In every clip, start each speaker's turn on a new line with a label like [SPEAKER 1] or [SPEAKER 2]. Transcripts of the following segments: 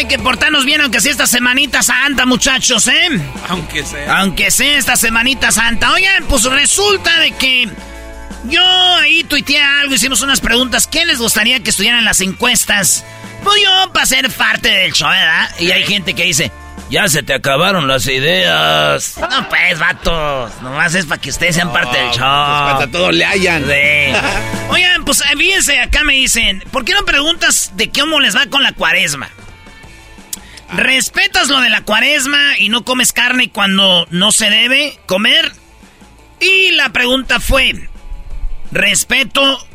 [SPEAKER 1] Hay que portarnos bien, aunque sea esta semanita santa, muchachos, ¿eh?
[SPEAKER 2] Aunque sea.
[SPEAKER 1] Aunque sea esta semanita santa. Oigan, pues resulta de que yo ahí tuiteé algo, hicimos unas preguntas. ¿Quién les gustaría que estuvieran las encuestas? Pues yo, para ser parte del show, ¿verdad? Y hay gente que dice, ya se te acabaron las ideas. No, pues, vatos. Nomás es para que ustedes sean parte del show.
[SPEAKER 2] Hasta todos le hayan.
[SPEAKER 1] Sí. Oigan, pues eh, fíjense, acá me dicen, ¿por qué no preguntas de cómo les va con la cuaresma? ¿Respetas lo de la cuaresma y no comes carne cuando no se debe comer? Y la pregunta fue, respeto,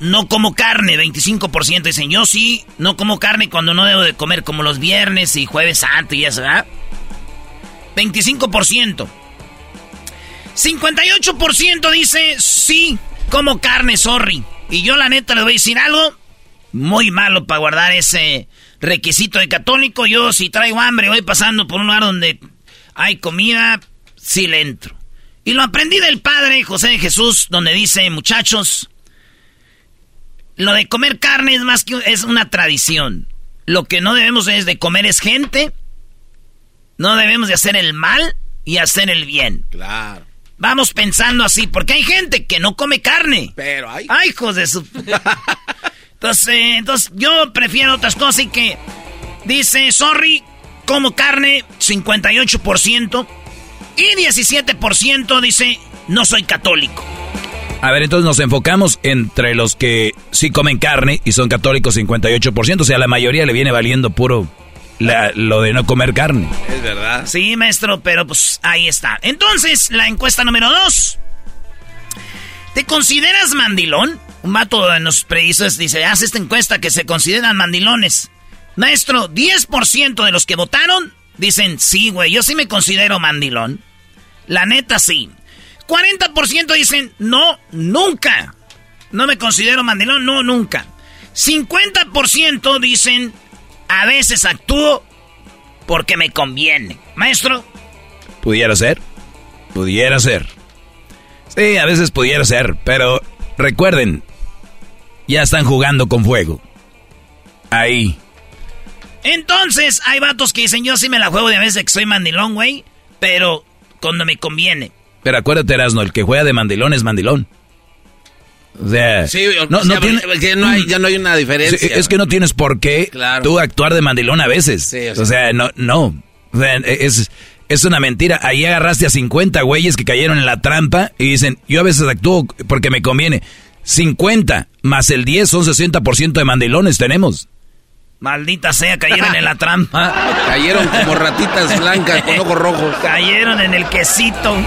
[SPEAKER 1] no como carne, 25%. Dicen, yo sí, no como carne cuando no debo de comer, como los viernes y jueves santo y eso, ¿verdad? 25%. 58% dice, sí, como carne, sorry. Y yo la neta les voy a decir algo muy malo para guardar ese requisito de católico. Yo si traigo hambre, voy pasando por un lugar donde hay comida, sí le entro. Y lo aprendí del padre José de Jesús, donde dice, muchachos, lo de comer carne es más que es una tradición. Lo que no debemos es de comer es gente. No debemos de hacer el mal y hacer el bien.
[SPEAKER 2] Claro.
[SPEAKER 1] Vamos pensando así, porque hay gente que no come carne.
[SPEAKER 2] Pero hay.
[SPEAKER 1] Ay, hijos de su... Entonces, eh, entonces yo prefiero otras cosas y que dice, sorry, como carne, 58%. Y 17% dice, no soy católico.
[SPEAKER 3] A ver, entonces nos enfocamos entre los que sí comen carne y son católicos 58%, o sea, la mayoría le viene valiendo puro la- lo de no comer carne.
[SPEAKER 2] Es verdad.
[SPEAKER 1] Sí, maestro, pero pues ahí está. Entonces, la encuesta número 2. ¿Te consideras mandilón? Un vato en los previsos dice, haz esta encuesta que se consideran mandilones. Maestro, 10% de los que votaron dicen, sí, güey, yo sí me considero mandilón. La neta, sí. 40% dicen, no, nunca. No me considero mandilón, no, nunca. 50% dicen, a veces actúo porque me conviene. Maestro,
[SPEAKER 3] ¿Pudiera ser? Pudiera ser. Sí, a veces pudiera ser, pero recuerden, ya están jugando con fuego. Ahí.
[SPEAKER 1] entonces hay vatos que dicen, yo sí me la juego de a veces que soy mandilón, güey, pero cuando me conviene.
[SPEAKER 3] Pero acuérdate, Erasno, el que juega de mandilón es mandilón. O sea,
[SPEAKER 2] Sí,
[SPEAKER 3] no,
[SPEAKER 2] o sea,
[SPEAKER 3] no tiene-
[SPEAKER 2] porque no hay- ya no hay una diferencia.
[SPEAKER 3] Sí, es que no tienes por qué
[SPEAKER 2] Claro.
[SPEAKER 3] tú actuar de mandilón a veces.
[SPEAKER 2] Sí, o
[SPEAKER 3] o,
[SPEAKER 2] sea.
[SPEAKER 3] sea, no, no. O sea, es, es una mentira. Ahí agarraste a 50 güeyes que cayeron en la trampa y dicen, yo a veces actúo porque me conviene. 50 más el 10 son 60% de mandilones tenemos.
[SPEAKER 1] Maldita sea, cayeron en la trampa.
[SPEAKER 2] Cayeron como ratitas blancas con ojos rojos.
[SPEAKER 1] Cayeron en el quesito.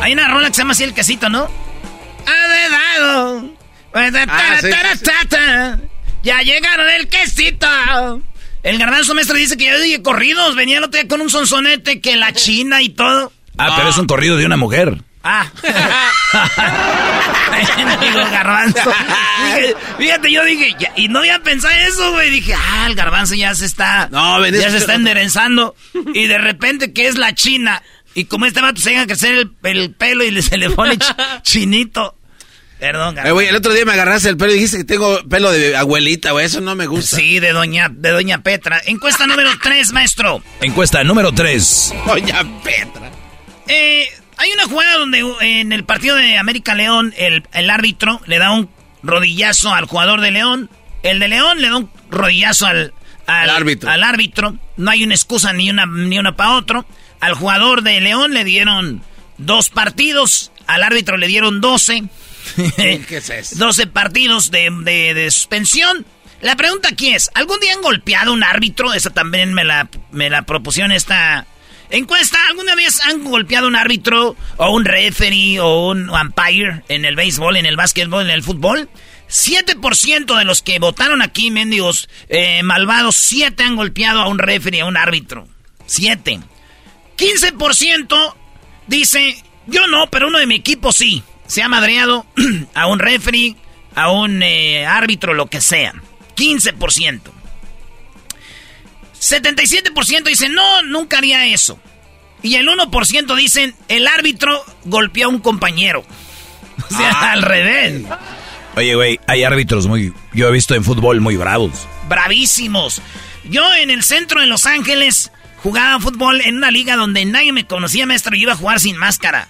[SPEAKER 1] Hay una rola que se llama así el quesito, ¿no?
[SPEAKER 2] Ah, sí, sí, sí.
[SPEAKER 1] Ya llegaron el quesito. El garbanzo maestro dice que yo dije corridos. Venía el otro día con un sonsonete que la china y todo.
[SPEAKER 3] Ah, pero es un corrido de una mujer.
[SPEAKER 1] Ah. Digo, garbanzo. Dije, fíjate, yo dije, ya- y no había pensado eso, güey. Dije, ah, el garbanzo ya se está.
[SPEAKER 2] No, ven,
[SPEAKER 1] ya
[SPEAKER 2] es-
[SPEAKER 1] se está enderezando. Y de repente, que es la china? Y como este vato se deja crecer el, el pelo y le- se le pone ch- chinito. Perdón,
[SPEAKER 2] Eh,
[SPEAKER 1] garbanzo.
[SPEAKER 2] güey, el otro día me agarraste el pelo y dijiste que tengo pelo de abuelita, güey. Eso no me gusta.
[SPEAKER 1] Sí, de doña, de doña Petra. Encuesta número 3, maestro.
[SPEAKER 3] Encuesta número 3.
[SPEAKER 2] Doña Petra.
[SPEAKER 1] Eh, hay una jugada donde en el partido de América León el, el árbitro le da un rodillazo al jugador de León. El de León le da un rodillazo al, al,
[SPEAKER 2] Al árbitro.
[SPEAKER 1] al árbitro. No hay una excusa ni una, ni una para otro. Al jugador de León le dieron dos partidos. Al árbitro le dieron 12.
[SPEAKER 2] ¿Qué es eso?
[SPEAKER 1] 12 partidos de, de- de suspensión. La pregunta aquí es, ¿algún día han golpeado a un árbitro? Esa también me la, me la propusieron esta encuesta. ¿Alguna vez han golpeado un árbitro o un referee o un umpire en el béisbol, en el básquetbol, en el fútbol? 7% de los que votaron aquí, mendigos eh, malvados, 7 han golpeado a un referee, a un árbitro. 7. 15% dice, yo no, pero uno de mi equipo sí. Se ha madreado a un referee, a un eh, árbitro, lo que sea. 15%. 77% dicen, no, nunca haría eso. Y el 1% dicen, el árbitro golpeó a un compañero. O sea, al revés.
[SPEAKER 3] Oye, güey, hay árbitros muy... Yo he visto en fútbol muy bravos.
[SPEAKER 1] bravísimos. Yo en el centro de Los Ángeles jugaba fútbol en una liga donde nadie me conocía, maestro, y iba a jugar sin máscara.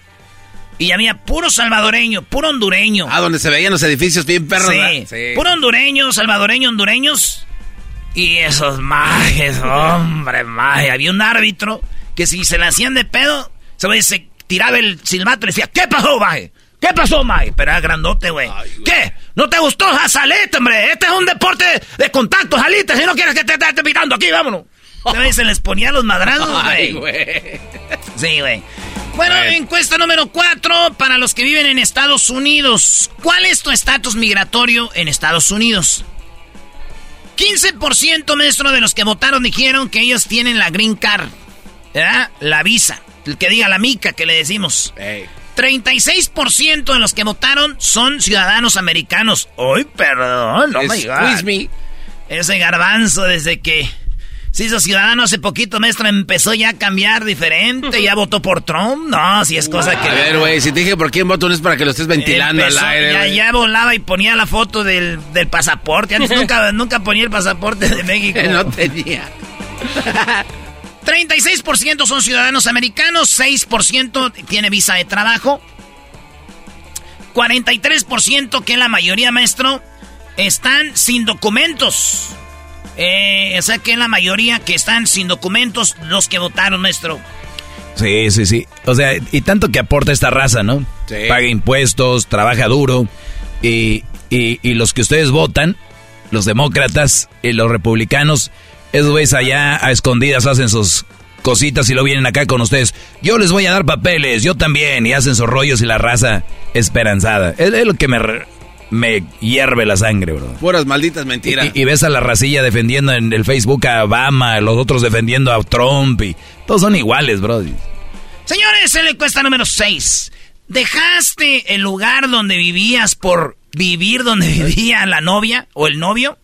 [SPEAKER 1] Y había puro salvadoreño, puro hondureño.
[SPEAKER 2] Ah, donde se veían los edificios bien perros,
[SPEAKER 1] sí,
[SPEAKER 2] ¿verdad?
[SPEAKER 1] puro hondureño, salvadoreño, hondureños. Y esos majes, hombre, maje. Había un árbitro que si se le hacían de pedo, se, tiraba el silbato y decía, ¿qué pasó, maje? ¿Qué pasó, maje? Pero era grandote, güey. ¿Qué? ¿No te gustó? Ja, salite, hombre. Este es un deporte de contacto, salite. Si no quieres que te esté pitando aquí, vámonos. Se les ponía los madrazos, güey. Sí, güey. Bueno, encuesta número 4 para los que viven en Estados Unidos. ¿Cuál es tu estatus migratorio en Estados Unidos? 15% maestro de los que votaron dijeron que ellos tienen la green card. ¿Verdad? La visa. El que diga la mica que le decimos.
[SPEAKER 2] Ey.
[SPEAKER 1] 36% de los que votaron son ciudadanos americanos. ¡Ay, perdón! God.
[SPEAKER 2] me.
[SPEAKER 1] Ese garbanzo desde que se hizo ciudadano hace poquito, maestra, empezó ya a cambiar diferente, ya votó por Trump. No, si es cosa que...
[SPEAKER 2] A ver, güey, si te dije por quién voto no es para que lo estés ventilando
[SPEAKER 1] Empezó,
[SPEAKER 2] al aire,
[SPEAKER 1] ya, ya volaba y ponía la foto del, del pasaporte. Antes nunca, nunca ponía el pasaporte de México.
[SPEAKER 2] No tenía.
[SPEAKER 1] 36% son ciudadanos americanos, 6% tiene visa de trabajo, 43% que la mayoría, maestro, están sin documentos. Eh, o sea que la mayoría que están sin documentos, los que votaron, maestro.
[SPEAKER 3] Sí, sí, sí. O sea, y tanto que aporta esta raza, ¿no?
[SPEAKER 2] Sí.
[SPEAKER 3] Paga impuestos, trabaja duro. Y, y, y los que ustedes votan, los demócratas y los republicanos, esos güeyes allá a escondidas hacen sus cositas y lo vienen acá con ustedes. Yo les voy a dar papeles, yo también. Y hacen sus rollos y la raza esperanzada. Es, es lo que me, re- me hierve la sangre, bro.
[SPEAKER 2] Puras malditas mentiras.
[SPEAKER 3] Y, y ves a la racilla defendiendo en el Facebook a Obama, los otros defendiendo a Trump y todos son iguales, bro.
[SPEAKER 1] Señores, en la encuesta número 6. ¿Dejaste el lugar donde vivías por vivir donde vivía la novia o el novio?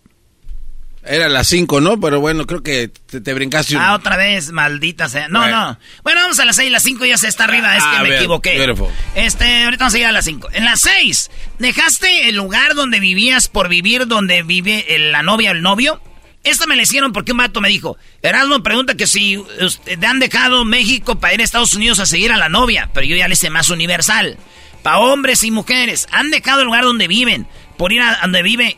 [SPEAKER 2] Era las 5, ¿no? Pero bueno, creo que te, te brincaste un...
[SPEAKER 1] Ah, otra vez, maldita sea. No,
[SPEAKER 2] Bueno.
[SPEAKER 1] no. Bueno, vamos a las 6, las 5 ya se está arriba, es
[SPEAKER 2] Ah,
[SPEAKER 1] que me
[SPEAKER 2] bien,
[SPEAKER 1] equivoqué.
[SPEAKER 2] beautiful.
[SPEAKER 1] Este, ahorita vamos a llegar a las 5. En las 6, ¿dejaste el lugar donde vivías por vivir donde vive el- la novia o el novio? Esta me la hicieron porque un vato me dijo, Erasmo pregunta que si te han dejado México para ir a Estados Unidos a seguir a la novia, pero yo ya le sé más universal. Para hombres y mujeres, han dejado el lugar donde viven por ir a donde vive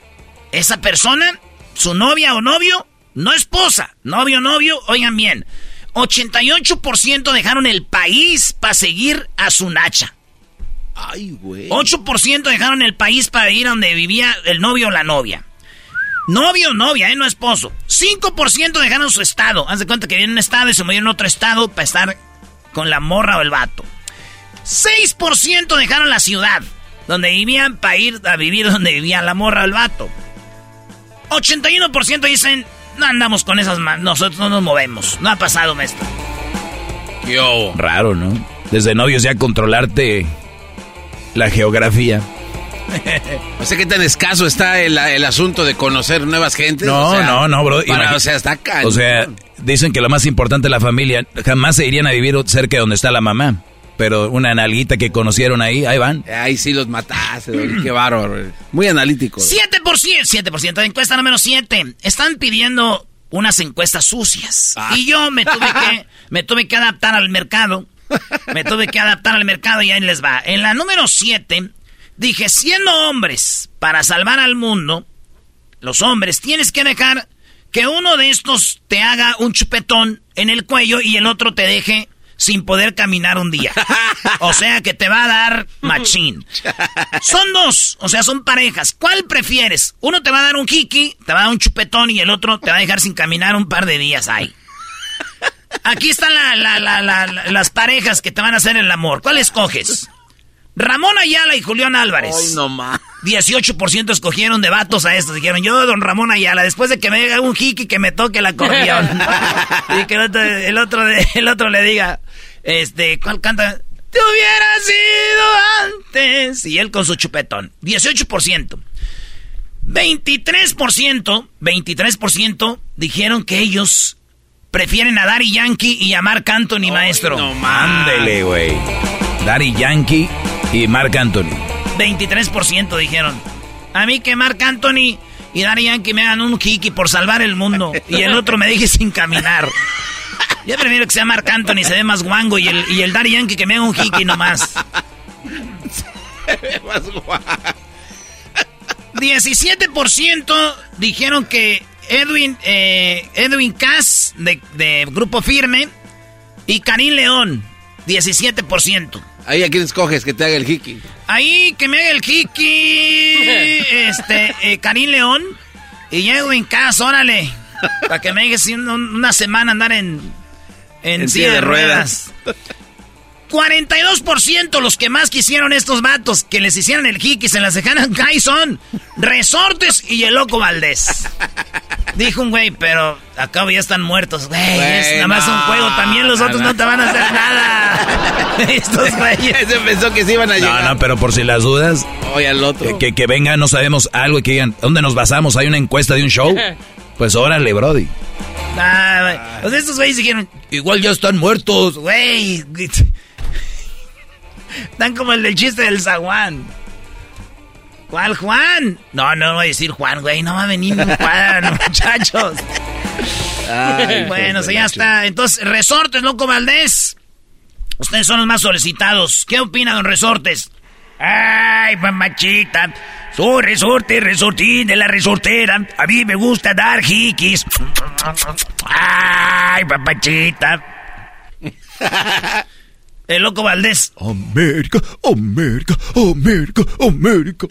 [SPEAKER 1] esa persona, su novia o novio, no esposa, novio o novio, oigan bien, 88% dejaron el país para seguir a su nacha.
[SPEAKER 2] Ay, güey.
[SPEAKER 1] 8% dejaron el país para ir a donde vivía el novio o la novia. Novio o novia, ¿eh? No esposo. 5% dejaron su estado. Haz de cuenta que viene en un estado y se movieron a otro estado para estar con la morra o el vato. 6% dejaron la ciudad donde vivían para ir a vivir donde vivía la morra o el vato. 81% dicen, no andamos con esas manos, nosotros no nos movemos. No ha pasado, maestro.
[SPEAKER 3] Yo. Raro, ¿no? Desde novios ya controlarte la geografía.
[SPEAKER 2] o sea, ¿qué tan escaso está el, asunto de conocer nuevas gentes?
[SPEAKER 3] No, no, no, bro.
[SPEAKER 2] o sea, está acá.
[SPEAKER 3] O sea, dicen que lo más importante es la familia. Jamás se irían a vivir cerca de donde está la mamá. Pero una analguita que conocieron ahí, ahí van.
[SPEAKER 2] Ahí sí los mataste, qué bárbaro. Muy analítico.
[SPEAKER 1] 7%, 7% de encuesta número 7. Están pidiendo unas encuestas sucias. Ah. Y yo me tuve que me tuve que adaptar al mercado. Me tuve que adaptar al mercado y ahí les va. En la número 7 Dije, siendo hombres, para salvar al mundo, los hombres, tienes que dejar que uno de estos te haga un chupetón en el cuello y el otro te deje sin poder caminar un día. O sea que te va a dar machín. Son dos, o sea, son parejas. ¿Cuál prefieres? Uno te va a dar un kiki, te va a dar un chupetón y el otro te va a dejar sin caminar un par de días ahí. Aquí están las parejas que te van a hacer el amor. ¿Cuál escoges? Ramón Ayala y Julián Álvarez.
[SPEAKER 2] Ay, no más.
[SPEAKER 1] 18% escogieron de vatos a estos. Dijeron, yo, don Ramón Ayala, después de que me haga un jiki que me toque el acordeón. y que el otro, el otro, le diga, este, ¿cuál canta? Te hubiera sido antes. Y él con su chupetón. 18%. 23%, 23% dijeron que ellos prefieren a Daddy Yankee y a Marc Anthony, maestro.
[SPEAKER 3] No Mándele, güey. Daddy Yankee y Mark Anthony.
[SPEAKER 1] 23% dijeron. A mí que Mark Anthony y Daddy Yankee me hagan un kiki por salvar el mundo y el otro me deje sin caminar. Yo prefiero que sea Mark Anthony, se ve más guango y el, y el Daddy Yankee que me haga un kiki nomás. Se ve más guango. 17% dijeron que Edwin, eh, Edwin Cass de, de Grupo Firme y Karim León, 17%.
[SPEAKER 2] Ahí a quién escoges que te haga el hiki.
[SPEAKER 1] Ahí que me haga el hiki. este, eh, Karim León. Y llego en casa, órale. Para que me hagas una semana andar en, en, silla de ruedas. 42% los que más quisieron estos vatos que les hicieran el hiki se las dejaran caer son Resortes y el Loco Valdés. Dijo un güey, pero acabo ya están muertos, güey. es nada más un juego, también los otros no te van a hacer nada. Estos güeyes.
[SPEAKER 2] Se pensó que se iban a llegar.
[SPEAKER 3] No, no, pero por si las dudas.
[SPEAKER 2] Oye, al otro.
[SPEAKER 3] Que, que vengan, no sabemos algo y que digan, ¿dónde nos basamos? ¿Hay una encuesta de un show? Pues órale, Brody.
[SPEAKER 1] Ah, pues estos güeyes dijeron, igual ya están muertos, güey. Están como el del chiste del zaguán. ¿Cuál Juan? No, no voy a decir Juan, güey. No va a venir un Juan, muchachos. bueno, ya está. Entonces, Resortes, loco Valdés. Ustedes son los más solicitados. ¿Qué opina, don Resortes? Ay, mamachita. Soy resorte, resortín de la resortera. A mí me gusta dar jikis. Ay, papachita. El loco Valdés.
[SPEAKER 4] América, América, América, América.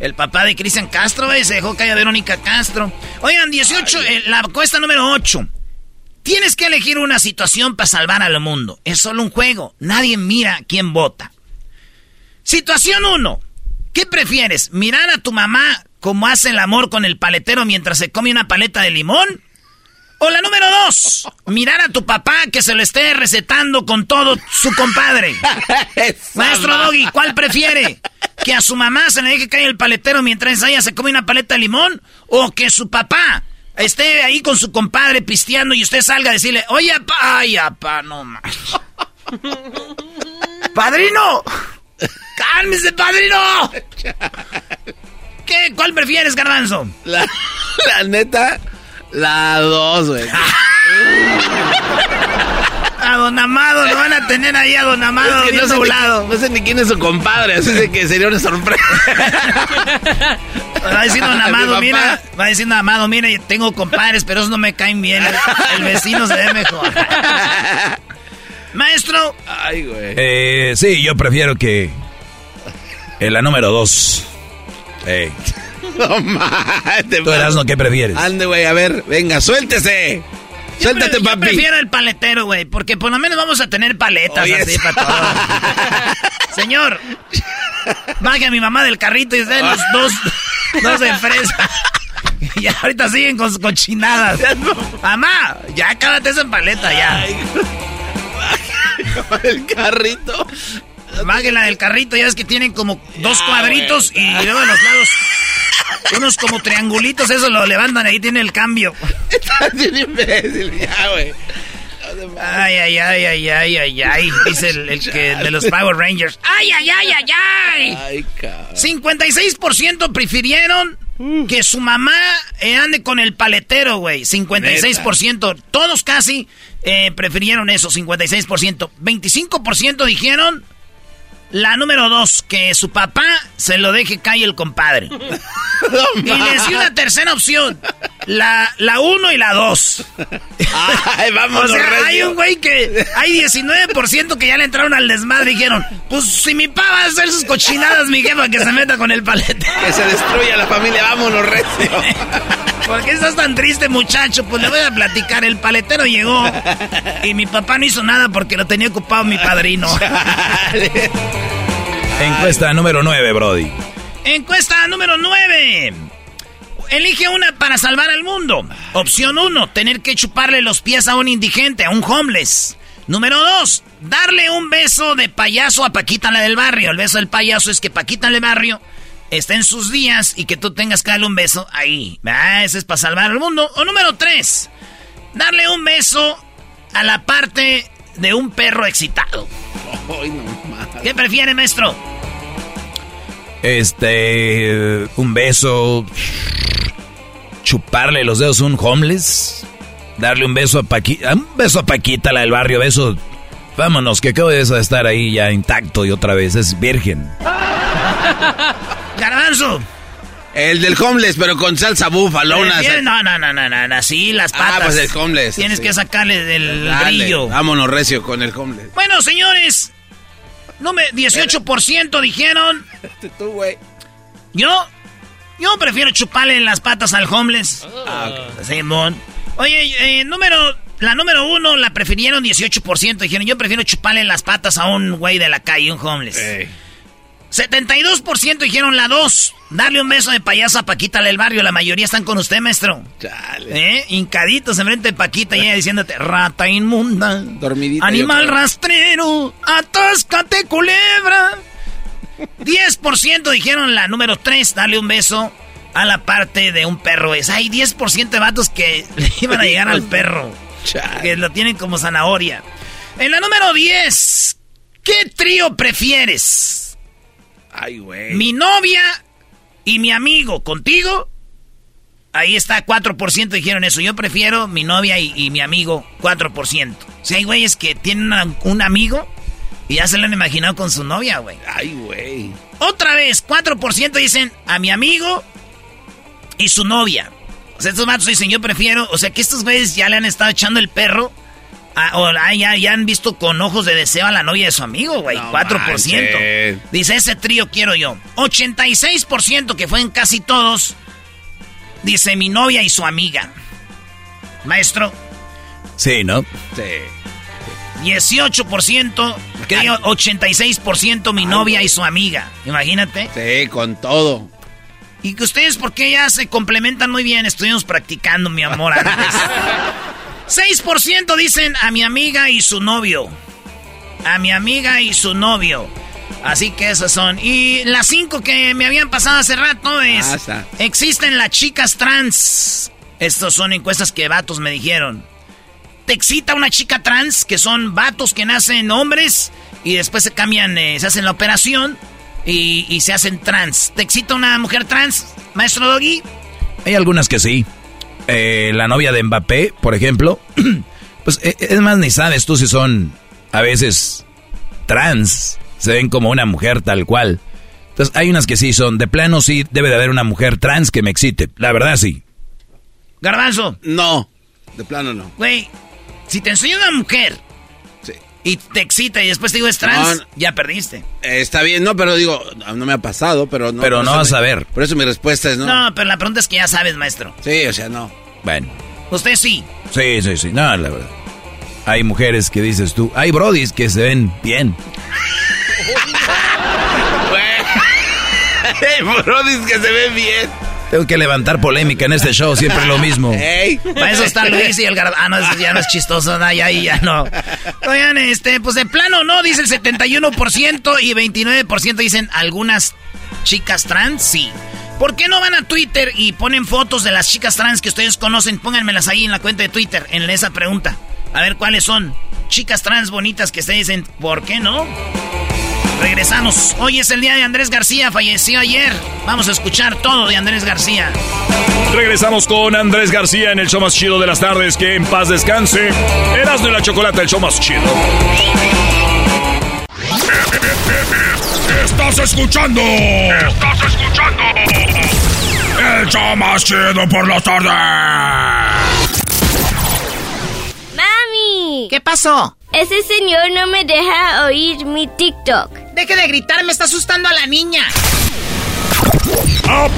[SPEAKER 1] El papá de Cristian Castro, se dejó caer a Verónica Castro. Oigan, 18, eh, la cuesta número 8. Tienes que elegir una situación para salvar al mundo. Es solo un juego. Nadie mira quién vota. Situación 1. ¿Qué prefieres? ¿Mirar a tu mamá como hace el amor con el paletero mientras se come una paleta de limón? O la número dos, mirar a tu papá que se lo esté recetando con todo su compadre. Maestro Doggy, ¿cuál prefiere? ¿Que a su mamá se le deje caer el paletero mientras ella se come una paleta de limón? ¿O que su papá esté ahí con su compadre pisteando y usted salga a decirle, oye, papá, ay, papá, no más. ¡Padrino! ¡Cálmese, padrino! ¿Qué? ¿Cuál prefieres, garbanzo?
[SPEAKER 2] La, la neta La dos, güey.
[SPEAKER 1] A Don Amado, lo van a tener ahí a Don Amado
[SPEAKER 2] Es que no, sé ni, no sé ni quién es su compadre, así de que sería una sorpresa.
[SPEAKER 1] Va decir Don Amado, mira, va Don Amado, mira, tengo compadres, pero esos no me caen bien. El, vecino se ve mejor. Maestro,
[SPEAKER 2] Ay, güey.
[SPEAKER 3] Eh, sí, yo prefiero que... En la número dos. Eh,
[SPEAKER 2] No mames.
[SPEAKER 3] ¿Tú Erasmo qué prefieres?
[SPEAKER 2] Ande, güey, a ver, venga, suéltese.
[SPEAKER 1] yo,
[SPEAKER 2] Suéltate,
[SPEAKER 1] yo
[SPEAKER 2] papi.
[SPEAKER 1] prefiero el paletero, güey, porque por lo menos vamos a tener paletas
[SPEAKER 2] Oye,
[SPEAKER 1] así para todo. Señor, baje a mi mamá del carrito y den los dos, dos de fresa. Y ahorita siguen con sus cochinadas. Mamá, ya cállate esa paleta, ya.
[SPEAKER 2] El carrito.
[SPEAKER 1] Bájela del carrito, ya ves que tienen como dos cuadritos y luego de los lados unos como triangulitos, eso lo levantan, ahí tiene el cambio.
[SPEAKER 2] Estás bien imbécil, ya, güey.
[SPEAKER 1] Ay, ay, ay, ay, ay, ay, ay, dice el, el que de los Power Rangers. Ay, ay, ay, ay, ay.
[SPEAKER 2] Ay, cabrón.
[SPEAKER 1] 56% prefirieron que su mamá eh, ande con el paletero, güey. 56%. Todos casi eh, prefirieron eso, 56%. 25% dijeron la número dos, que su papá se lo deje caer el compadre. y les di una tercera opción. La, la uno y la dos.
[SPEAKER 2] Ay,
[SPEAKER 1] O
[SPEAKER 2] vámonos,
[SPEAKER 1] sea,
[SPEAKER 2] recio.
[SPEAKER 1] hay un güey que... Hay 19% que ya le entraron al desmadre y dijeron... Pues si mi papá va a hacer sus cochinadas, mi jefa que se meta con el palete.
[SPEAKER 2] Que se destruya la familia, vámonos, recio.
[SPEAKER 1] ¿Por qué estás tan triste, muchacho? Pues le voy a platicar. El paletero llegó y mi papá no hizo nada porque lo tenía ocupado mi padrino.
[SPEAKER 3] Encuesta número 9, Brody.
[SPEAKER 1] Encuesta número 9. Elige una para salvar al mundo. Opción 1, tener que chuparle los pies a un indigente, a un homeless. Número 2, darle un beso de payaso a Paquita la del barrio. El beso del payaso es que Paquita la del barrio está en sus días y que tú tengas que darle un beso ahí. Ah, ese es para salvar al mundo. O número 3, darle un beso a la parte de un perro excitado.
[SPEAKER 2] Ay, no.
[SPEAKER 1] ¿Qué prefiere, maestro?
[SPEAKER 3] Este. Un beso. Chuparle los dedos a un homeless. Darle un beso a Paquita. Un beso a Paquita, la del barrio. Beso. Vámonos, que acabo de eso de estar ahí ya intacto y otra vez. Es virgen.
[SPEAKER 1] Garbanzo.
[SPEAKER 2] El del homeless, pero con salsa búfalo. Una
[SPEAKER 1] Prefiere- No, no, no, no, no, no, sí, las patas.
[SPEAKER 2] Ah, pues el homeless.
[SPEAKER 1] Tienes que sacarle el
[SPEAKER 2] Dale,
[SPEAKER 1] brillo.
[SPEAKER 2] Vámonos, recio, con el homeless.
[SPEAKER 1] Bueno, señores, no me, 18% dijeron.
[SPEAKER 2] Tú, güey.
[SPEAKER 1] Yo, yo prefiero chuparle en las patas al homeless.
[SPEAKER 2] Ah,
[SPEAKER 1] Simón. Oye, eh, número, la número uno la prefirieron 18%. Dijeron, yo prefiero chuparle en las patas a un güey de la calle, un homeless.
[SPEAKER 2] Ey.
[SPEAKER 1] 72% dijeron la dos. Darle un beso de payaso a Paquita del barrio. La mayoría están con usted, maestro.
[SPEAKER 2] Chale.
[SPEAKER 1] ¿Eh? Hincaditos enfrente de Paquita y ella diciéndote, rata inmunda.
[SPEAKER 2] Dormidita.
[SPEAKER 1] Animal rastrero, atáscate culebra. 10% dijeron la número 3, darle un beso a la parte de un perro. Es, hay 10% de vatos que le iban a llegar al perro.
[SPEAKER 2] Chale.
[SPEAKER 1] Que lo tienen como zanahoria. En la número 10, ¿qué trío prefieres?
[SPEAKER 2] Ay, güey.
[SPEAKER 1] Mi novia y mi amigo, ¿contigo? Ahí está, 4% dijeron eso. Yo prefiero mi novia y, y mi amigo, 4%. O sea, hay güeyes que tienen una- un amigo y ya se lo han imaginado con su novia, güey.
[SPEAKER 2] Ay, güey.
[SPEAKER 1] Otra vez, 4% dicen a mi amigo y su novia. O sea, estos vatos dicen, yo prefiero... O sea, que estos güeyes ya le han estado echando el perro... ah, ya, ya han visto con ojos de deseo a la novia de su amigo, güey.
[SPEAKER 2] No
[SPEAKER 1] 4%.
[SPEAKER 2] manches.
[SPEAKER 1] Dice, ese trío quiero yo. 86%, que fue en casi todos, dice mi novia y su amiga. Maestro,
[SPEAKER 3] Sí, ¿no?
[SPEAKER 2] Sí.
[SPEAKER 1] 18%, que digo 86% mi novia y su amiga. Imagínate.
[SPEAKER 2] Sí, con todo.
[SPEAKER 1] Y que ustedes, porque ya se complementan muy bien, estuvimos practicando, mi amor, antes. 6% dicen a mi amiga y su novio. A mi amiga y su novio. Así que esas son. Y las cinco que me habían pasado hace rato es...
[SPEAKER 2] Ah.
[SPEAKER 1] Existen las chicas trans. Estos son encuestas que vatos me dijeron. ¿Te excita una chica trans? Que son vatos que nacen hombres y después se cambian, eh, se hacen la operación y, y se hacen trans. ¿Te excita una mujer trans, maestro Doggy?
[SPEAKER 3] Hay algunas que sí. Eh, la novia de Mbappé, por ejemplo, pues eh, es más, ni sabes tú si son a veces trans, se ven como una mujer tal cual. Entonces hay unas que sí son, de plano sí debe de haber una mujer trans que me excite, la verdad sí.
[SPEAKER 1] Garbanzo.
[SPEAKER 2] No, de plano no.
[SPEAKER 1] Güey, si te enseño una mujer y te excita y después te digo es trans, ya perdiste.
[SPEAKER 2] Eh, está bien, no, pero digo, no me ha pasado, pero no.
[SPEAKER 3] Pero no vas a ver.
[SPEAKER 2] Por eso mi respuesta es no.
[SPEAKER 1] No, pero la pregunta es que ya sabes, maestro.
[SPEAKER 2] Sí, o sea, no.
[SPEAKER 3] Bueno.
[SPEAKER 1] Usted sí.
[SPEAKER 3] Sí, sí, sí. No, la verdad. Hay mujeres que dices tú, hay brodis que se ven bien.
[SPEAKER 2] hay brodis que se ven bien.
[SPEAKER 3] Tengo que levantar polémica en este show, siempre lo mismo.
[SPEAKER 1] Para eso está Luis y el garbanzo. Ah, no, ya no es chistoso, no, ya, ya no. Oigan, este, pues de plano no, dice el 71% y 29% dicen algunas chicas trans, sí. ¿Por qué no van a Twitter y ponen fotos de las chicas trans que ustedes conocen? Pónganmelas ahí en la cuenta de Twitter, en esa pregunta. A ver cuáles son. Chicas trans bonitas que ustedes dicen, ¿por qué no? Regresamos. Hoy es el día de Andrés García, falleció ayer. Vamos a escuchar todo de Andrés García.
[SPEAKER 4] Regresamos con Andrés García en el show más chido de las tardes. Que en paz descanse. Erasmo y la chocolate, el show más chido. Estás escuchando. Estás escuchando. El show más chido por las tardes.
[SPEAKER 5] ¡Mami!
[SPEAKER 1] ¿Qué pasó?
[SPEAKER 5] Ese señor no me deja oír mi TikTok.
[SPEAKER 1] Deje de gritar, me está asustando a la niña.
[SPEAKER 4] Ah,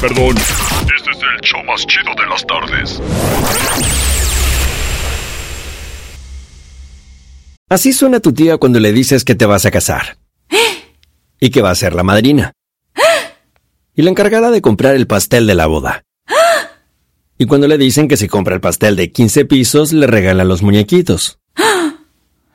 [SPEAKER 4] perdón. Este es el show más chido de las tardes.
[SPEAKER 6] Así suena tu tía cuando le dices que te vas a casar. Y que va a ser la madrina. Y la encargada de comprar el pastel de la boda. Y cuando le dicen que si compra el pastel de 15 pisos, le regalan los muñequitos.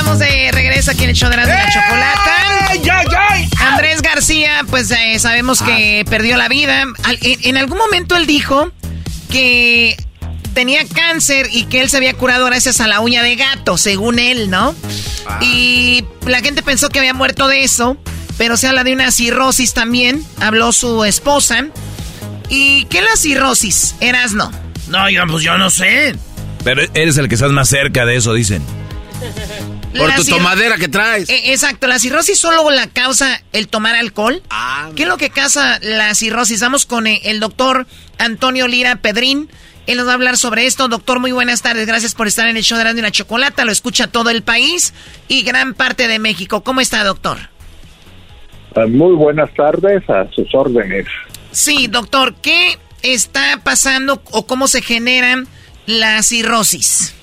[SPEAKER 1] estamos de regreso aquí en el show de la, ¡Eh! chocolata. Andrés García, pues eh, sabemos que ah. perdió la vida. en, algún momento él dijo que tenía cáncer y que él se había curado gracias a la uña de gato, según él, ¿no? Ah. Y la gente pensó que había muerto de eso, pero se habla de una cirrosis también. Habló su esposa. ¿Y qué es la cirrosis? Eras no.
[SPEAKER 3] No, yo, pues yo no sé. Pero eres el que estás más cerca de eso, dicen.
[SPEAKER 2] Por tu tomadera que traes.
[SPEAKER 1] E, exacto, la cirrosis solo la causa el tomar alcohol. Ah, ¿Qué es lo que causa la cirrosis? Vamos con eh, el doctor Antonio Lira Pedrín. Él nos va a hablar sobre esto. Doctor, muy buenas tardes. Gracias por estar en el show de y la Chocolata. Lo escucha todo el país y gran parte de México. ¿Cómo está, doctor?
[SPEAKER 7] Ah, muy buenas tardes, a sus órdenes.
[SPEAKER 1] Sí, doctor, ¿qué está pasando o cómo se genera la cirrosis?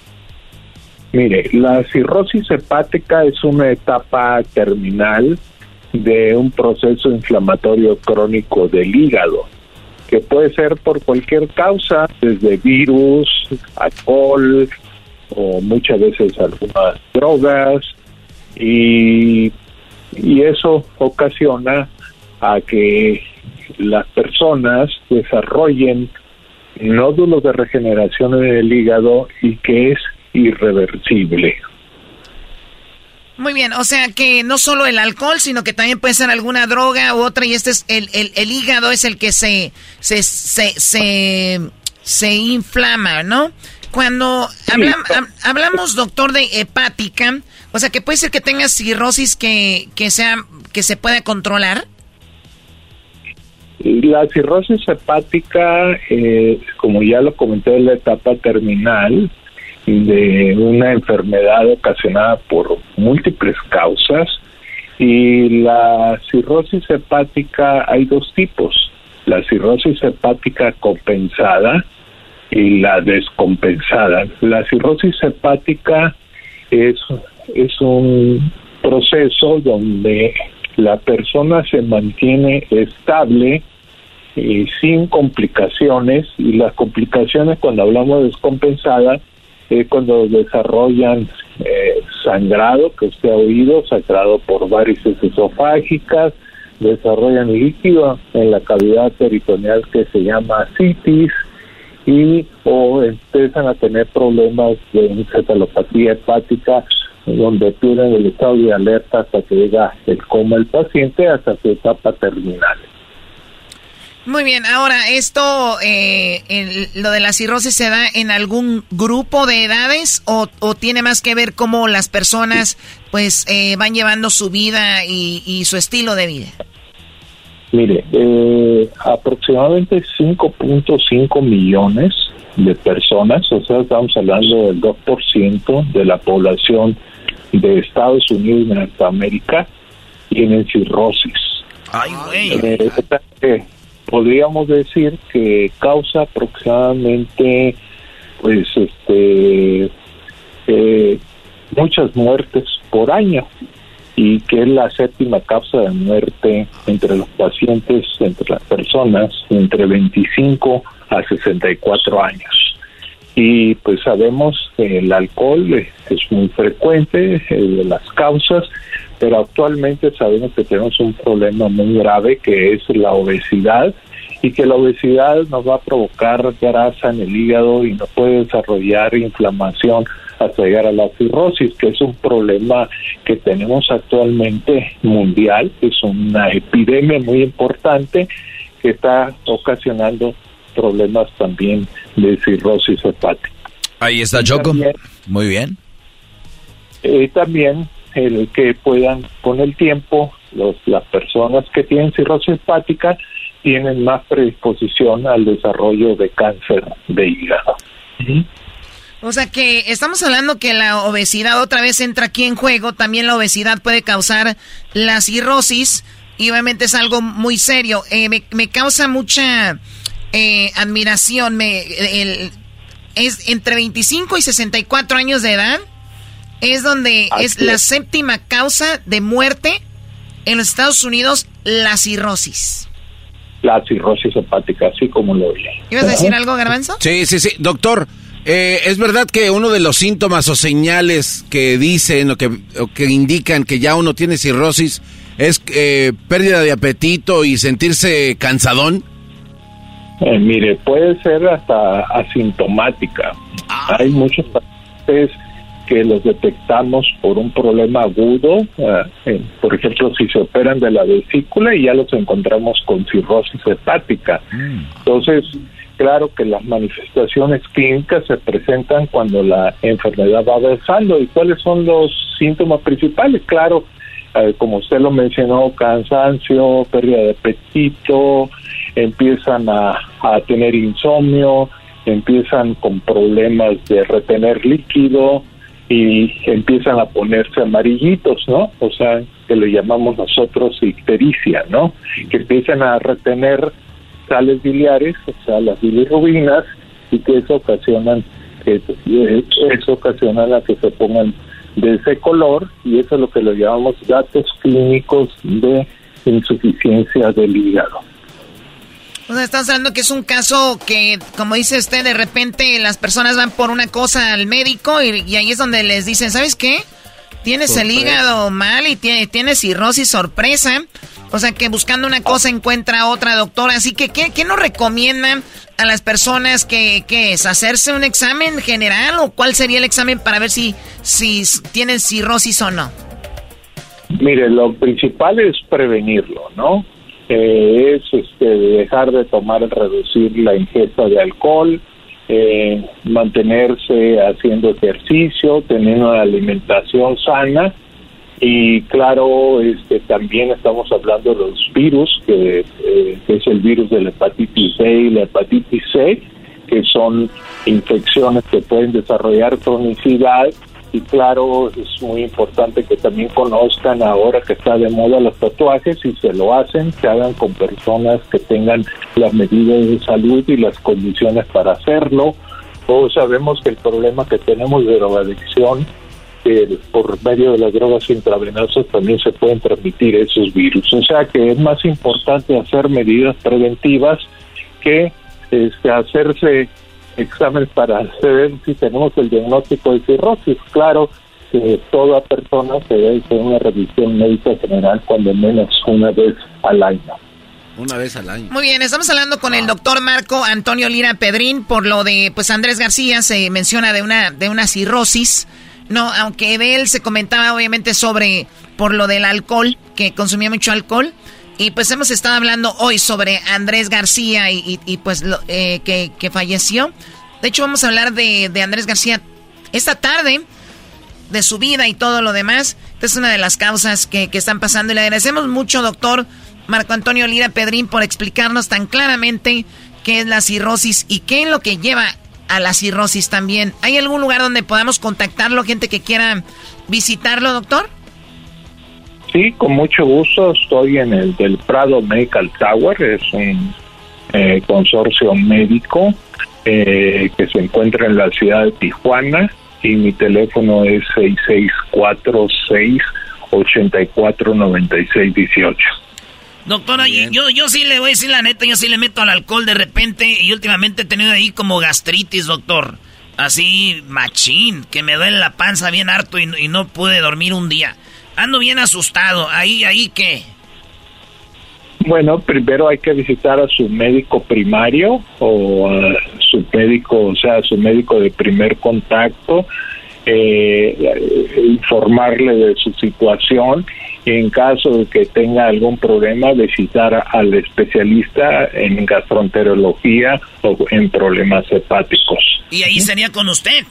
[SPEAKER 7] Mire, la cirrosis hepática es una etapa terminal de un proceso inflamatorio crónico del hígado. que puede ser por cualquier causa, desde virus, alcohol o muchas veces algunas drogas y, y eso ocasiona a que las personas desarrollen nódulos de regeneración en el hígado y que es irreversible.
[SPEAKER 8] Muy bien, o sea que no solo el alcohol, sino que también puede ser alguna droga u otra, y este es el, el, hígado es el que se, se, se, se, inflama, ¿no? Cuando hablamos, doctor, de hepática, o sea que puede ser que tenga cirrosis que, que, sea, que se pueda controlar.
[SPEAKER 7] La cirrosis hepática, eh, como ya lo comenté en la etapa terminal, de una enfermedad ocasionada por múltiples causas y la cirrosis hepática hay dos tipos, la cirrosis hepática compensada y la descompensada. La cirrosis hepática es, es un proceso donde la persona se mantiene estable y sin complicaciones y las complicaciones cuando hablamos de descompensada cuando desarrollan eh, sangrado, que usted ha oído, sangrado por varices esofágicas, desarrollan líquido en la cavidad peritoneal que se llama citis y o empiezan a tener problemas de encefalopatía hepática donde tienen el estado de alerta hasta que llega el coma el paciente hasta su etapa terminal.
[SPEAKER 8] Muy bien, ahora esto, eh, lo de la cirrosis se da en algún grupo de edades o, tiene más que ver cómo las personas pues eh, van llevando su vida y, su estilo de vida.
[SPEAKER 7] Mire, eh, aproximadamente 5.5 millones de personas, o sea, estamos hablando del 2% de la población de Estados Unidos y Norteamérica, tienen cirrosis.
[SPEAKER 8] Ay, güey
[SPEAKER 7] podríamos decir que causa aproximadamente pues este eh, muchas muertes por año y que es la séptima causa de muerte entre los pacientes, entre las personas entre 25 a 64 años. Y pues sabemos que el alcohol es muy frecuente eh, de las causas, pero actualmente sabemos que tenemos un problema muy grave que es la obesidad y que la obesidad nos va a provocar grasa en el hígado y nos puede desarrollar inflamación hasta llegar a la cirrosis, que es un problema que tenemos actualmente mundial, es una epidemia muy importante que está ocasionando problemas también de cirrosis hepática.
[SPEAKER 3] Ahí está Choco. Muy bien.
[SPEAKER 7] Eh, también el que puedan con el tiempo los, las personas que tienen cirrosis hepática tienen más predisposición al desarrollo de cáncer de hígado.
[SPEAKER 8] O sea que estamos hablando que la obesidad otra vez entra aquí en juego, también la obesidad puede causar la cirrosis y obviamente es algo muy serio. Eh, me, causa mucha eh, admiración, me, es entre 25 y 64 años de edad es donde es la séptima causa de muerte en los Estados Unidos, la cirrosis.
[SPEAKER 7] La cirrosis hepática, así como lo oí.
[SPEAKER 8] ¿Ibas a decir algo, Garbanzo?
[SPEAKER 2] Sí, sí, sí. Doctor, eh, ¿es verdad que uno de los síntomas o señales que dicen o que, que indican que ya uno tiene cirrosis es eh, pérdida de apetito y sentirse cansadón?
[SPEAKER 7] Eh, mire, puede ser hasta asintomática. Ah. Hay muchos pacientes que los detectamos por un problema agudo, eh, por ejemplo, si se operan de la vesícula y ya los encontramos con cirrosis hepática. Mm. Entonces, claro que las manifestaciones clínicas se presentan cuando la enfermedad va avanzando. ¿Y cuáles son los síntomas principales? Claro, eh, como usted lo mencionó, cansancio, pérdida de apetito, empiezan a, a tener insomnio, empiezan con problemas de retener líquido, y empiezan a ponerse amarillitos, ¿no? O sea, que le llamamos nosotros ictericia, ¿no? Que empiezan a retener sales biliares, o sea, las bilirrubinas, y que eso ocasionan que eso ocasiona que se pongan de ese color y eso es lo que le llamamos datos clínicos de insuficiencia del hígado.
[SPEAKER 8] O sea, estamos hablando que es un caso que, como dice usted, de repente las personas van por una cosa al médico y, ahí es donde les dicen, ¿sabes qué? Tienes el hígado mal y tienes cirrosis sorpresa. O sea, que buscando una cosa encuentra otra doctora. Así que, ¿qué, qué nos recomiendan a las personas que, que, es? ¿Hacerse un examen general o cuál sería el examen para ver si, si tienen cirrosis o no?
[SPEAKER 7] Mire, lo principal es prevenirlo, ¿no? Eh, es este, dejar de tomar, reducir la ingesta de alcohol, eh, mantenerse haciendo ejercicio, tener una alimentación sana. Y claro, este, también estamos hablando de los virus, que, eh, es el virus de la hepatitis B y la hepatitis C, que son infecciones que pueden desarrollar cronicidad y claro, es muy importante que también conozcan ahora que está de moda los tatuajes y se lo hacen, se hagan con personas que tengan las medidas de salud y las condiciones para hacerlo. Todos sabemos que el problema que tenemos de drogadicción, que por medio de las drogas intravenosas también se pueden transmitir esos virus. O sea que es más importante hacer medidas preventivas que este, hacerse exámenes para saber si tenemos el diagnóstico de cirrosis. Claro que toda persona se debe hacer una revisión médica general cuando menos una vez al año.
[SPEAKER 2] Una vez al año.
[SPEAKER 8] Muy bien, estamos hablando con el doctor Marco Antonio Lira Pedrín por lo de, pues Andrés García se menciona de una, de una cirrosis. No, aunque él se comentaba obviamente sobre, por lo del alcohol, que consumía mucho alcohol. Y pues hemos estado hablando hoy sobre Andrés García y, pues eh, que, falleció. De hecho, vamos a hablar de, Andrés García esta tarde, de su vida y todo lo demás. Esta es una de las causas que, están pasando. Y le agradecemos mucho, doctor Marco Antonio Lira Pedrín, por explicarnos tan claramente qué es la cirrosis y qué es lo que lleva a la cirrosis también. ¿Hay algún lugar donde podamos contactarlo, gente que quiera visitarlo, doctor?
[SPEAKER 7] Sí, con mucho gusto. Estoy en el del Prado Medical Tower, es un eh, consorcio médico eh, que se encuentra en la ciudad de Tijuana y mi teléfono es 6646 849618.
[SPEAKER 8] Doctora, yo, yo sí le voy a decir la neta, yo sí le meto al alcohol de repente y últimamente he tenido ahí como gastritis, doctor. Así, machín, que me duele la panza bien harto y, y no pude dormir un día. Ando bien asustado. Ahí, ahí qué.
[SPEAKER 7] Bueno, primero hay que visitar a su médico primario o a su médico, o sea, a su médico de primer contacto, eh, informarle de su situación y en caso de que tenga algún problema visitar al especialista en gastroenterología o en problemas hepáticos.
[SPEAKER 8] ¿Y ahí sería con usted?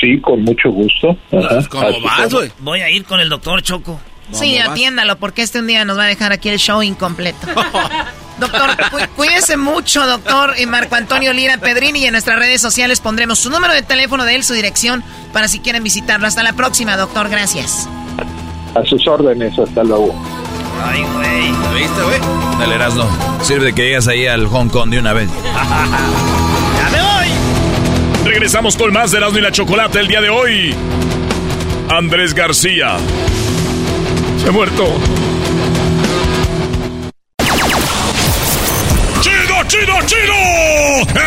[SPEAKER 7] Sí, con mucho gusto.
[SPEAKER 8] Pues, Voy a ir con el doctor Choco. sí, atiéndalo, porque este un día nos va a dejar aquí el show incompleto. doctor, cuídese mucho, doctor y Marco Antonio Lira Pedrini. Y en nuestras redes sociales pondremos su número de teléfono de él, su dirección, para si quieren visitarlo. Hasta la próxima, doctor. Gracias.
[SPEAKER 7] A sus órdenes, hasta luego.
[SPEAKER 3] Ay, güey. ¿Lo viste, güey? Dale, Erasno. Sirve que llegas ahí al Hong Kong de una vez.
[SPEAKER 4] Regresamos con más de Erasmo y la Chocolate el día de hoy. Andrés García. Se ha muerto. ¡Chido, chido, chido!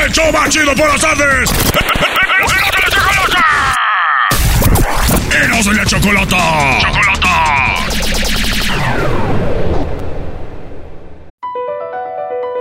[SPEAKER 4] ¡El show más chido por las tardes! ¡Erasmo y la Chocolata! ¡Chocolata!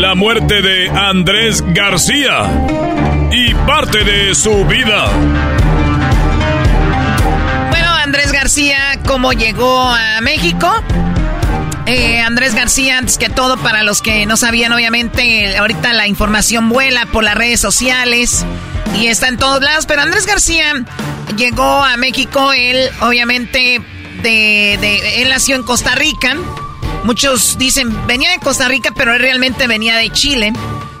[SPEAKER 4] la muerte de Andrés García y parte de su vida.
[SPEAKER 8] Bueno, Andrés García, ¿cómo llegó a México? Eh, Andrés García, antes que todo, para los que no sabían, obviamente, ahorita la información vuela por las redes sociales y está en todos lados, pero Andrés García llegó a México, él, obviamente, de, de él nació en Costa Rica Muchos dicen, venía de Costa Rica, pero él realmente venía de Chile.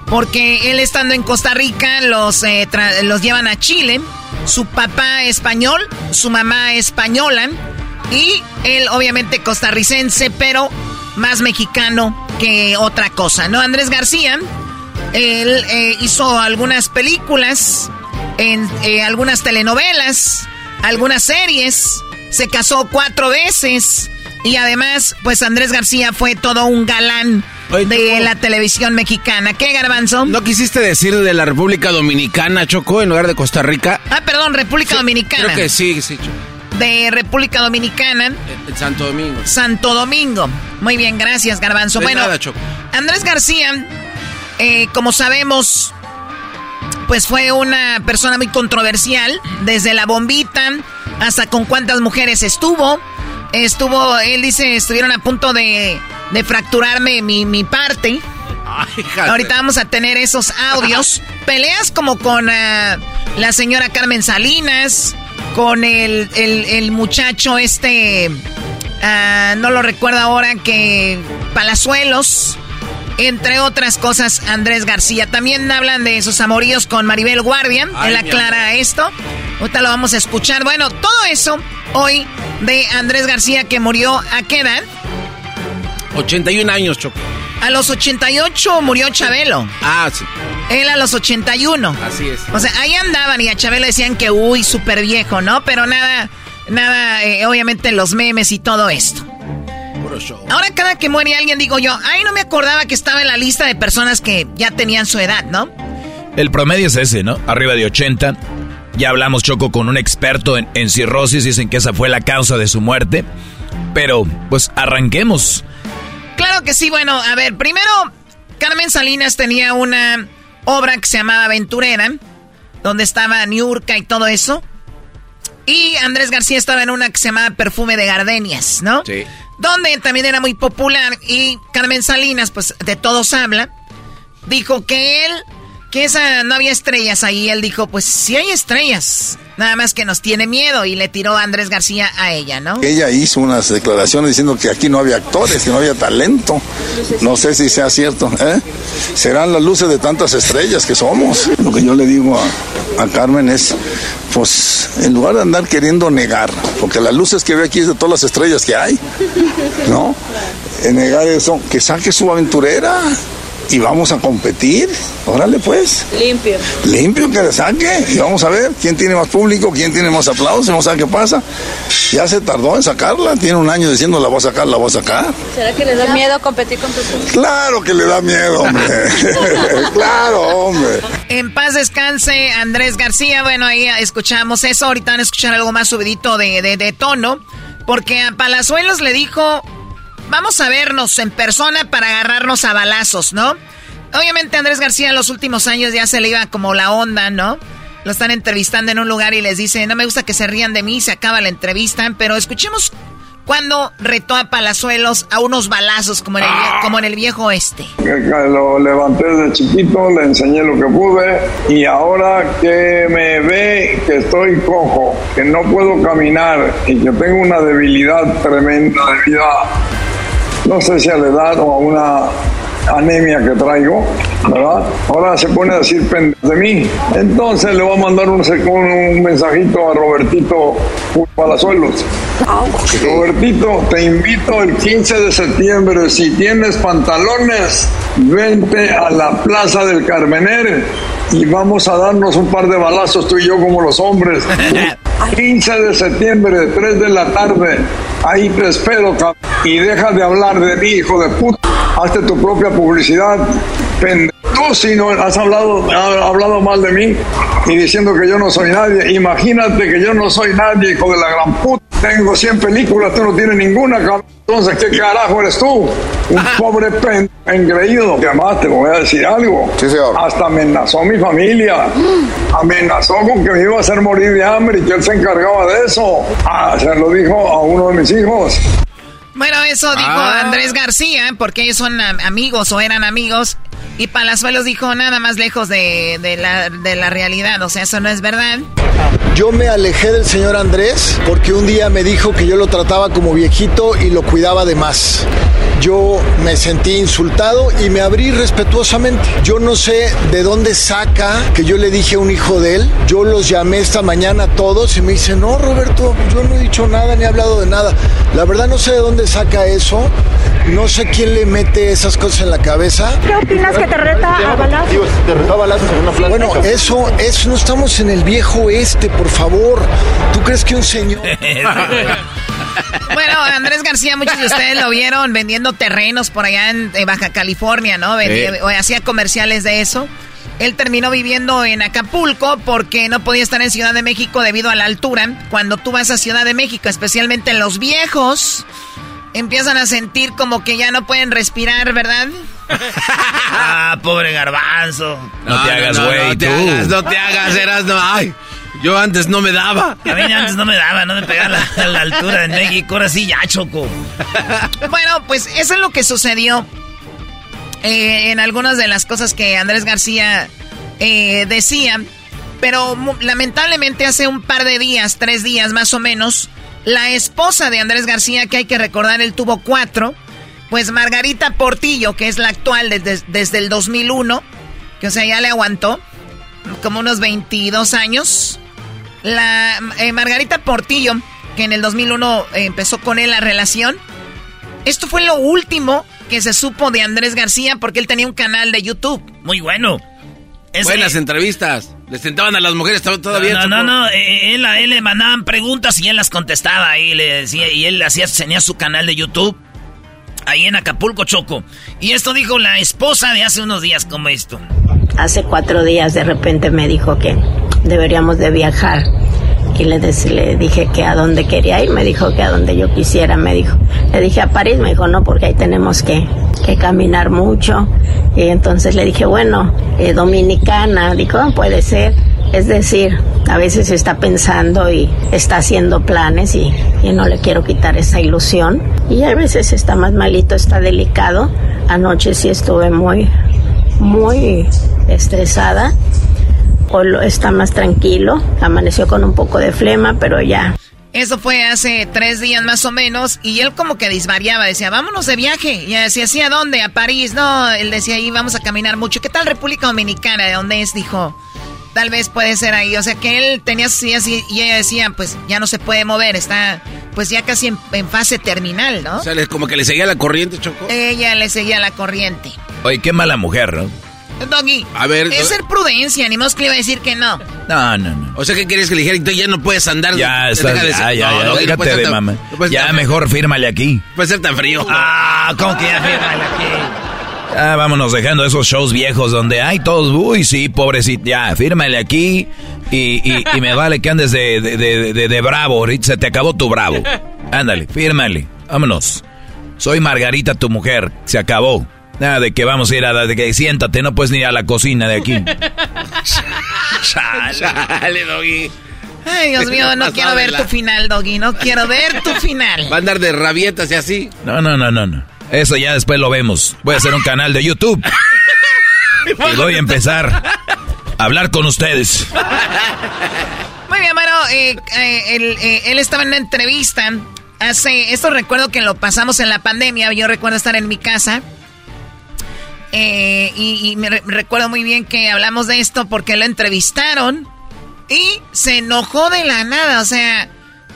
[SPEAKER 8] Porque él estando en Costa Rica los, eh, los llevan a Chile. Su papá español, su mamá española. Y él obviamente costarricense, pero más mexicano que otra cosa, ¿no? Andrés García, él eh, hizo algunas películas, en eh, algunas telenovelas, algunas series, se casó cuatro veces, y además, pues Andrés García fue todo un galán de la televisión mexicana. ¿Qué, Garbanzo?
[SPEAKER 2] ¿No quisiste decir de la República Dominicana, Choco, en lugar de Costa Rica?
[SPEAKER 8] Ah, perdón, República Dominicana.
[SPEAKER 2] Creo que sí, sí, Choco.
[SPEAKER 8] De República Dominicana.
[SPEAKER 2] En Santo Domingo.
[SPEAKER 8] Santo Domingo. Muy bien, gracias, Garbanzo. bueno,
[SPEAKER 2] Choco.
[SPEAKER 8] Andrés García, eh, como sabemos, pues fue una persona muy controversial. Desde la bombita hasta con cuántas mujeres estuvo Estuvo, él dice, estuvieron a punto de, de fracturarme mi, mi parte. Ahorita vamos a tener esos audios. Peleas como con eh, la señora Carmen Salinas, con el, el, muchacho este, ah, no lo recuerdo ahora, que Palazuelos, entre otras cosas, Andrés García. También hablan de sus amoríos con Maribel Guardia. él aclara esto. Ahorita lo vamos a escuchar. Bueno, todo eso hoy de Andrés García que murió a qué edad?
[SPEAKER 2] 81 años, Choco.
[SPEAKER 8] A los 88 murió Chabelo.
[SPEAKER 2] Ah, sí.
[SPEAKER 8] Él a los 81.
[SPEAKER 2] Así es.
[SPEAKER 8] O sea, ahí andaban y a Chabelo decían que, uy, súper viejo, ¿no? Pero nada, nada, eh, obviamente los memes y todo esto. Show. Ahora cada que muere alguien digo yo, ay, no me acordaba que estaba en la lista de personas que ya tenían su edad, ¿no?
[SPEAKER 3] El promedio es ese, ¿no? Arriba de 80. Ya hablamos, Choco, con un experto en, cirrosis. Dicen que esa fue la causa de su muerte. Pero, pues, arranquemos.
[SPEAKER 8] Claro que sí. Bueno, a ver, primero, Carmen Salinas tenía una obra que se llamaba Aventurera, donde estaba Niurka y todo eso. Y Andrés García estaba en una que se llamaba Perfume de Gardenias, ¿no?
[SPEAKER 2] Sí.
[SPEAKER 8] Donde también era muy popular. Y Carmen Salinas, pues de todos habla, dijo que él que esa no había estrellas ahí. Él dijo, pues sí hay estrellas, nada más que nos tiene miedo y le tiró a Andrés García a ella, ¿no?
[SPEAKER 9] Ella hizo unas declaraciones diciendo que aquí no había actores, que no había talento. No sé si sea cierto, ¿eh? Serán las luces de tantas estrellas que somos. Lo que yo le digo a, a Carmen es, pues en lugar de andar queriendo negar, porque las luces que ve aquí es de todas las estrellas que hay, ¿no? En negar eso, que saque su aventurera y vamos a competir. Órale pues.
[SPEAKER 10] Limpio.
[SPEAKER 9] Limpio que le saque y vamos a ver quién tiene más público, quién tiene más aplausos, vamos a ver qué pasa. Ya se tardó en sacarla, tiene un año diciendo la voy a sacar, la voy a sacar.
[SPEAKER 10] ¿Será que le da miedo competir con tu
[SPEAKER 9] Claro que le da miedo, hombre. claro, hombre.
[SPEAKER 8] En paz descanse Andrés García. Bueno, ahí escuchamos eso. Ahorita van a escuchar algo más subidito de, de, de tono. Porque a Palazuelos le dijo vamos a vernos en persona para agarrarnos a balazos, ¿no? Obviamente Andrés García en los últimos años ya se le iba como la onda, ¿no? Lo están entrevistando en un lugar y les dice, no me gusta que se rían de mí, se acaba la entrevista, pero escuchemos cuando retó a Palazuelos a unos balazos como en el, como en el viejo oeste.
[SPEAKER 11] Que Lo levanté desde chiquito, le enseñé lo que pude y ahora que me ve que estoy cojo, que no puedo caminar y que tengo una debilidad tremenda debido a, no sé si a la edad o a una anemia que traigo, ¿verdad? Ahora se pone a decir pendejo de mí. Entonces le voy a mandar un, un mensajito a Robertito Palazuelos. Robertito, te invito el 15 de septiembre. Si tienes pantalones, vente a la Plaza del Carmener y vamos a darnos un par de balazos tú y yo como los hombres. 15 de septiembre, 3 de la tarde. Ahí te espero, Y deja de hablar de mí, hijo de puta. Hazte tu propia publicidad. Pendejo. Tú si no has hablado, has hablado mal de mí y diciendo que yo no soy nadie. Imagínate que yo no soy nadie, hijo de la gran puta. Tengo 100 películas, tú no tienes ninguna, cabrón. Entonces, ¿qué carajo eres tú? Un pobre pendejo engreído. Que además te voy a decir algo. Hasta amenazó a mi familia. Amenazó con que me iba a hacer morir de hambre y que él se encargaba de eso. Ah, se lo dijo a uno de mis hijos.
[SPEAKER 8] Bueno, eso dijo
[SPEAKER 11] Ah.
[SPEAKER 8] Andrés García, porque ellos son am- amigos o eran amigos. Y Palazuelos dijo nada más lejos de, la, de la realidad. O sea, eso no es verdad.
[SPEAKER 12] Yo me alejé del señor Andrés porque un día me dijo que yo lo trataba como viejito y lo cuidaba de más. Yo me sentí insultado y me abrí respetuosamente. Yo no sé de dónde saca que yo le dije a un hijo de él. Yo los llamé esta mañana a todos y me dice, no, Roberto, yo no he dicho nada ni he hablado de nada. La verdad no sé de dónde saca eso. No sé quién le mete esas cosas en la cabeza.
[SPEAKER 10] ¿Qué opinas que te reta a balazos?
[SPEAKER 12] Te retó a balazos en una plaza. Bueno, eso, eso no estamos en el viejo oeste, por favor. ¿Tú crees que un señor...
[SPEAKER 8] Bueno, Andrés García, muchos de ustedes lo vieron vendiendo terrenos por allá en, en Baja California, ¿no? Vendía- hacía comerciales de eso. Él terminó viviendo en Acapulco porque no podía estar en Ciudad de México debido a la altura. Cuando tú vas a Ciudad de México, especialmente los viejos, empiezan a sentir como que ya no pueden respirar, ¿verdad?
[SPEAKER 3] Ah, pobre garbanzo. No, te hagas,
[SPEAKER 2] no,
[SPEAKER 3] güey,
[SPEAKER 2] no te
[SPEAKER 3] tú.
[SPEAKER 2] hagas, no te hagas, Erasmo. Ay, yo antes no me daba.
[SPEAKER 3] A mí antes no me daba, no me pegaba la, la altura de México, ahora sí ya choco.
[SPEAKER 8] Bueno, pues eso es lo que sucedió eh, en algunas de las cosas que Andrés García eh, decía. Pero mu- lamentablemente hace un par de días, tres días más o menos, la esposa de Andrés García, que hay que recordar, él tuvo cuatro, pues Margarita Portillo, que es la actual desde, desde el 2001, que o sea, ya le aguantó como unos 22 años. La eh, Margarita Portillo, que en el 2001 eh, empezó con él la relación. Esto fue lo último que se supo de Andrés García porque él tenía un canal de YouTube.
[SPEAKER 3] Muy bueno.
[SPEAKER 2] Buenas entrevistas. Les sentaban a las mujeres to- todavía.
[SPEAKER 3] No, no, no, eh, él, a él le mandaban preguntas y él las contestaba y le decía, y él hacía, tenía su canal de YouTube ahí en Acapulco, Choco. Y esto dijo la esposa de hace unos días como esto.
[SPEAKER 13] Hace cuatro días de repente me dijo que deberíamos de viajar y le, dije que a dónde quería ir, me dijo que a donde yo quisiera, me dijo. Le dije a París, me dijo no, porque ahí tenemos que, que caminar mucho. Y entonces le dije, bueno, eh, dominicana, dijo, "Ah, puede ser. Es decir, a veces está pensando y está haciendo planes y, y no le quiero quitar esa ilusión. Y a veces está más malito, está delicado. Anoche sí estuve muy, muy estresada. Lo- está más tranquilo, amaneció con un poco de flema, pero ya.
[SPEAKER 8] Eso fue hace tres días más o menos y él como que disvariaba, decía, vámonos de viaje. Y decía, ¿sí a dónde? A París. No, él decía, ahí vamos a caminar mucho. ¿Qué tal República Dominicana? ¿De dónde es? Dijo, tal vez puede ser ahí. O sea que él tenía sus ideas y, y ella decía, pues ya no se puede mover, está pues ya casi en, en fase terminal, ¿no?
[SPEAKER 2] O sea, como que le seguía la corriente, Choco.
[SPEAKER 8] Ella le seguía la corriente.
[SPEAKER 3] Oye, qué mala mujer, ¿no?
[SPEAKER 8] Doggy,
[SPEAKER 2] A ver,
[SPEAKER 8] es ser prudencia, ni más que le iba a decir que no.
[SPEAKER 3] No, no, no.
[SPEAKER 2] O sea, ¿qué querías que le dijera? Entonces ya no puedes andar.
[SPEAKER 3] Ya,
[SPEAKER 2] Deja
[SPEAKER 3] estás,
[SPEAKER 2] de
[SPEAKER 3] ya, ya,
[SPEAKER 2] No,
[SPEAKER 3] ya,
[SPEAKER 2] no,
[SPEAKER 3] déjate de
[SPEAKER 2] tan-
[SPEAKER 3] mamá. Ya,
[SPEAKER 2] tan-
[SPEAKER 3] mejor fírmale aquí.
[SPEAKER 2] Puede ser tan frío.
[SPEAKER 3] Ah, ¿cómo que ya fírmale aquí? Ah, vámonos dejando esos shows viejos donde hay todos, uy, sí, pobrecito, ya, fírmale aquí y, y, y me vale que andes de, de, de, de- de bravo, ahorita se te acabó tu bravo. Ándale, fírmale, vámonos. Soy Margarita, tu mujer, se acabó. Nada de que vamos a ir a, de que siéntate, no puedes ni ir a la cocina de aquí.
[SPEAKER 2] Chale, Doggy.
[SPEAKER 8] Ay, Dios mío, no quiero ver tu final, Doggy. No quiero ver tu final.
[SPEAKER 2] Va a andar de rabietas y así.
[SPEAKER 3] No, no, no, no, no. Eso ya después lo vemos. Voy a hacer un canal de YouTube. y voy a empezar a hablar con ustedes.
[SPEAKER 8] Muy bien, bueno, eh, eh, él, eh, él estaba en una entrevista. Hace, esto recuerdo que lo pasamos en la pandemia. Yo recuerdo estar en mi casa. Eh, y, me re- recuerdo muy bien que hablamos de esto porque lo entrevistaron y se enojó de la nada. O sea,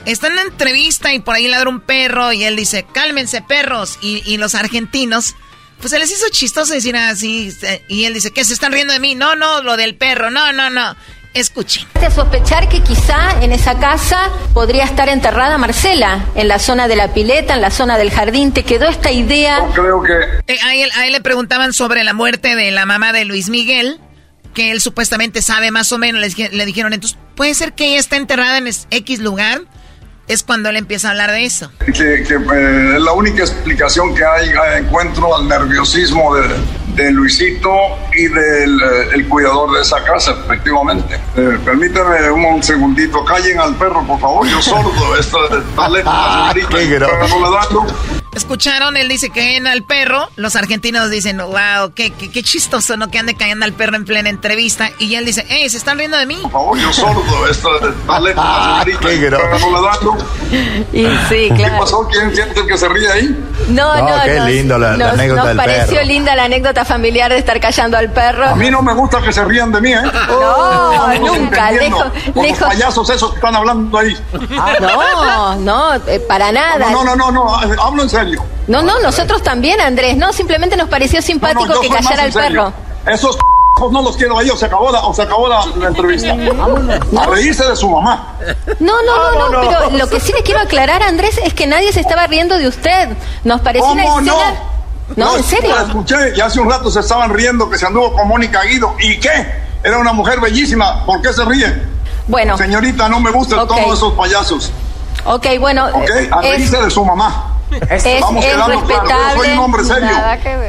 [SPEAKER 8] está en una entrevista y por ahí ladra un perro y él dice, cálmense perros. Y, y los argentinos, pues se les hizo chistoso decir así. Y él dice, ¿qué se están riendo de mí? No, no, lo del perro. No, no, no. Escuchen.
[SPEAKER 14] De sospechar que quizá en esa casa podría estar enterrada Marcela, en la zona de la pileta, en la zona del jardín. ¿Te quedó esta idea?
[SPEAKER 11] Creo que
[SPEAKER 8] Eh, a, él, a él le preguntaban sobre la muerte de la mamá de Luis Miguel, que él supuestamente sabe más o menos. Le, le dijeron, entonces, ¿puede ser que ella está enterrada en X lugar? Es cuando él empieza a hablar de eso.
[SPEAKER 11] que, que, eh, es la única explicación que hay encuentro al nerviosismo de, de Luisito y del eh, el cuidador de esa casa, efectivamente. Eh, permíteme un, un segundito, callen al perro, por favor, yo sordo, esta está lejos la señorita,
[SPEAKER 9] Qué
[SPEAKER 11] pero no le dando.
[SPEAKER 8] Escucharon, él dice que en al perro. Los argentinos dicen, wow, qué, qué, qué chistoso, ¿no? Que ande cayendo al perro en plena entrevista. Y él dice, hey, ¿se están riendo de mí?
[SPEAKER 11] Por favor, yo sordo, esta está lejos la señorita,
[SPEAKER 9] Qué grosso.
[SPEAKER 11] pero no le dando.
[SPEAKER 14] Y sí,
[SPEAKER 11] ¿Qué
[SPEAKER 14] claro.
[SPEAKER 11] pasó? ¿Quién siente el que se ríe ahí?
[SPEAKER 14] No,
[SPEAKER 9] No,
[SPEAKER 14] no,
[SPEAKER 9] qué
[SPEAKER 14] nos-
[SPEAKER 9] lindo la- la
[SPEAKER 14] nos,
[SPEAKER 9] anécdota
[SPEAKER 14] nos
[SPEAKER 9] del
[SPEAKER 14] pareció
[SPEAKER 9] perro.
[SPEAKER 14] linda la anécdota familiar de estar callando al perro.
[SPEAKER 11] A mí no me gusta que se rían de mí, ¿eh?
[SPEAKER 14] No, nunca, lejos, lejos.
[SPEAKER 11] los payasos esos que están hablando ahí.
[SPEAKER 14] No, no, eh, para nada.
[SPEAKER 11] No, no, no, no, no, hablo en serio.
[SPEAKER 14] No, no, nosotros también, Andrés. No, simplemente nos pareció simpático
[SPEAKER 11] No, no, yo
[SPEAKER 14] que callara al perro.
[SPEAKER 11] Esos no los quiero ahí, o se acabó la, o se acabó la, la entrevista. A reírse de su mamá.
[SPEAKER 14] No, no, no, no, pero lo que sí le quiero aclarar, Andrés, es que nadie se estaba riendo de usted. Nos pareció una
[SPEAKER 11] ¿Cómo
[SPEAKER 14] escena...
[SPEAKER 11] no?
[SPEAKER 14] No, en serio.
[SPEAKER 11] La escuché y hace un rato se estaban riendo que se anduvo con Mónica Guido. ¿Y qué? Era una mujer bellísima. ¿Por qué se ríen?
[SPEAKER 14] Bueno,
[SPEAKER 11] Señorita, no me gustan todos esos payasos.
[SPEAKER 14] ok, bueno,
[SPEAKER 11] ¿Ok? A
[SPEAKER 14] es,
[SPEAKER 11] reírse de su mamá.
[SPEAKER 14] Es,
[SPEAKER 11] Vamos
[SPEAKER 14] es
[SPEAKER 11] quedando claro.
[SPEAKER 14] respetable.
[SPEAKER 11] Yo soy un hombre serio.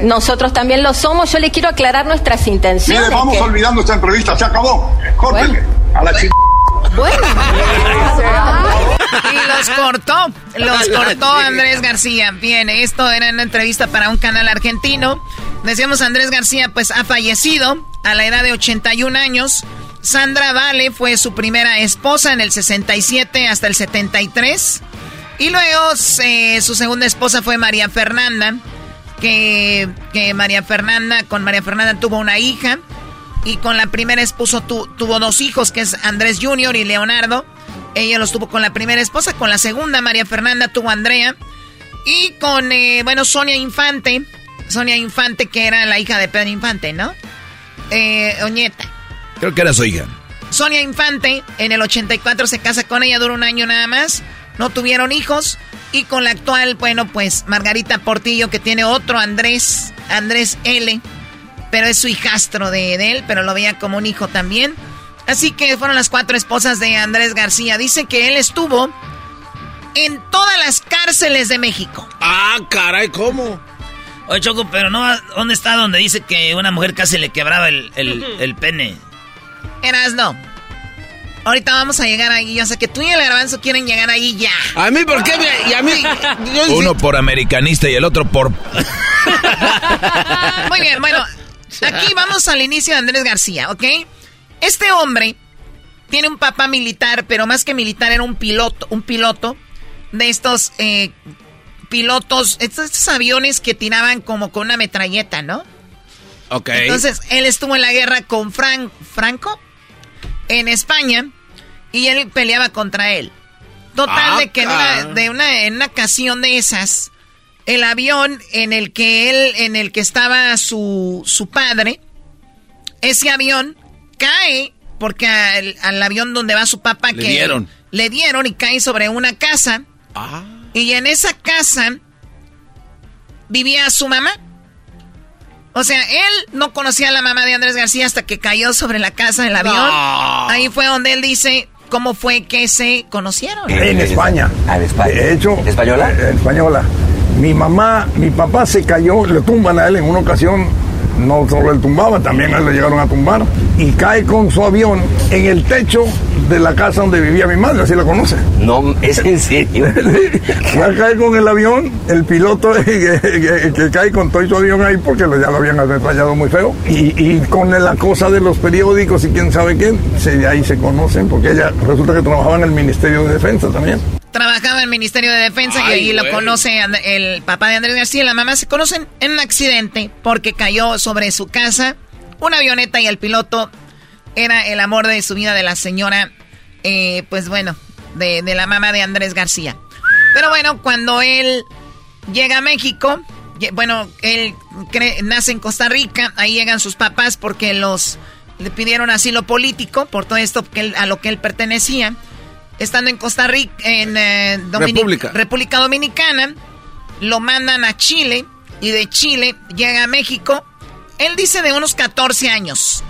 [SPEAKER 14] Nosotros también lo somos. Yo le quiero aclarar nuestras intenciones.
[SPEAKER 11] Mire, vamos
[SPEAKER 14] que-
[SPEAKER 11] olvidando esta entrevista. Se acabó. Córtele. A la chica.
[SPEAKER 14] Bueno.
[SPEAKER 8] Y los cortó, los cortó Andrés García. Bien, esto era una entrevista para un canal argentino. Decíamos Andrés García pues ha fallecido a la edad de 81 años. Sandra Vale fue su primera esposa en el 67 hasta el 73. Y luego eh, su segunda esposa fue María Fernanda, que, que María Fernanda, con María Fernanda tuvo una hija. Y con la primera esposa tu- tuvo dos hijos, que es Andrés Jr. y Leonardo. Ella los tuvo con la primera esposa. Con la segunda, María Fernanda, tuvo a Andrea. Y con, eh, bueno, Sonia Infante. Sonia Infante, que era la hija de Pedro Infante, ¿no? Eh, Oñeta.
[SPEAKER 3] Creo que era su hija.
[SPEAKER 8] Sonia Infante, en el 84 se casa con ella, dura un año nada más. No tuvieron hijos. Y con la actual, bueno, pues Margarita Portillo, que tiene otro Andrés, Andrés L. Pero es su hijastro de, de él, pero lo veía como un hijo también. Así que fueron las cuatro esposas de Andrés García. Dice que él estuvo en todas las cárceles de México.
[SPEAKER 2] Ah, caray, ¿cómo?
[SPEAKER 8] Oye, Choco, pero no, ¿dónde está donde dice que una mujer casi le quebraba el, el, el pene? Eras no. Ahorita vamos a llegar ahí. Yo sé que tú y el garbanzo quieren llegar ahí ya.
[SPEAKER 2] ¿A mí por qué? me- Y a mí... yo-
[SPEAKER 3] Uno por americanista y el otro por...
[SPEAKER 8] Muy bien, bueno, aquí vamos al inicio de Andrés García, ¿ok? Este hombre tiene un papá militar, pero más que militar era un piloto, un piloto de estos eh, pilotos, estos, estos aviones que tiraban como con una metralleta, ¿no?
[SPEAKER 2] Ok.
[SPEAKER 8] Entonces, él estuvo en la guerra con Fran- Franco en España y él peleaba contra él. Total
[SPEAKER 2] Ah,
[SPEAKER 8] de que en una,
[SPEAKER 2] cara.
[SPEAKER 8] de una, en una ocasión de esas, el avión en el que él, en el que estaba su, su padre, ese avión cae porque al, al avión donde va su papá
[SPEAKER 2] Le
[SPEAKER 8] que
[SPEAKER 2] dieron.
[SPEAKER 8] le dieron y cae sobre una casa.
[SPEAKER 2] Ah.
[SPEAKER 8] Y en esa casa vivía su mamá. O sea, él no conocía a la mamá de Andrés García hasta que cayó sobre la casa del avión.
[SPEAKER 9] No.
[SPEAKER 8] Ahí fue donde él dice cómo fue que se conocieron.
[SPEAKER 9] En España. De hecho, ¿Española? española. Mi mamá, mi papá se cayó, le tumban a él en una ocasión No solo él tumbaba, también a él le llegaron a tumbar. Y cae con su avión en el techo de la casa donde vivía mi madre, así la conoce.
[SPEAKER 15] No, es en serio.
[SPEAKER 9] Va a caer con el avión, el piloto que, cae con todo su avión ahí porque ya lo habían rayado muy feo. Y, con la cosa de los periódicos y quién sabe qué, se, ahí se conocen porque ella resulta que trabajaba en el Ministerio de Defensa también.
[SPEAKER 8] Trabajaba en el Ministerio de Defensa y ahí lo conoce el papá de Andrés García y la mamá. Se conocen en un accidente porque cayó sobre su casa una avioneta y el piloto era el amor de su vida de la señora, eh, pues bueno, de, la mamá de Andrés García. Pero bueno, cuando él llega a México, bueno, él nace en Costa Rica, ahí llegan sus papás porque los le pidieron asilo político por todo esto que a lo que él pertenecía. Estando en Costa Rica, en eh, República Dominicana, lo mandan a Chile y de Chile llega a México. Él dice de unos 14 años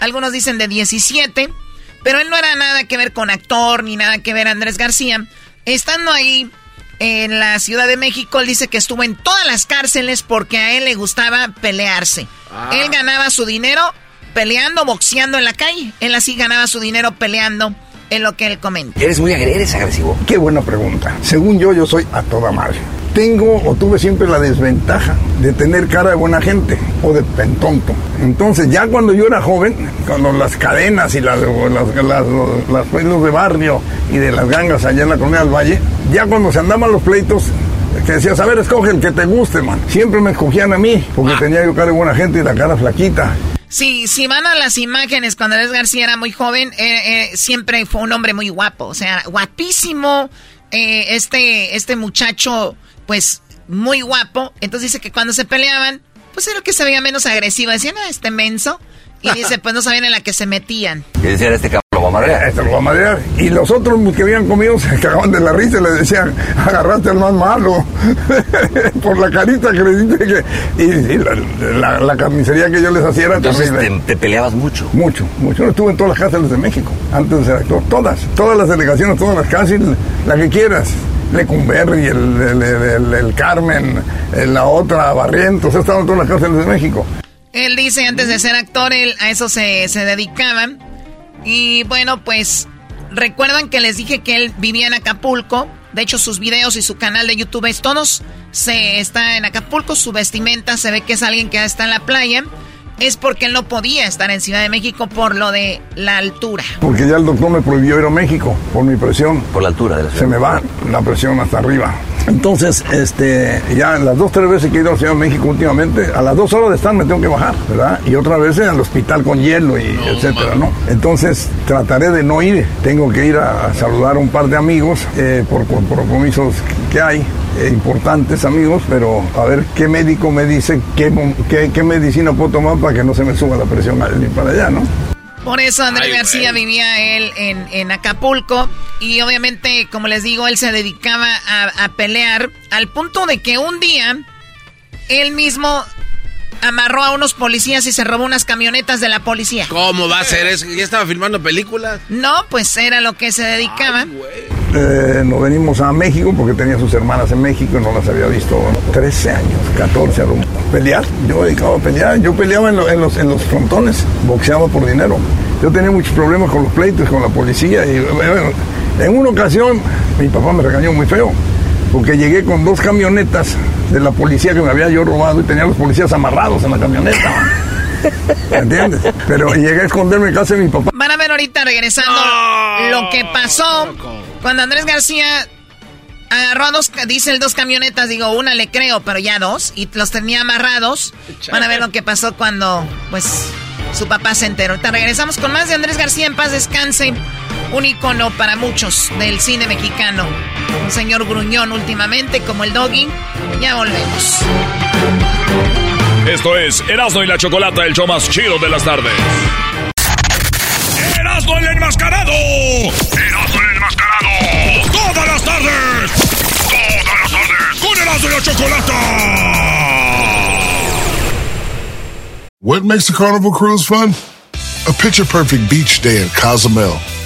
[SPEAKER 8] algunos dicen de 17, pero él no era nada que ver con actor ni nada que ver Andrés García. Estando ahí en la Ciudad de México, él dice que estuvo en todas las cárceles porque a él le gustaba pelearse. Ah. Él ganaba su dinero peleando, boxeando en la calle. Él así ganaba su dinero peleando en lo que él comenta.
[SPEAKER 15] ¿Eres muy agresivo?
[SPEAKER 9] Qué buena pregunta. Según yo, yo soy a toda madre tengo o tuve siempre la desventaja de tener cara de buena gente o de pentonto. Entonces ya cuando yo era joven, cuando las cadenas y las, las, las, pueblos de barrio y de las gangas allá en la colonia del Valle, ya cuando se andaban los pleitos, que decías, a ver, escoge el que te guste, man. Siempre me escogían a mí, porque ah. tenía yo cara de buena gente y la cara flaquita.
[SPEAKER 8] Sí, si van a las imágenes, cuando Andrés García era muy joven, eh, eh, siempre fue un hombre muy guapo, o sea, guapísimo. Eh, este, este muchacho pues muy guapo. Entonces dice que cuando se peleaban, pues era que se veía menos agresivo. Decían, este menso. Y dice, pues no sabían en la que se metían.
[SPEAKER 15] Y decían, este cabrón lo va a madrear.
[SPEAKER 9] Este lo va a madrear. Y los otros que habían comido se cagaban de la risa y le decían, agarraste al más malo. Por la carita que le dije que... Y, la, carnicería que yo les hacía era
[SPEAKER 15] Entonces te, te, peleabas mucho.
[SPEAKER 9] Mucho, mucho. Yo estuve en todas las cárceles de México, antes de ser actor. Todas. Todas las delegaciones, todas las cárceles, la que quieras. Lecumberri, el, el, el, Carmen, la otra, Barrientos, estaban en todas las cárceles de México.
[SPEAKER 8] Él dice, antes de ser actor, él a eso se, se dedicaba. Y bueno, pues recuerdan que les dije que él vivía en Acapulco. De hecho, sus videos y su canal de YouTube es todos se está en Acapulco. Su vestimenta se ve que es alguien que está en la playa es porque él no podía estar en Ciudad de México por lo de la altura.
[SPEAKER 9] Porque ya el doctor me prohibió ir a México por mi presión.
[SPEAKER 15] Por la altura de la ciudad.
[SPEAKER 9] Se me va la presión hasta arriba. Entonces, este, ya las dos, tres veces que he ido a Ciudad de México últimamente, a las dos horas de estar me tengo que bajar, ¿verdad? Y otra vez al hospital con hielo y etcétera, ¿no? Entonces, trataré de no ir. Tengo que ir a, saludar a un par de amigos eh, por, por compromisos que hay importantes amigos, pero a ver qué médico me dice qué, qué, medicina puedo tomar para que no se me suba la presión ni para allá, ¿no?
[SPEAKER 8] Por eso Andrés García vivía él en, en, Acapulco y obviamente, como les digo, él se dedicaba a, a pelear al punto de que un día él mismo amarró a unos policías y se robó unas camionetas de la policía.
[SPEAKER 2] ¿Cómo va a ser eso? ¿Ya estaba filmando películas?
[SPEAKER 8] No, pues era lo que se dedicaba.
[SPEAKER 9] eh, nos venimos a México porque tenía sus hermanas en México y no las había visto 13 años, 14 a pelear. Yo dedicaba a pelear, yo peleaba en, los, en los frontones, boxeaba por dinero. Yo tenía muchos problemas con los pleitos, con la policía y bueno, en una ocasión mi papá me regañó muy feo porque llegué con dos camionetas de la policía que me había yo robado y tenía los policías amarrados en la camioneta. ¿Entiendes? Pero llegué a esconderme en casa de mi papá.
[SPEAKER 8] Van a ver ahorita regresando lo que pasó cuando Andrés García agarró a dos, dice dos camionetas, digo, una le creo, pero ya dos, y los tenía amarrados. Van a ver lo que pasó cuando, pues, su papá se enteró. Ahorita regresamos con más de Andrés García en paz descanse un icono para muchos del cine mexicano. Un señor gruñón últimamente como el doggy. Ya volvemos.
[SPEAKER 4] Esto es Erasmo y la Chocolata, el show más chido de las tardes. ¡Erasmo el enmascarado! ¡Erasmo el enmascarado! ¡Todas las tardes! ¡Todas las tardes! ¡Con Erasmo y la Chocolata!
[SPEAKER 16] What makes the Carnival Cruise fun? A picture perfect beach day in Cozumel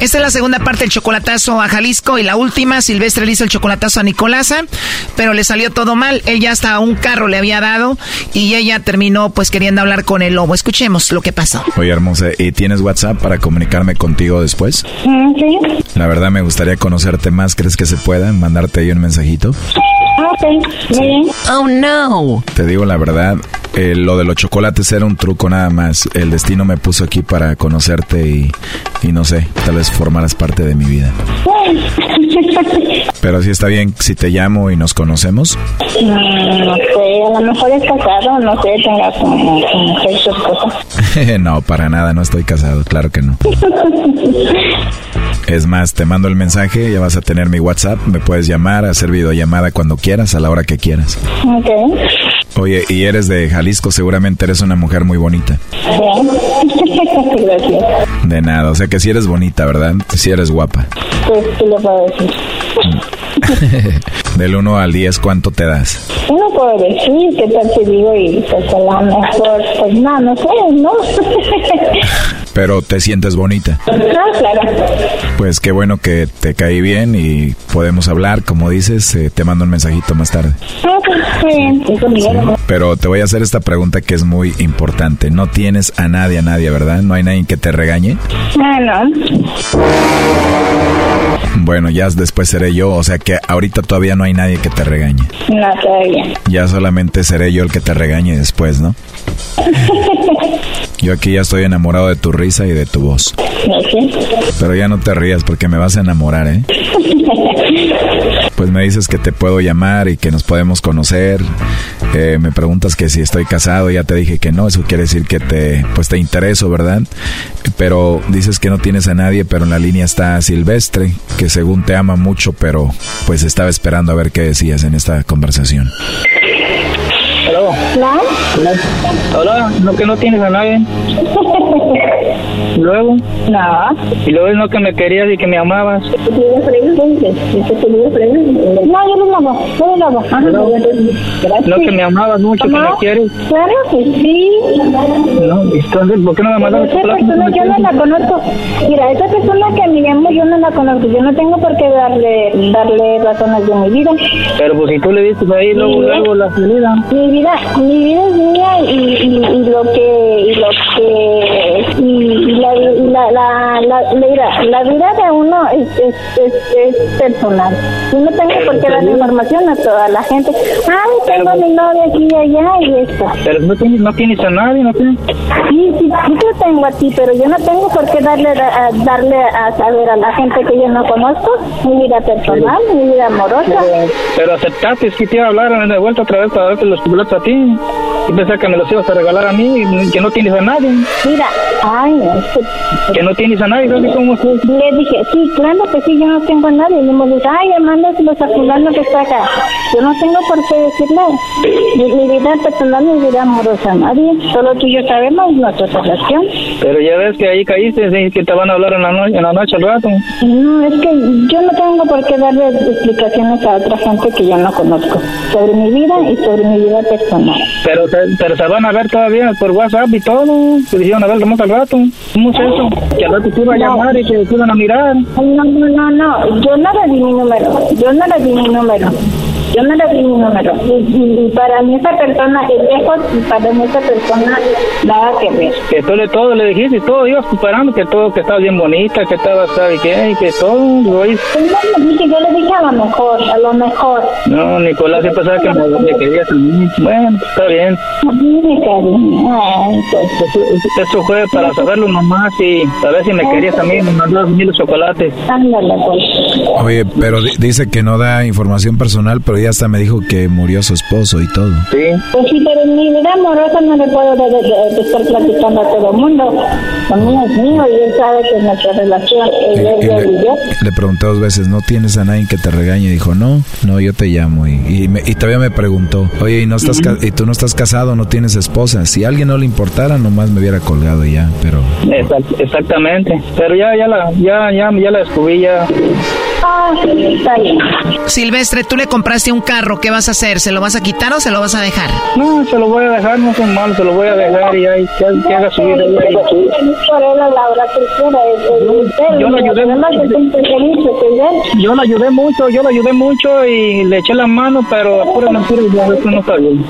[SPEAKER 1] Esta es la segunda parte del chocolatazo a Jalisco y la última, Silvestre le hizo el chocolatazo a Nicolasa, pero le salió todo mal. Él ya hasta un carro le había dado y ella terminó pues queriendo hablar con el lobo. Escuchemos lo que pasó.
[SPEAKER 3] Oye, hermosa, ¿y tienes WhatsApp para comunicarme contigo después?
[SPEAKER 17] Mm, sí.
[SPEAKER 3] La verdad me gustaría conocerte más. ¿Crees que se pueda mandarte ahí un mensajito?
[SPEAKER 17] Ok, muy bien.
[SPEAKER 1] Oh, no.
[SPEAKER 3] Te digo la verdad, eh, lo de los chocolates era un truco nada más. El destino me puso aquí para conocerte y, y no sé, tal vez formaras parte de mi vida. Pero sí está bien si te llamo y nos conocemos.
[SPEAKER 17] Mm, No sé, a lo mejor es casado, no sé, tenga mujer, su esposa.
[SPEAKER 3] no, para nada, no estoy casado, claro que no. Es más, te mando el mensaje, ya vas a tener mi WhatsApp, me puedes llamar, hacer videollamada cuando quieras, a la hora que quieras.
[SPEAKER 17] Ok,
[SPEAKER 3] Oye, y eres de Jalisco, seguramente eres una mujer muy bonita.
[SPEAKER 17] bien. Gracias.
[SPEAKER 3] De nada, o sea que si eres bonita, ¿verdad? Si eres guapa.
[SPEAKER 17] Pues, ¿qué le puedo decir?
[SPEAKER 3] Del 1 al 10, ¿cuánto te das?
[SPEAKER 17] No puedo decir qué tal si digo y pues a lo mejor, pues no, no sé, ¿no?
[SPEAKER 3] Pero te sientes bonita.
[SPEAKER 17] ah, claro.
[SPEAKER 3] Pues qué bueno que te caí bien y podemos hablar, como dices, eh, te mando un mensajito más tarde.
[SPEAKER 17] Ah, pues. Eso, Miguel,
[SPEAKER 3] Pero te voy a hacer esta pregunta que es muy importante. No tienes a nadie, a nadie, ¿verdad? ¿No hay nadie que te regañe?
[SPEAKER 17] Ah, no.
[SPEAKER 3] Bueno, ya después seré yo, o sea que ahorita todavía no hay nadie que te regañe.
[SPEAKER 17] No, todavía.
[SPEAKER 3] Ya solamente seré yo el que te regañe después, ¿no? Yo aquí ya estoy enamorado de tu risa y de tu voz. Pero ya no te rías porque me vas a enamorar, ¿eh? Pues me dices que te puedo llamar y que nos podemos conocer. Eh, me preguntas que si estoy casado, ya te dije que no, eso quiere decir que te, pues te intereso, ¿verdad? Pero dices que no tienes a nadie, pero en la línea está Silvestre, que según te ama mucho, pero pues estaba esperando a ver qué decías en esta conversación.
[SPEAKER 18] Aló.
[SPEAKER 17] ¿No?
[SPEAKER 18] Hola, no que no tienes a nadie. Luego.
[SPEAKER 17] No.
[SPEAKER 18] Y luego es no que me querías y que me amabas.
[SPEAKER 17] No, yo no lo hago, yo no lo hago. Ajá, Gracias.
[SPEAKER 18] No que me amabas mucho, que me quieres.
[SPEAKER 17] Claro que sí.
[SPEAKER 18] No, entonces, ¿por qué no me mandas
[SPEAKER 17] Esa persona yo no la conozco. Mira, esa persona que me llamó yo no la conozco. Yo no tengo por qué darle darle razones de mi vida.
[SPEAKER 18] Pero pues si tú le dices ahí luego, luego la salida.
[SPEAKER 17] Mi vida, mi vida es mía y, y, y lo que y lo que y, la, la, la, la, mira, la vida de uno es, es, es, es personal. Yo no tengo por qué dar información a toda la gente. Ay, tengo a mi novia aquí y allá y esto.
[SPEAKER 18] Pero no tienes, no tienes a nadie, ¿no tienes?
[SPEAKER 17] Sí, sí, sí te tengo a ti, pero yo no tengo por qué darle a, darle a saber a la gente que yo no conozco mi vida personal, mi vida amorosa.
[SPEAKER 18] Pero aceptaste que te iba a hablar de vuelta otra vez para darte los chocolates a ti. Y pensé que me los ibas a regalar a mí y que no tienes a nadie.
[SPEAKER 17] Mira, ay, no,
[SPEAKER 18] que- no tienes a nadie, ¿sabes cómo es?
[SPEAKER 17] Le dije, sí, claro que sí, yo no tengo a nadie. Y me dice, ay, mándaselos a fulano que está acá. Yo no tengo por qué decirle. Mi, mi vida personal, mi vida amorosa, nadie. Solo tú y yo sabemos nuestra relación.
[SPEAKER 18] Pero ya ves que ahí caíste y que te van a hablar en la, no- en la noche al rato.
[SPEAKER 17] No, es que yo no tengo por qué darle explicaciones a otra gente que yo no conozco sobre mi vida y sobre mi vida personal.
[SPEAKER 18] Pero, se- pero se van a ver todavía por WhatsApp y todo. Se dijeron a ver más al rato. ¿Cómo es eso? Que al rato te iba a
[SPEAKER 17] No.
[SPEAKER 18] llamar y que te iban a mirar.
[SPEAKER 17] No, no, no, no, yo no le di mi número, yo no le di mi número. Yo no le di mi número. Y, y, para mí esa persona es lejos y para mí esa persona nada que ver.
[SPEAKER 18] Que tú le todo le dijiste y todo, ibas comparando que todo, que estaba bien bonita, que estaba, ¿sabe qué? Y que todo, güey.
[SPEAKER 17] Pues no, le dije, yo le dije a lo mejor, a lo mejor.
[SPEAKER 18] No, Nicolás siempre sabe que me, me querías a mí. Bueno, está bien.
[SPEAKER 17] A mí me pues.
[SPEAKER 18] Eso, eso fue para saberlo nomás y a ver si me querías a mí, me mandabas mil chocolates.
[SPEAKER 17] Ándale, pues.
[SPEAKER 3] Oye, pero di- dice que no da información personal, pero ya hasta me dijo que murió su esposo y todo.
[SPEAKER 18] Sí.
[SPEAKER 17] Pues sí, pero en mi vida amorosa no le puedo de, de- de- estar platicando a todo el mundo. Conmigo es mío y él sabe que nuestra relación es
[SPEAKER 3] Y-
[SPEAKER 17] de
[SPEAKER 3] y
[SPEAKER 17] él y yo.
[SPEAKER 3] Le pregunté dos veces, ¿no tienes a nadie que te regañe? Y dijo, no, no, yo te llamo. Y, y, me- y todavía me preguntó, oye, ¿y, no estás ca- ¿y tú no estás casado, no tienes esposa? Si a alguien no le importara, nomás me hubiera colgado y ya, pero...
[SPEAKER 18] Exact- exactamente. Pero ya, ya la, ya, ya, ya la descubrí ya.
[SPEAKER 17] Ah, está bien.
[SPEAKER 1] Silvestre, tú le compraste un carro, ¿qué vas a hacer? ¿Se lo vas a quitar o se lo vas a dejar?
[SPEAKER 18] No, se lo voy a dejar, no son malos, se lo voy a dejar y ahí, que, que haga su vida.
[SPEAKER 17] Es- es- es.
[SPEAKER 18] Yo lo ayudé mucho.
[SPEAKER 17] yo es.
[SPEAKER 18] Yo la ayudé mucho, yo la ayudé mucho y le eché la mano, pero a pura mentira ya eso no está bien.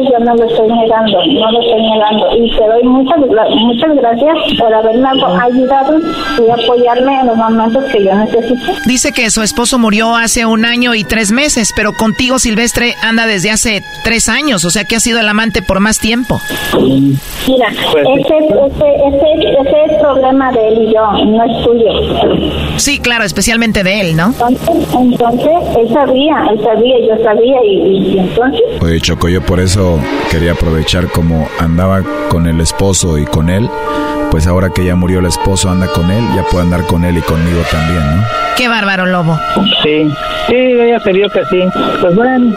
[SPEAKER 17] Y yo no lo estoy negando, no lo estoy negando. Y te doy muchas, muchas gracias por haberme ayudado y apoyarme en los momentos que yo necesito.
[SPEAKER 1] Dice que su esposo murió hace un año y tres meses, pero contigo, Silvestre, anda desde hace tres años, o sea que ha sido el amante por más tiempo.
[SPEAKER 17] Mira,
[SPEAKER 18] Pues
[SPEAKER 17] ese, ese, ese, ese es problema de él y yo, no es tuyo.
[SPEAKER 1] Sí, claro, especialmente de él, ¿no?
[SPEAKER 17] Entonces, entonces él sabía, él sabía, yo sabía y, y- y entonces...
[SPEAKER 3] Oye, Choco, yo por eso quería aprovechar como andaba con el esposo y con él, pues ahora que ya murió el esposo anda con él, ya puede andar con él y conmigo también, ¿no?
[SPEAKER 1] Qué bárbaro, Lobo.
[SPEAKER 18] Sí, sí, ella se vio que sí. Pues bueno,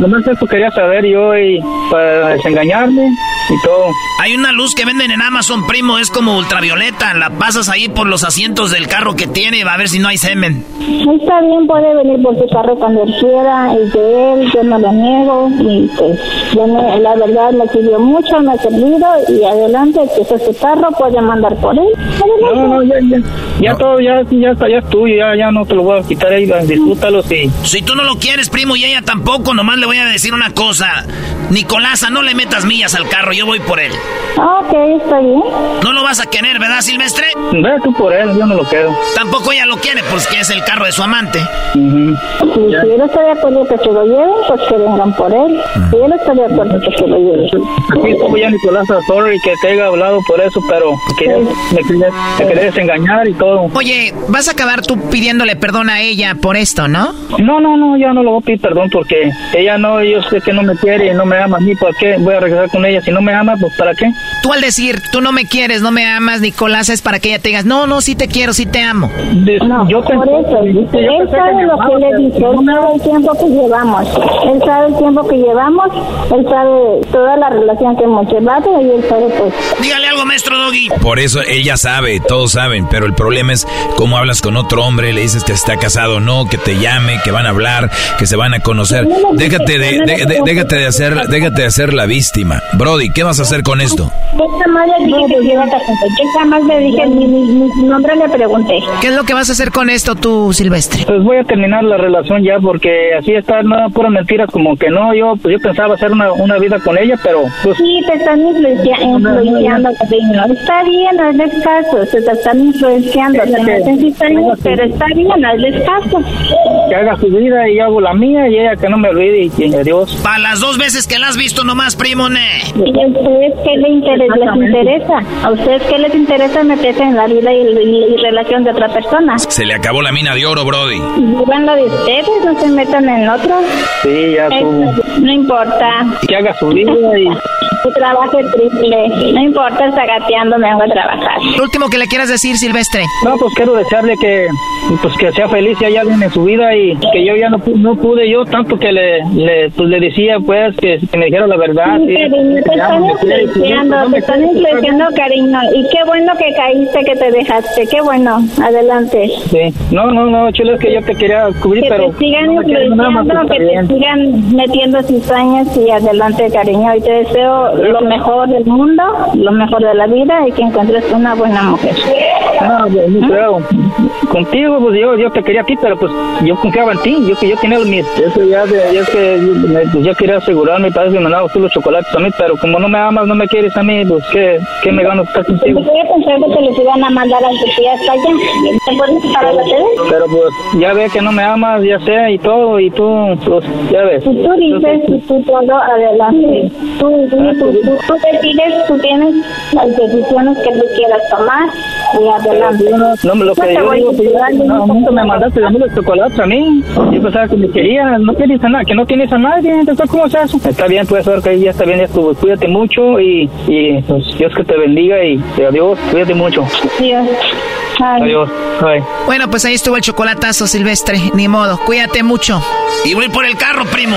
[SPEAKER 18] nomás eso quería saber yo y para desengañarme y todo.
[SPEAKER 1] Hay una luz que venden en Amazon, primo, es como ultravioleta. La pasas ahí por los asientos del carro que tiene, va a ver si no hay semen.
[SPEAKER 17] Está bien, puede venir por su carro cuando él quiera, es de él, yo no lo niego, y pues yo me- la verdad me sirvió mucho, me ha servido, y adelante, que ese es su carro, puede mandar por él.
[SPEAKER 18] No, no, ya, ya, ya todo, ya, ya está, ya es tuyo, ya, ya no te lo voy a quitar ahí, disfrútalo, sí.
[SPEAKER 1] Si tú no lo quieres, primo, y ella tampoco, nomás le voy a decir una cosa. Nicolasa, no le metas millas al carro, yo voy por él.
[SPEAKER 17] Ah, Ok, está bien.
[SPEAKER 1] No lo vas a querer, ¿verdad, Silvestre?
[SPEAKER 18] Ve tú por él, yo no lo quiero.
[SPEAKER 1] Tampoco ella lo quiere, pues que es el carro de su amante.
[SPEAKER 17] Si, si él está de acuerdo que se lo lleven, pues que vengan por él. Si él está de acuerdo que se lo lleven.
[SPEAKER 18] Aquí estuvo ya Nicolás, sorry que te haya hablado por eso, pero que me querías, me querías engañar y todo.
[SPEAKER 1] Oye, vas a acabar tú pidiéndole perdón a ella por esto, ¿no?
[SPEAKER 18] No, no, no, ya no le voy a pedir perdón porque ella no, yo sé que no me quiere y no me ama a mí, ¿para qué voy a regresar con ella? Si no me ama, pues ¿para qué?
[SPEAKER 1] Tú al decir, tú no me quieres, no me amas, Nicolás, es para que ella te digas, no, no, sí te quiero, sí te amo.
[SPEAKER 17] No,
[SPEAKER 18] yo
[SPEAKER 17] por eso, él sabe lo que le dije, él sabe el tiempo que llevamos, él sabe el tiempo que llevamos, él sabe toda la relación que hemos llevado y él sabe pues...
[SPEAKER 1] Dígale algo, maestro Doggy.
[SPEAKER 3] Por eso ella sabe, todos saben, pero el problema es cómo hablas con otro hombre, le dices que está casado o no, que te llame, que van a hablar, que se van a conocer. Déjate de, de- de- déjate de hacer, déjate de hacer la víctima. Brody, ¿qué vas a hacer con esto?
[SPEAKER 17] Yo jamás le dije que yo iba a yo jamás le dije, ni mi, mi nombre le pregunté.
[SPEAKER 1] ¿Qué es lo que vas a hacer con esto tú, Silvestre?
[SPEAKER 18] Pues voy a terminar la relación ya porque así está, no, puras mentiras, como que no, yo pues yo pensaba hacer una, una vida con ella, pero pues
[SPEAKER 17] Sí, te están influencia- influenciando, cariño. Está bien, hazles caso, se te están influenciando. Hacen cizañas, pero está bien, hazles caso.
[SPEAKER 18] que haga su vida y yo hago la mía y ella que no me olvide y, y adiós.
[SPEAKER 1] Para las dos veces que la has visto nomás, primo, ne.
[SPEAKER 17] ¿Y a ustedes qué les interesa? les interesa? ¿A ustedes qué les interesa meterse en la vida y, y- y relación de otra persona?
[SPEAKER 3] Se le acabó la mina de oro, Brody.
[SPEAKER 17] Vivan lo de ustedes, no se metan en otro.
[SPEAKER 18] Sí, ya tú.
[SPEAKER 17] Eso, no importa.
[SPEAKER 18] Que haga su vida y
[SPEAKER 17] Que trabaje triple. No importa, está gateando, me vengo a trabajar.
[SPEAKER 1] Lo último que le quieras decir, Silvestre.
[SPEAKER 18] No, pues quiero desearle que pues que sea feliz y haya bien en su vida y que yo ya no, no pude yo tanto que le, le pues le decía pues que, que me dijera la verdad.
[SPEAKER 17] Sí,
[SPEAKER 18] y-
[SPEAKER 17] cariño,
[SPEAKER 18] quiere,
[SPEAKER 17] influenciando, te están influenciando cariño. Y qué bueno que caíste, que te dejaste. Qué bueno, adelante.
[SPEAKER 18] Sí. No, no, no, chulo, es que yo te quería cubrir,
[SPEAKER 17] Que
[SPEAKER 18] pero...
[SPEAKER 17] te sigan
[SPEAKER 18] no
[SPEAKER 17] influenciando, que te sigan metiendo cizañas y adelante, cariño. Y te deseo lo mejor del mundo, lo mejor de la vida y que encuentres una buena mujer.
[SPEAKER 18] No, no creo. Contigo, pues yo, yo te quería a ti, pero pues yo confiaba en ti. Yo que yo tenía mis. Eso ya, ya es que pues, yo quería asegurarme, parece que me mandabas tú los chocolates a mí, pero como no me amas, no me quieres a mí, pues ¿qué, qué me gano estar contigo?
[SPEAKER 17] Yo pensé que te les iban a mandar a tu tía hasta allá. ¿Te puedes parar la tele?
[SPEAKER 18] Pero pues ya ve que no me amas, ya sé, y todo, y tú, pues ya ves.
[SPEAKER 17] Si tú dices, si tú todo, adelante. Tú, tú, tú, tú, tú decides, tú tienes las decisiones que tú quieras tomar y adelante.
[SPEAKER 18] No, lo que yo digo, no,
[SPEAKER 17] no
[SPEAKER 18] nunca me mandaste mí los chocolates a mí. Yo pensaba que me querías, no querías a nadie, que no tienes a nadie, entonces ¿cómo es eso? Está bien, puedes saber que ya está bien, ya estuvo. Cuídate mucho y, y pues, Dios que te bendiga y, y adiós, cuídate mucho. Adiós. Bye.
[SPEAKER 8] Bueno, pues ahí estuvo el chocolatazo silvestre. Ni modo. Cuídate mucho. Y voy por el carro, primo.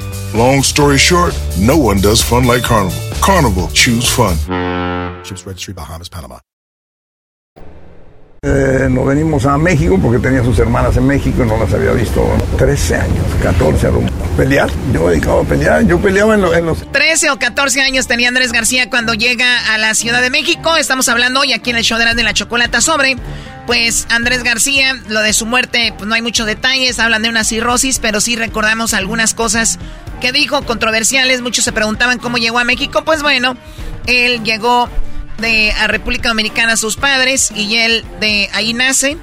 [SPEAKER 16] Long story short, no one does fun like Carnival. Carnival, choose fun.
[SPEAKER 19] Ships Registry, Bahamas, Panama.
[SPEAKER 20] Eh, nos venimos a México porque tenía sus hermanas en México y no las había visto 13 años, 14 a lo- pelear. Yo me dedicaba a pelear, yo peleaba en, lo- en los
[SPEAKER 8] 13 o 14 años tenía Andrés García cuando llega a la Ciudad de México. Estamos hablando hoy aquí en el show de la, de la chocolata sobre, pues, Andrés García. Lo de su muerte, pues no hay muchos detalles. Hablan de una cirrosis, pero sí recordamos algunas cosas que dijo, controversiales. Muchos se preguntaban cómo llegó a México. Pues bueno, él llegó de a República Dominicana a sus padres y él de ahí nace.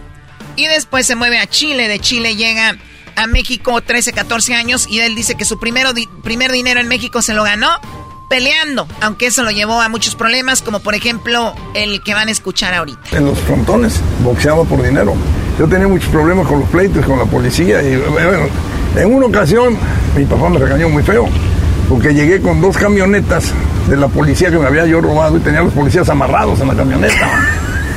[SPEAKER 8] Y después se mueve a Chile. De Chile llega a México 13, 14 años. Y él dice que su primero primer dinero en México se lo ganó peleando. Aunque eso lo llevó a muchos problemas, como por ejemplo el que van a escuchar ahorita.
[SPEAKER 20] en los frontones, boxeaba por dinero. Yo tenía muchos problemas con los pleitos, con la policía. Y bueno, en una ocasión mi papá me regañó muy feo, porque llegué con dos camionetas de la policía que me había yo robado y tenía a los policías amarrados en la camioneta.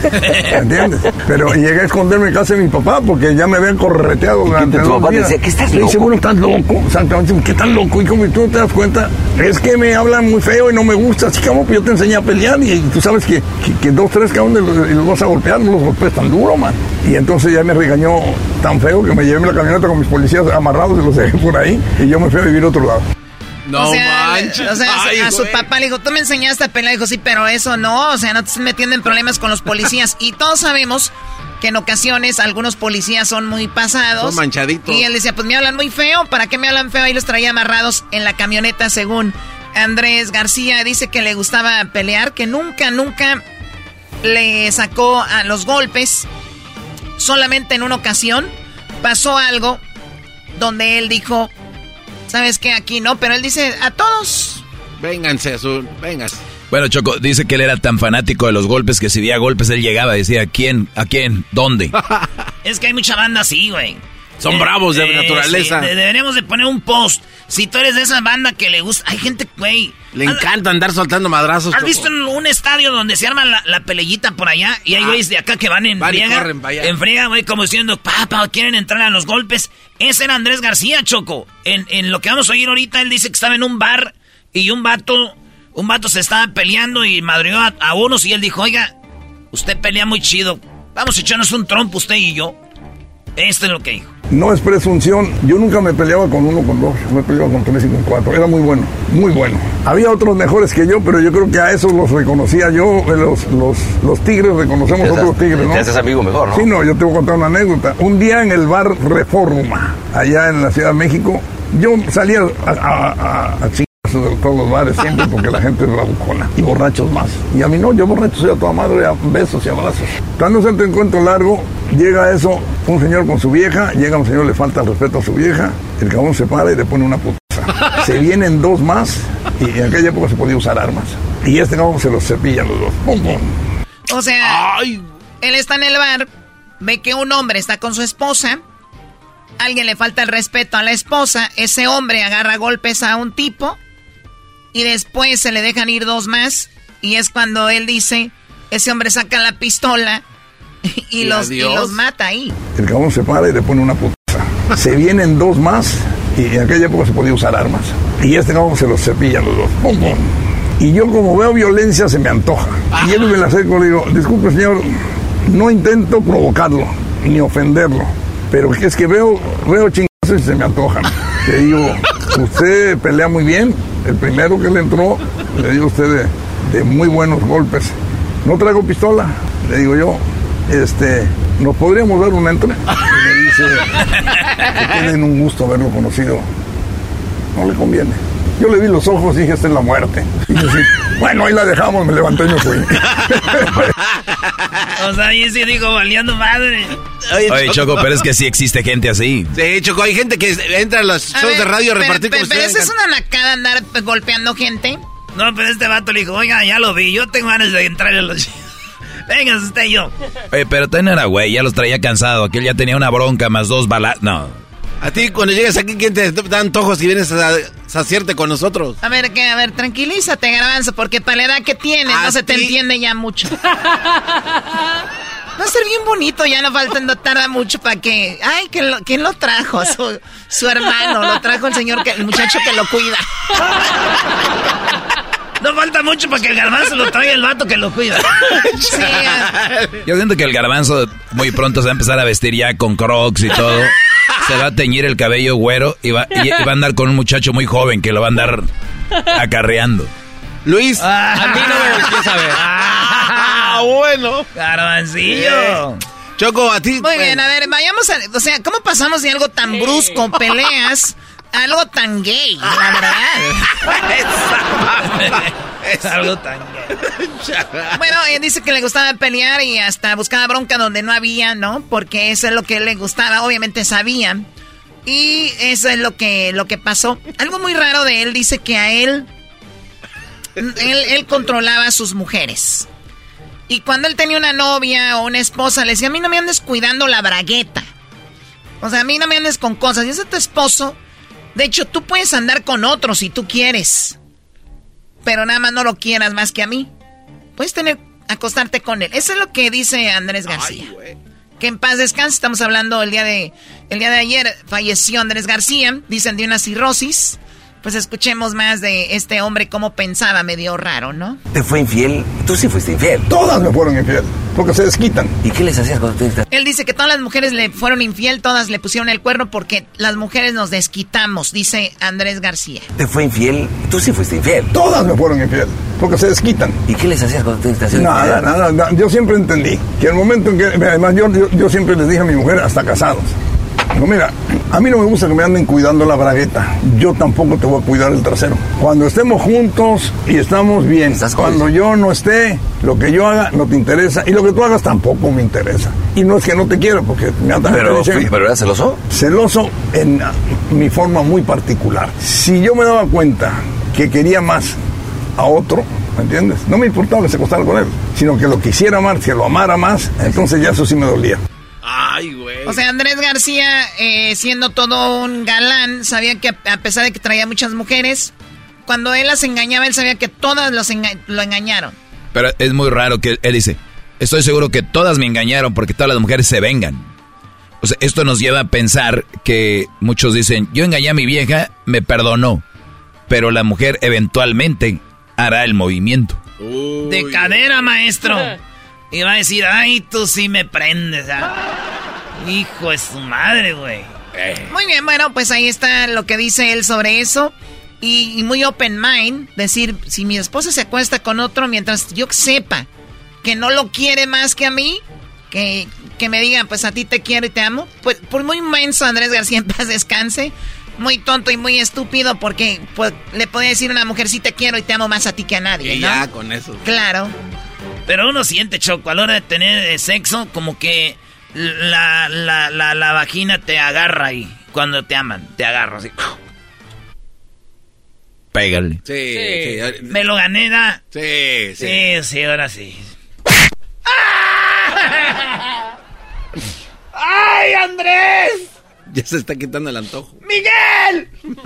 [SPEAKER 20] ¿Entiendes? Pero llegué a esconderme en casa de mi papá porque ya me habían correteado durante
[SPEAKER 15] tu papá
[SPEAKER 20] días.
[SPEAKER 15] decía, "¿Qué estás
[SPEAKER 20] Le dice,
[SPEAKER 15] loco?"
[SPEAKER 20] bueno, estás loco. Exactamente. ¿Qué tan loco? Y como tú no te das cuenta, es que me hablan muy feo y no me gusta. Así como yo te enseñé a pelear y tú sabes que, que, que dos, tres cabrones los, y los vas a golpear, no los golpees tan duro, man. Y entonces ya me regañó tan feo que me llevé en la camioneta con mis policías amarrados y los dejé por ahí y yo me fui a vivir a otro lado.
[SPEAKER 2] No
[SPEAKER 8] o sea,
[SPEAKER 2] manches.
[SPEAKER 8] o sea,
[SPEAKER 2] Ay,
[SPEAKER 8] a su
[SPEAKER 2] güey.
[SPEAKER 8] papá le dijo, tú me enseñaste a pelear. Dijo, sí, pero eso no. O sea, no te estés metiendo en problemas con los policías. y todos sabemos que en ocasiones algunos policías son muy pasados.
[SPEAKER 2] Son manchaditos.
[SPEAKER 8] Y él decía, pues me hablan muy feo. ¿Para qué me hablan feo? Ahí los traía amarrados en la camioneta, según Andrés García. Dice que le gustaba pelear, que nunca, nunca le sacó a los golpes. Solamente en una ocasión pasó algo donde él dijo, ¿sabes qué? Aquí no, pero él dice, a todos.
[SPEAKER 2] Vénganse, Azul, vengas.
[SPEAKER 3] Bueno, Choco, dice que él era tan fanático de los golpes que si veía golpes él llegaba y decía, ¿a quién? ¿A quién? ¿Dónde?
[SPEAKER 8] Es que hay mucha banda así, güey.
[SPEAKER 2] Son bravos de naturaleza.
[SPEAKER 8] sí, de- deberíamos de poner un post. Si tú eres de esa banda que le gusta... Hay gente, güey...
[SPEAKER 2] Le
[SPEAKER 8] ¿has-
[SPEAKER 2] encanta andar soltando madrazos.
[SPEAKER 8] ¿Has visto en un estadio donde se arma la, la peleillita por allá? Y hay
[SPEAKER 2] Ah.
[SPEAKER 8] güeyes de acá que van en
[SPEAKER 2] Van
[SPEAKER 8] friega.
[SPEAKER 2] corren para allá.
[SPEAKER 8] En friega, güey, como diciendo, papá, quieren entrar a los golpes. Ese era Andrés García, Choco. En, en lo que vamos a oír ahorita, él dice que estaba en un bar y un vato... Un vato se estaba peleando y madrió a, a unos y él dijo, oiga, usted pelea muy chido. Vamos a echarnos un trompo usted y yo. Esto es lo que dijo.
[SPEAKER 20] No es presunción. Yo nunca me peleaba con uno con dos. Me peleaba con tres y con cuatro. Era muy bueno, muy bueno. Había otros mejores que yo, pero yo creo que a esos los reconocía yo. eh, Los, los, los tigres reconocemos otros tigres, ¿no?
[SPEAKER 15] te haces amigo mejor, ¿no?
[SPEAKER 20] Sí, no, yo te voy a contar una anécdota. Un día en el bar Reforma, allá en la Ciudad de México, yo salía a, a, a, a chingar de todos los bares siempre porque la gente es bravucona y borrachos más. Y a mí no, yo borracho soy a toda madre, a besos y abrazos. Dándose el encuentro largo, llega eso, un señor con su vieja, llega un señor, le falta el respeto a su vieja, el cabrón se para y le pone una putaza. Se vienen dos más y en aquella época se podía usar armas. Y este cabrón se los cepilla los dos. Pum, pum.
[SPEAKER 8] O sea, él está en el bar, ve que un hombre está con su esposa, alguien le falta el respeto a la esposa, ese hombre agarra golpes a un tipo y después se le dejan ir dos más y es cuando él dice, ese hombre saca la pistola y,
[SPEAKER 20] Y
[SPEAKER 8] los, y los mata ahí.
[SPEAKER 20] El cabrón se para y le pone una putaza. Se vienen dos más y en aquella época se podía usar armas. Y este cabrón se los cepilla los dos. Pum, pum. Y yo como veo violencia se me antoja. Y él me la acerco y le digo, disculpe señor, no intento provocarlo ni ofenderlo. Pero es que veo, veo chingazos y se me antojan. Le digo, usted pelea muy bien. El primero que le entró, le digo a usted de, de muy buenos golpes. No traigo pistola, le digo yo. Este, ¿nos podríamos dar un entre? Y me dice, que tienen un gusto haberlo conocido. No le conviene. Yo le vi los ojos y dije, esta es la muerte. Y yo así, bueno, ahí la dejamos, me levanté y me fui.
[SPEAKER 8] O sea, ahí sí digo, valiendo madre.
[SPEAKER 3] Oye, Choco, pero es que sí existe gente así.
[SPEAKER 2] Sí, Choco, hay gente que entra a los
[SPEAKER 8] A
[SPEAKER 2] shows
[SPEAKER 8] ver,
[SPEAKER 2] de radio a
[SPEAKER 8] pero-
[SPEAKER 2] repartir
[SPEAKER 8] pero, pero
[SPEAKER 2] si
[SPEAKER 8] esa es una nacada andar golpeando gente. No, pero este vato le dijo, oiga, ya lo vi, yo tengo ganas de entrar en los... Venga, usted y yo.
[SPEAKER 3] Oye, pero ten era güey, ya los traía cansado. Aquel ya tenía una bronca más dos balas. No.
[SPEAKER 2] A ti, cuando llegas aquí, ¿quién te da antojos y vienes a saciarte con nosotros?
[SPEAKER 8] A ver, que, a ver, tranquilízate, Garbanzo, porque para la edad que tienes no se te
[SPEAKER 2] ti-
[SPEAKER 8] entiende ya mucho. Va a ser bien bonito, ya no falta, no tarda mucho para que... Ay, ¿quién lo, quién lo trajo? Su, su hermano, lo trajo el señor, que, el muchacho que lo cuida. No falta mucho para que el garbanzo lo traiga el vato que lo cuida. Sí,
[SPEAKER 3] Yo siento que el garbanzo muy pronto se va a empezar a vestir ya con crocs y todo. Se va a teñir el cabello güero y va, y- y va a andar con un muchacho muy joven que lo va a andar acarreando.
[SPEAKER 2] Luis,
[SPEAKER 8] a
[SPEAKER 3] mí no me
[SPEAKER 2] voltees a ver. Ah, bueno.
[SPEAKER 8] Garbancillo.
[SPEAKER 2] Choco, a ti.
[SPEAKER 8] Muy bien, a ver, vayamos a... O sea, ¿cómo pasamos de algo tan brusco, peleas, algo tan gay, la verdad? es algo tan gay. Bueno, eh, dice que le gustaba pelear y hasta buscaba bronca donde no había, ¿no? Porque eso es lo que le gustaba, obviamente sabía. Y eso es lo que, lo que pasó. Algo muy raro de él, dice que a él... Él, él controlaba a sus mujeres. Y cuando él tenía una novia o una esposa, le decía, a mí no me andes cuidando la bragueta. O sea, a mí no me andes con cosas. Y ese es tu esposo. De hecho, tú puedes andar con otro si tú quieres. Pero nada más no lo quieras más que a mí. Puedes tener, acostarte con él. Eso es lo que dice Andrés García. que en paz descanse. Estamos hablando el día de, el día de ayer falleció Andrés García. Dicen de una cirrosis. Pues escuchemos más de este hombre cómo pensaba, medio raro, ¿no?
[SPEAKER 15] ¿Te fue infiel? Tú sí fuiste infiel.
[SPEAKER 20] Todas me fueron infiel, porque se desquitan.
[SPEAKER 15] ¿Y qué les hacías cuando te
[SPEAKER 8] Él dice que todas las mujeres le fueron infiel, todas le pusieron el cuerno porque las mujeres nos desquitamos, dice Andrés García.
[SPEAKER 15] ¿Te fue infiel? Tú sí fuiste infiel.
[SPEAKER 20] Todas me fueron infiel, porque se desquitan.
[SPEAKER 15] ¿Y qué les hacías cuando te
[SPEAKER 20] Nada, nada, nada. Yo siempre entendí que el momento en que, además yo, yo, yo siempre les dije a mi mujer, hasta casados, mira, a mí no me gusta que me anden cuidando la bragueta, yo tampoco te voy a cuidar el trasero. Cuando estemos juntos y estamos bien, cuando yo no esté, lo que yo haga no te interesa y lo que tú hagas tampoco me interesa. Y no es que no te quiero, porque me atan
[SPEAKER 15] Pero, ¿pero eras celoso?
[SPEAKER 20] Celoso en mi forma muy particular. Si yo me daba cuenta que quería más a otro, ¿me entiendes? No me importaba que se acostara con él, sino que lo quisiera más, que lo amara más, entonces ya eso sí me dolía.
[SPEAKER 2] Ay, güey.
[SPEAKER 8] O sea, Andrés García, eh, siendo todo un galán, sabía que a, pesar de que traía muchas mujeres, cuando él las engañaba, él sabía que todas los enga- lo engañaron.
[SPEAKER 3] Pero es muy raro que él dice, estoy seguro que todas me engañaron porque todas las mujeres se vengan. O sea, esto nos lleva a pensar que muchos dicen, yo engañé a mi vieja, me perdonó, pero la mujer eventualmente hará el movimiento.
[SPEAKER 8] De cadera, maestro. Y va a decir, ay, tú sí me prendes. ah". Hijo de su madre, güey. Muy bien, bueno, pues ahí está lo que dice él sobre eso. Y, y muy open mind, decir, si mi esposa se acuesta con otro mientras yo sepa que no lo quiere más que a mí, que, que me digan, pues a ti te quiero y te amo. Pues por muy inmenso Andrés García en paz descanse, muy tonto y muy estúpido porque pues, le podía decir a una mujer, sí te quiero y te amo más a ti que a nadie.
[SPEAKER 2] Y
[SPEAKER 8] ¿no?
[SPEAKER 2] ya con eso.
[SPEAKER 8] Claro. Pero uno siente, Choco, a la hora de tener eh, sexo, como que la, la, la, la vagina te agarra ahí. Cuando te aman, te agarra así.
[SPEAKER 3] Pégale.
[SPEAKER 2] Sí, sí.
[SPEAKER 8] Me lo gané, ¿da?
[SPEAKER 2] Sí, sí.
[SPEAKER 8] Sí, sí, ahora sí. ¡Ay, Andrés!
[SPEAKER 2] Ya se está quitando el antojo.
[SPEAKER 8] ¡Miguel!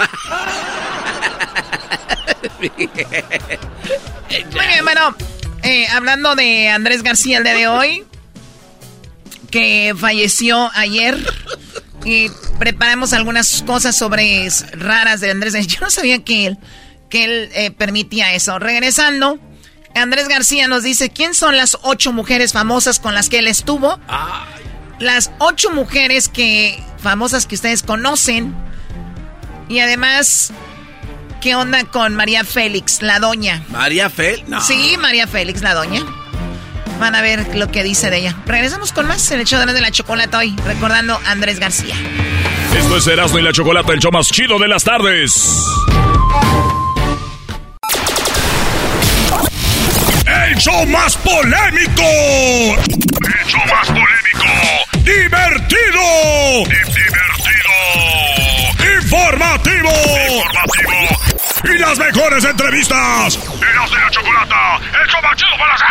[SPEAKER 8] Muy bien, bueno, eh, hablando de Andrés García el día de hoy, que falleció ayer, y preparamos algunas cosas sobre raras de Andrés García. Yo no sabía que él, que él eh, permitía eso. Regresando, Andrés García nos dice, ¿quién son las ocho mujeres famosas con las que él estuvo? Las ocho mujeres que famosas que ustedes conocen. Y además, ¿qué onda con María Félix, la doña?
[SPEAKER 2] ¿María Félix? No.
[SPEAKER 8] Sí, María Félix, la doña. Van a ver lo que dice de ella. Regresamos con más en el show de de la chocolate hoy, recordando a Andrés García.
[SPEAKER 4] Esto es Erasmo y la Chocolata, el show más chido de las tardes. El show más polémico. El show más polémico. Divertido. Divertido. Informativo. Informativo. Y las mejores entrevistas. Y la Chocolata, el show más chido para hacer.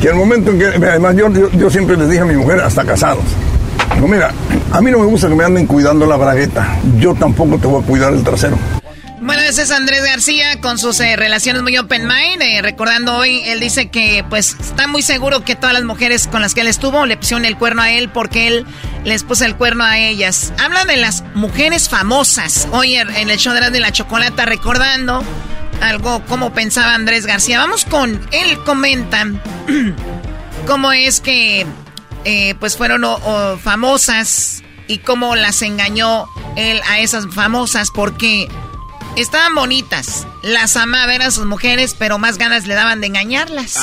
[SPEAKER 9] Que el momento en que, además yo, yo, yo siempre les dije a mi mujer, hasta casados, digo, mira, a mí no me gusta que me anden cuidando la bragueta, yo tampoco te voy a cuidar el trasero.
[SPEAKER 8] Bueno, ese es Andrés García con sus eh, relaciones muy open mind. Eh, recordando hoy, él dice que pues está muy seguro que todas las mujeres con las que él estuvo le pusieron el cuerno a él porque él les puso el cuerno a ellas. Habla de las mujeres famosas. Hoy en el show de la chocolata recordando algo como pensaba Andrés García. Vamos con, él comenta cómo es que eh, pues fueron famosas y cómo las engañó él a esas famosas porque estaban bonitas, las amaba, eran sus mujeres, pero más ganas le daban de engañarlas,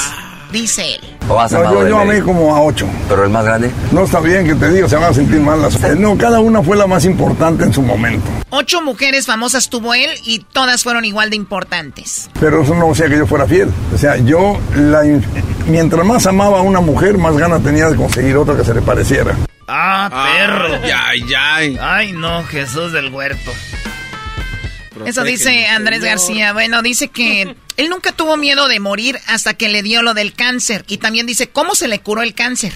[SPEAKER 8] dice él.
[SPEAKER 15] ¿O has
[SPEAKER 9] No, yo, yo amé como a ocho.
[SPEAKER 15] Pero el más grande.
[SPEAKER 9] No está bien que te diga, se van a sentir mal las Eh, No, cada una fue la más importante en su momento.
[SPEAKER 8] Ocho mujeres famosas tuvo él y todas fueron igual de importantes.
[SPEAKER 9] Pero eso no hacía que yo fuera fiel. O sea, yo, la, in- mientras más amaba a una mujer, más ganas tenía de conseguir otra que se le pareciera.
[SPEAKER 8] Ah, perro.
[SPEAKER 2] Ay, ay.
[SPEAKER 8] Ay, no, Jesús del huerto. Eso dice Andrés. García. Bueno, dice que él nunca tuvo miedo de morir hasta que le dio lo del cáncer. Y también dice cómo se le curó el cáncer.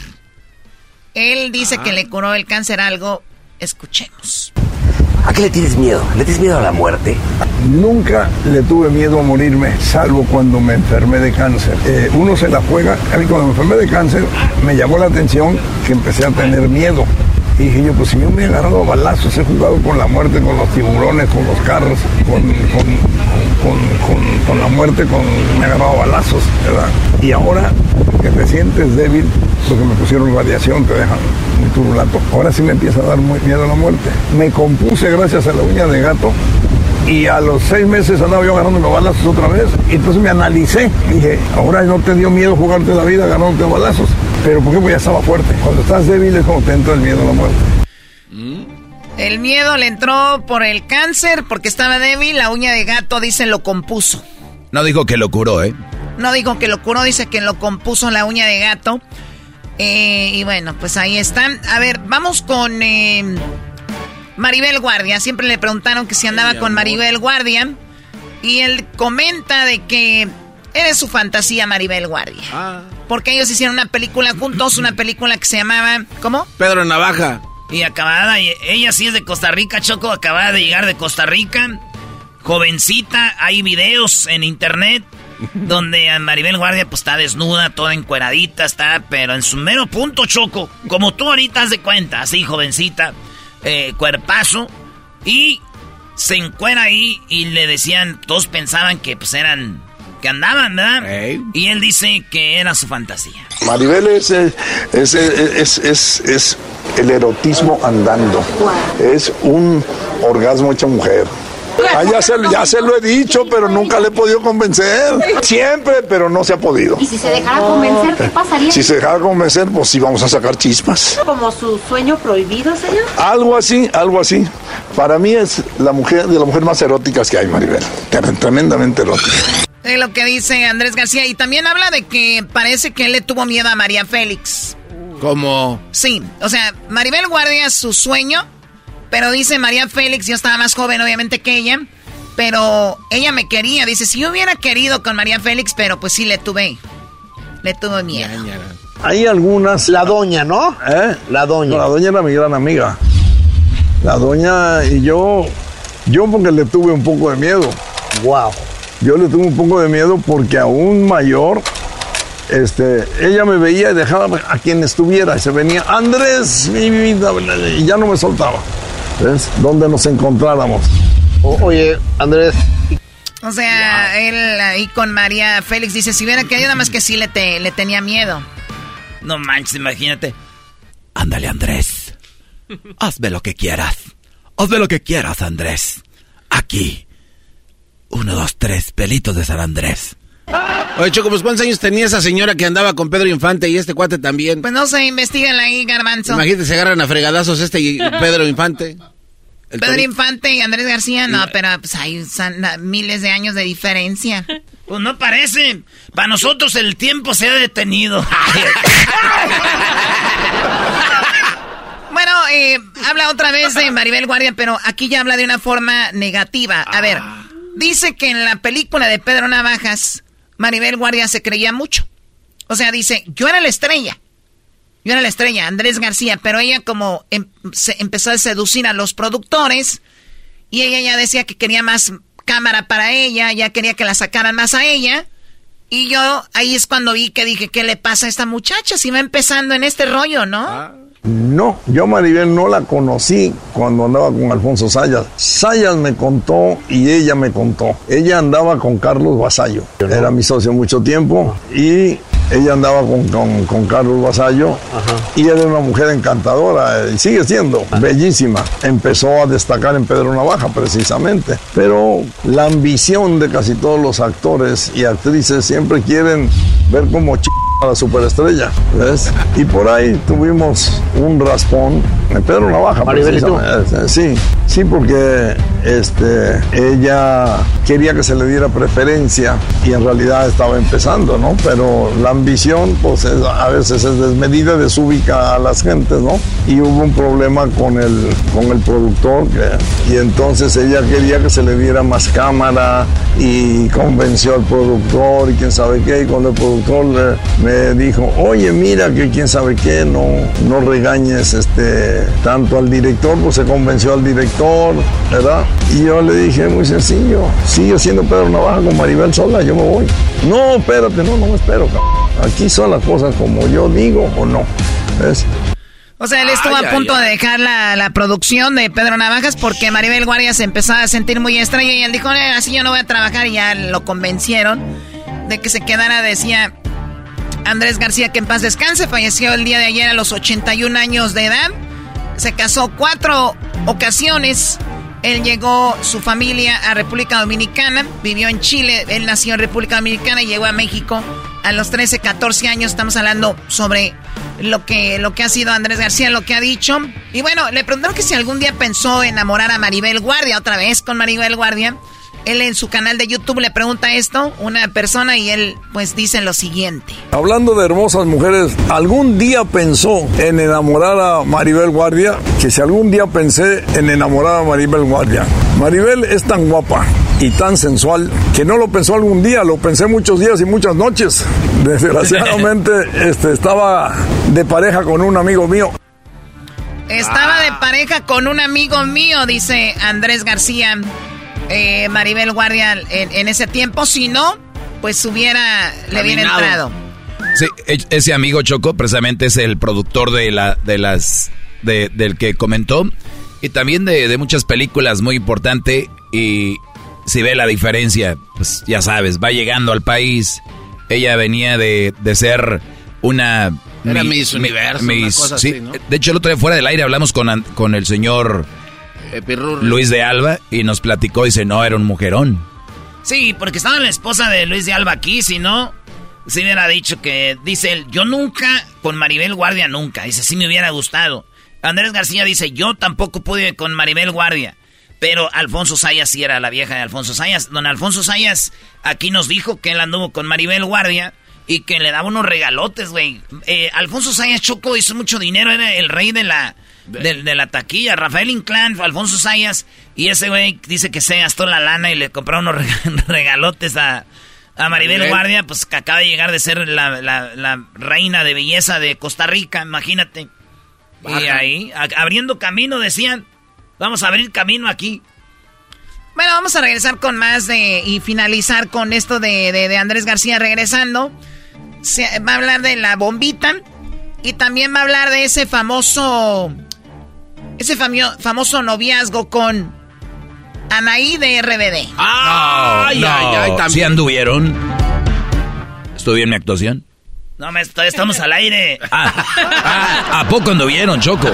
[SPEAKER 8] Él dice que le curó el cáncer algo. Escuchemos.
[SPEAKER 15] ¿A qué le tienes miedo? ¿Le tienes miedo a la muerte?
[SPEAKER 9] Nunca le tuve miedo a morirme, salvo cuando me enfermé de cáncer. Eh, uno se la juega. A mí cuando me enfermé de cáncer, me llamó la atención que empecé a tener miedo. Y dije yo, pues si yo me he agarrado balazos, he jugado con la muerte, con los tiburones, con los carros, con, con, con- con- la muerte, con, me he agarrado balazos, ¿verdad? Y ahora que te sientes débil, porque me pusieron radiación, te dejan muy turulato. Ahora sí me empieza a dar muy miedo a la muerte. Me compuse gracias a la uña de gato y a los seis meses andaba yo agarrando los balazos otra vez. Y entonces me analicé. Dije, ahora no te dio miedo jugarte la vida agarrándote balazos. Pero ¿por qué? Porque ya estaba fuerte. Cuando estás débil es cuando te entra el miedo a la muerte.
[SPEAKER 8] El miedo le entró por el cáncer porque estaba débil. La uña de gato dice lo compuso.
[SPEAKER 3] No dijo que lo curó, ¿eh?
[SPEAKER 8] No dijo que lo curó, dice que lo compuso la uña de gato. Eh, y bueno, pues ahí están. A ver, vamos con eh, Maribel Guardia. Siempre le preguntaron que si andaba con. Maribel Guardia. Y él comenta de que eres su fantasía, Maribel Guardia.
[SPEAKER 2] Ah.
[SPEAKER 8] Porque ellos hicieron una película juntos, una película que se llamaba... ¿Cómo?
[SPEAKER 2] Pedro Navaja.
[SPEAKER 8] Y acabada, y ella sí es de Costa Rica, Choco, acabada de llegar de Costa Rica. Jovencita, hay videos en internet donde a Maribel Guardia pues está desnuda, toda encueradita, está, pero en su mero punto, Choco. Como tú ahorita has de cuenta, así jovencita, eh, cuerpazo. Y se encuera ahí y le decían, todos pensaban que pues eran que andaban, ¿verdad? Y él dice que era su fantasía.
[SPEAKER 21] Maribel es, es, es, es, es, es el erotismo andando. Es un orgasmo hecho mujer. Ah, ya, se, ya se lo he dicho, pero nunca le he podido convencer. Siempre, pero no se ha podido.
[SPEAKER 22] ¿Y si se dejara convencer, qué pasaría?
[SPEAKER 21] Si se dejara convencer, pues sí vamos a sacar chispas.
[SPEAKER 22] ¿Como su sueño prohibido, señor?
[SPEAKER 21] Algo así, algo así. Para mí es la mujer de las mujeres más eróticas que hay, Maribel. Tremendamente erótica.
[SPEAKER 8] Es lo que dice Andrés García. Y también habla de que parece que él le tuvo miedo a María Félix.
[SPEAKER 2] ¿Cómo?
[SPEAKER 8] Sí, o sea, Maribel Guardia, su sueño pero dice María Félix, yo estaba más joven obviamente que ella, pero ella me quería. Dice, si yo hubiera querido con María Félix, pero pues sí le tuve, le tuve miedo.
[SPEAKER 9] Hay algunas...
[SPEAKER 23] La doña, ¿no?
[SPEAKER 9] ¿Eh?
[SPEAKER 23] La doña.
[SPEAKER 9] la doña era mi gran amiga. La doña y yo, yo porque le tuve un poco de miedo.
[SPEAKER 23] Wow.
[SPEAKER 9] Yo le tuve un poco de miedo porque aún mayor, este, ella me veía y dejaba a quien estuviera. Y se venía, Andrés, mi vida, y ya no me soltaba. ¿Ves? Donde nos encontráramos.
[SPEAKER 23] oye, Andrés.
[SPEAKER 8] O sea, él ahí con María Félix dice, si hubiera querido nada más que sí le, te, le tenía miedo. No manches, imagínate.
[SPEAKER 15] Ándale, Andrés. Hazme lo que quieras. Hazme lo que quieras, Andrés. Aquí. Uno, dos, tres, pelitos de San Andrés.
[SPEAKER 2] Oye, Choco, pues ¿cuántos años tenía esa señora que andaba con Pedro Infante y este cuate también?
[SPEAKER 8] Pues no se investigan ahí, garbanzo.
[SPEAKER 2] Imagínate, se agarran a fregadazos este y Pedro Infante.
[SPEAKER 8] Pedro Infante y Andrés García, no, pero pues hay miles de años de diferencia. Pues no parece. Para nosotros el tiempo se ha detenido. bueno, eh, habla otra vez de Maribel Guardia, pero aquí ya habla de una forma negativa. A ver, dice que en la película de Pedro Navajas Maribel Guardia se creía mucho. O sea, dice, yo era la estrella. Yo era la estrella, Andrés García, pero ella como em, se empezó a seducir a los productores y ella ya decía que quería más cámara para ella, ya quería que la sacaran más a ella. Y yo ahí es cuando vi que dije, ¿qué le pasa a esta muchacha? Si va empezando en este rollo, ¿no?
[SPEAKER 9] Ah. No, yo Maribel no la conocí cuando andaba con Alfonso Sayas. Sayas me contó y ella me contó. Ella andaba con Carlos Vasallo. Era mi socio mucho tiempo y ella andaba con, Carlos Vasallo y era una mujer encantadora y sigue siendo ah. bellísima. Empezó a destacar en Pedro Navaja precisamente. Pero la ambición de casi todos los actores y actrices siempre quieren ver como ch la superestrella, ¿ves? Y por ahí tuvimos un raspón en Pedro Navaja. Sí, sí, porque este, ella quería que se le diera preferencia y en realidad estaba empezando, ¿no? Pero la ambición, pues a veces es desmedida, desubica a las gentes, ¿no? Y hubo un problema con el, con el productor y entonces ella quería que se le diera más cámara y convenció al productor y quién sabe qué, y cuando el productor le, me dijo, oye, mira que quién sabe qué, no, no regañes este, tanto al director, pues se convenció al director, ¿verdad? Y yo le dije, muy sencillo, sigue siendo Pedro Navaja con Maribel sola, yo me voy. No, espérate, no, no me espero, aquí son las cosas como yo digo o no. ¿Ves?
[SPEAKER 8] O sea, él estuvo a punto de dejar la, la, producción de Pedro Navajas porque Maribel Guardia se empezaba a sentir muy extraña y él dijo, así yo no voy a trabajar y ya lo convencieron de que se quedara, decía, Andrés García, que en paz descanse, falleció el día de ayer a los 81 años de edad. Se casó cuatro ocasiones. Él llegó, su familia, a República Dominicana. Vivió en Chile. Él nació en República Dominicana y llegó a México a los 13, 14 años. Estamos hablando sobre lo que, lo que ha sido Andrés García, lo que ha dicho. Y bueno, le preguntaron que si algún día pensó enamorar a Maribel Guardia, otra vez con Maribel Guardia. Él en su canal de YouTube le pregunta esto, una persona, y él pues dice lo siguiente.
[SPEAKER 9] Hablando de hermosas mujeres, ¿algún día pensó en enamorar a Maribel Guardia? Que si algún día pensé en enamorar a Maribel Guardia. Maribel es tan guapa y tan sensual que no lo pensó algún día, lo pensé muchos días y muchas noches. Desgraciadamente este, estaba de pareja con un amigo mío.
[SPEAKER 8] Estaba de pareja con un amigo mío, dice Andrés García. Eh, Maribel Guardia en, ese tiempo. Si no, pues hubiera, le hubiera entrado.
[SPEAKER 3] Sí, e, ese amigo Choco precisamente es el productor de la, de las, del que comentó y también de, muchas películas muy importante y si ve la diferencia, pues ya sabes, va llegando al país. Ella venía de, de ser una...
[SPEAKER 2] Era
[SPEAKER 3] mi-
[SPEAKER 2] Miss
[SPEAKER 3] mi-
[SPEAKER 2] Universo, una
[SPEAKER 3] Miss-
[SPEAKER 2] cosa
[SPEAKER 3] sí.
[SPEAKER 2] así, ¿no?
[SPEAKER 3] De hecho, el otro día fuera del aire hablamos con, an- con el señor. Luis de Alba y nos platicó, dice, no, era un mujerón.
[SPEAKER 8] Sí, porque estaba la esposa de Luis de Alba aquí, si no, si hubiera dicho que, dice él, yo nunca, con Maribel Guardia nunca, dice, sí me hubiera gustado. Andrés García dice, yo tampoco pude con Maribel Guardia, pero Alfonso Sayas sí era la vieja de Alfonso Sayas. Don Alfonso Sayas aquí nos dijo que él anduvo con Maribel Guardia y que le daba unos regalotes, güey. Eh, Alfonso Sayas Choco hizo mucho dinero, era el rey de la... De, de la taquilla, Rafael Inclán, Alfonso Sayas, y ese güey dice que se gastó la lana y le compró unos rega- regalotes a, a Maribel. Guardia, pues que acaba de llegar de ser la, la- la reina de belleza de Costa Rica, imagínate. Y ahí, a- abriendo camino, decían, vamos a abrir camino aquí. Bueno, vamos a regresar con más de y finalizar con esto de, de- de Andrés García regresando. Se- va a hablar de la bombita y también va a hablar de ese famoso, ese famio- famoso noviazgo con Anaí de RBD.
[SPEAKER 2] Ay,
[SPEAKER 3] no,
[SPEAKER 2] ay, ay,
[SPEAKER 3] ¿Sí
[SPEAKER 2] también.
[SPEAKER 3] anduvieron? ¿Estuvo bien mi actuación?
[SPEAKER 8] No, me, todavía estamos al aire.
[SPEAKER 3] Ah, ah, ¿A poco anduvieron, Choco?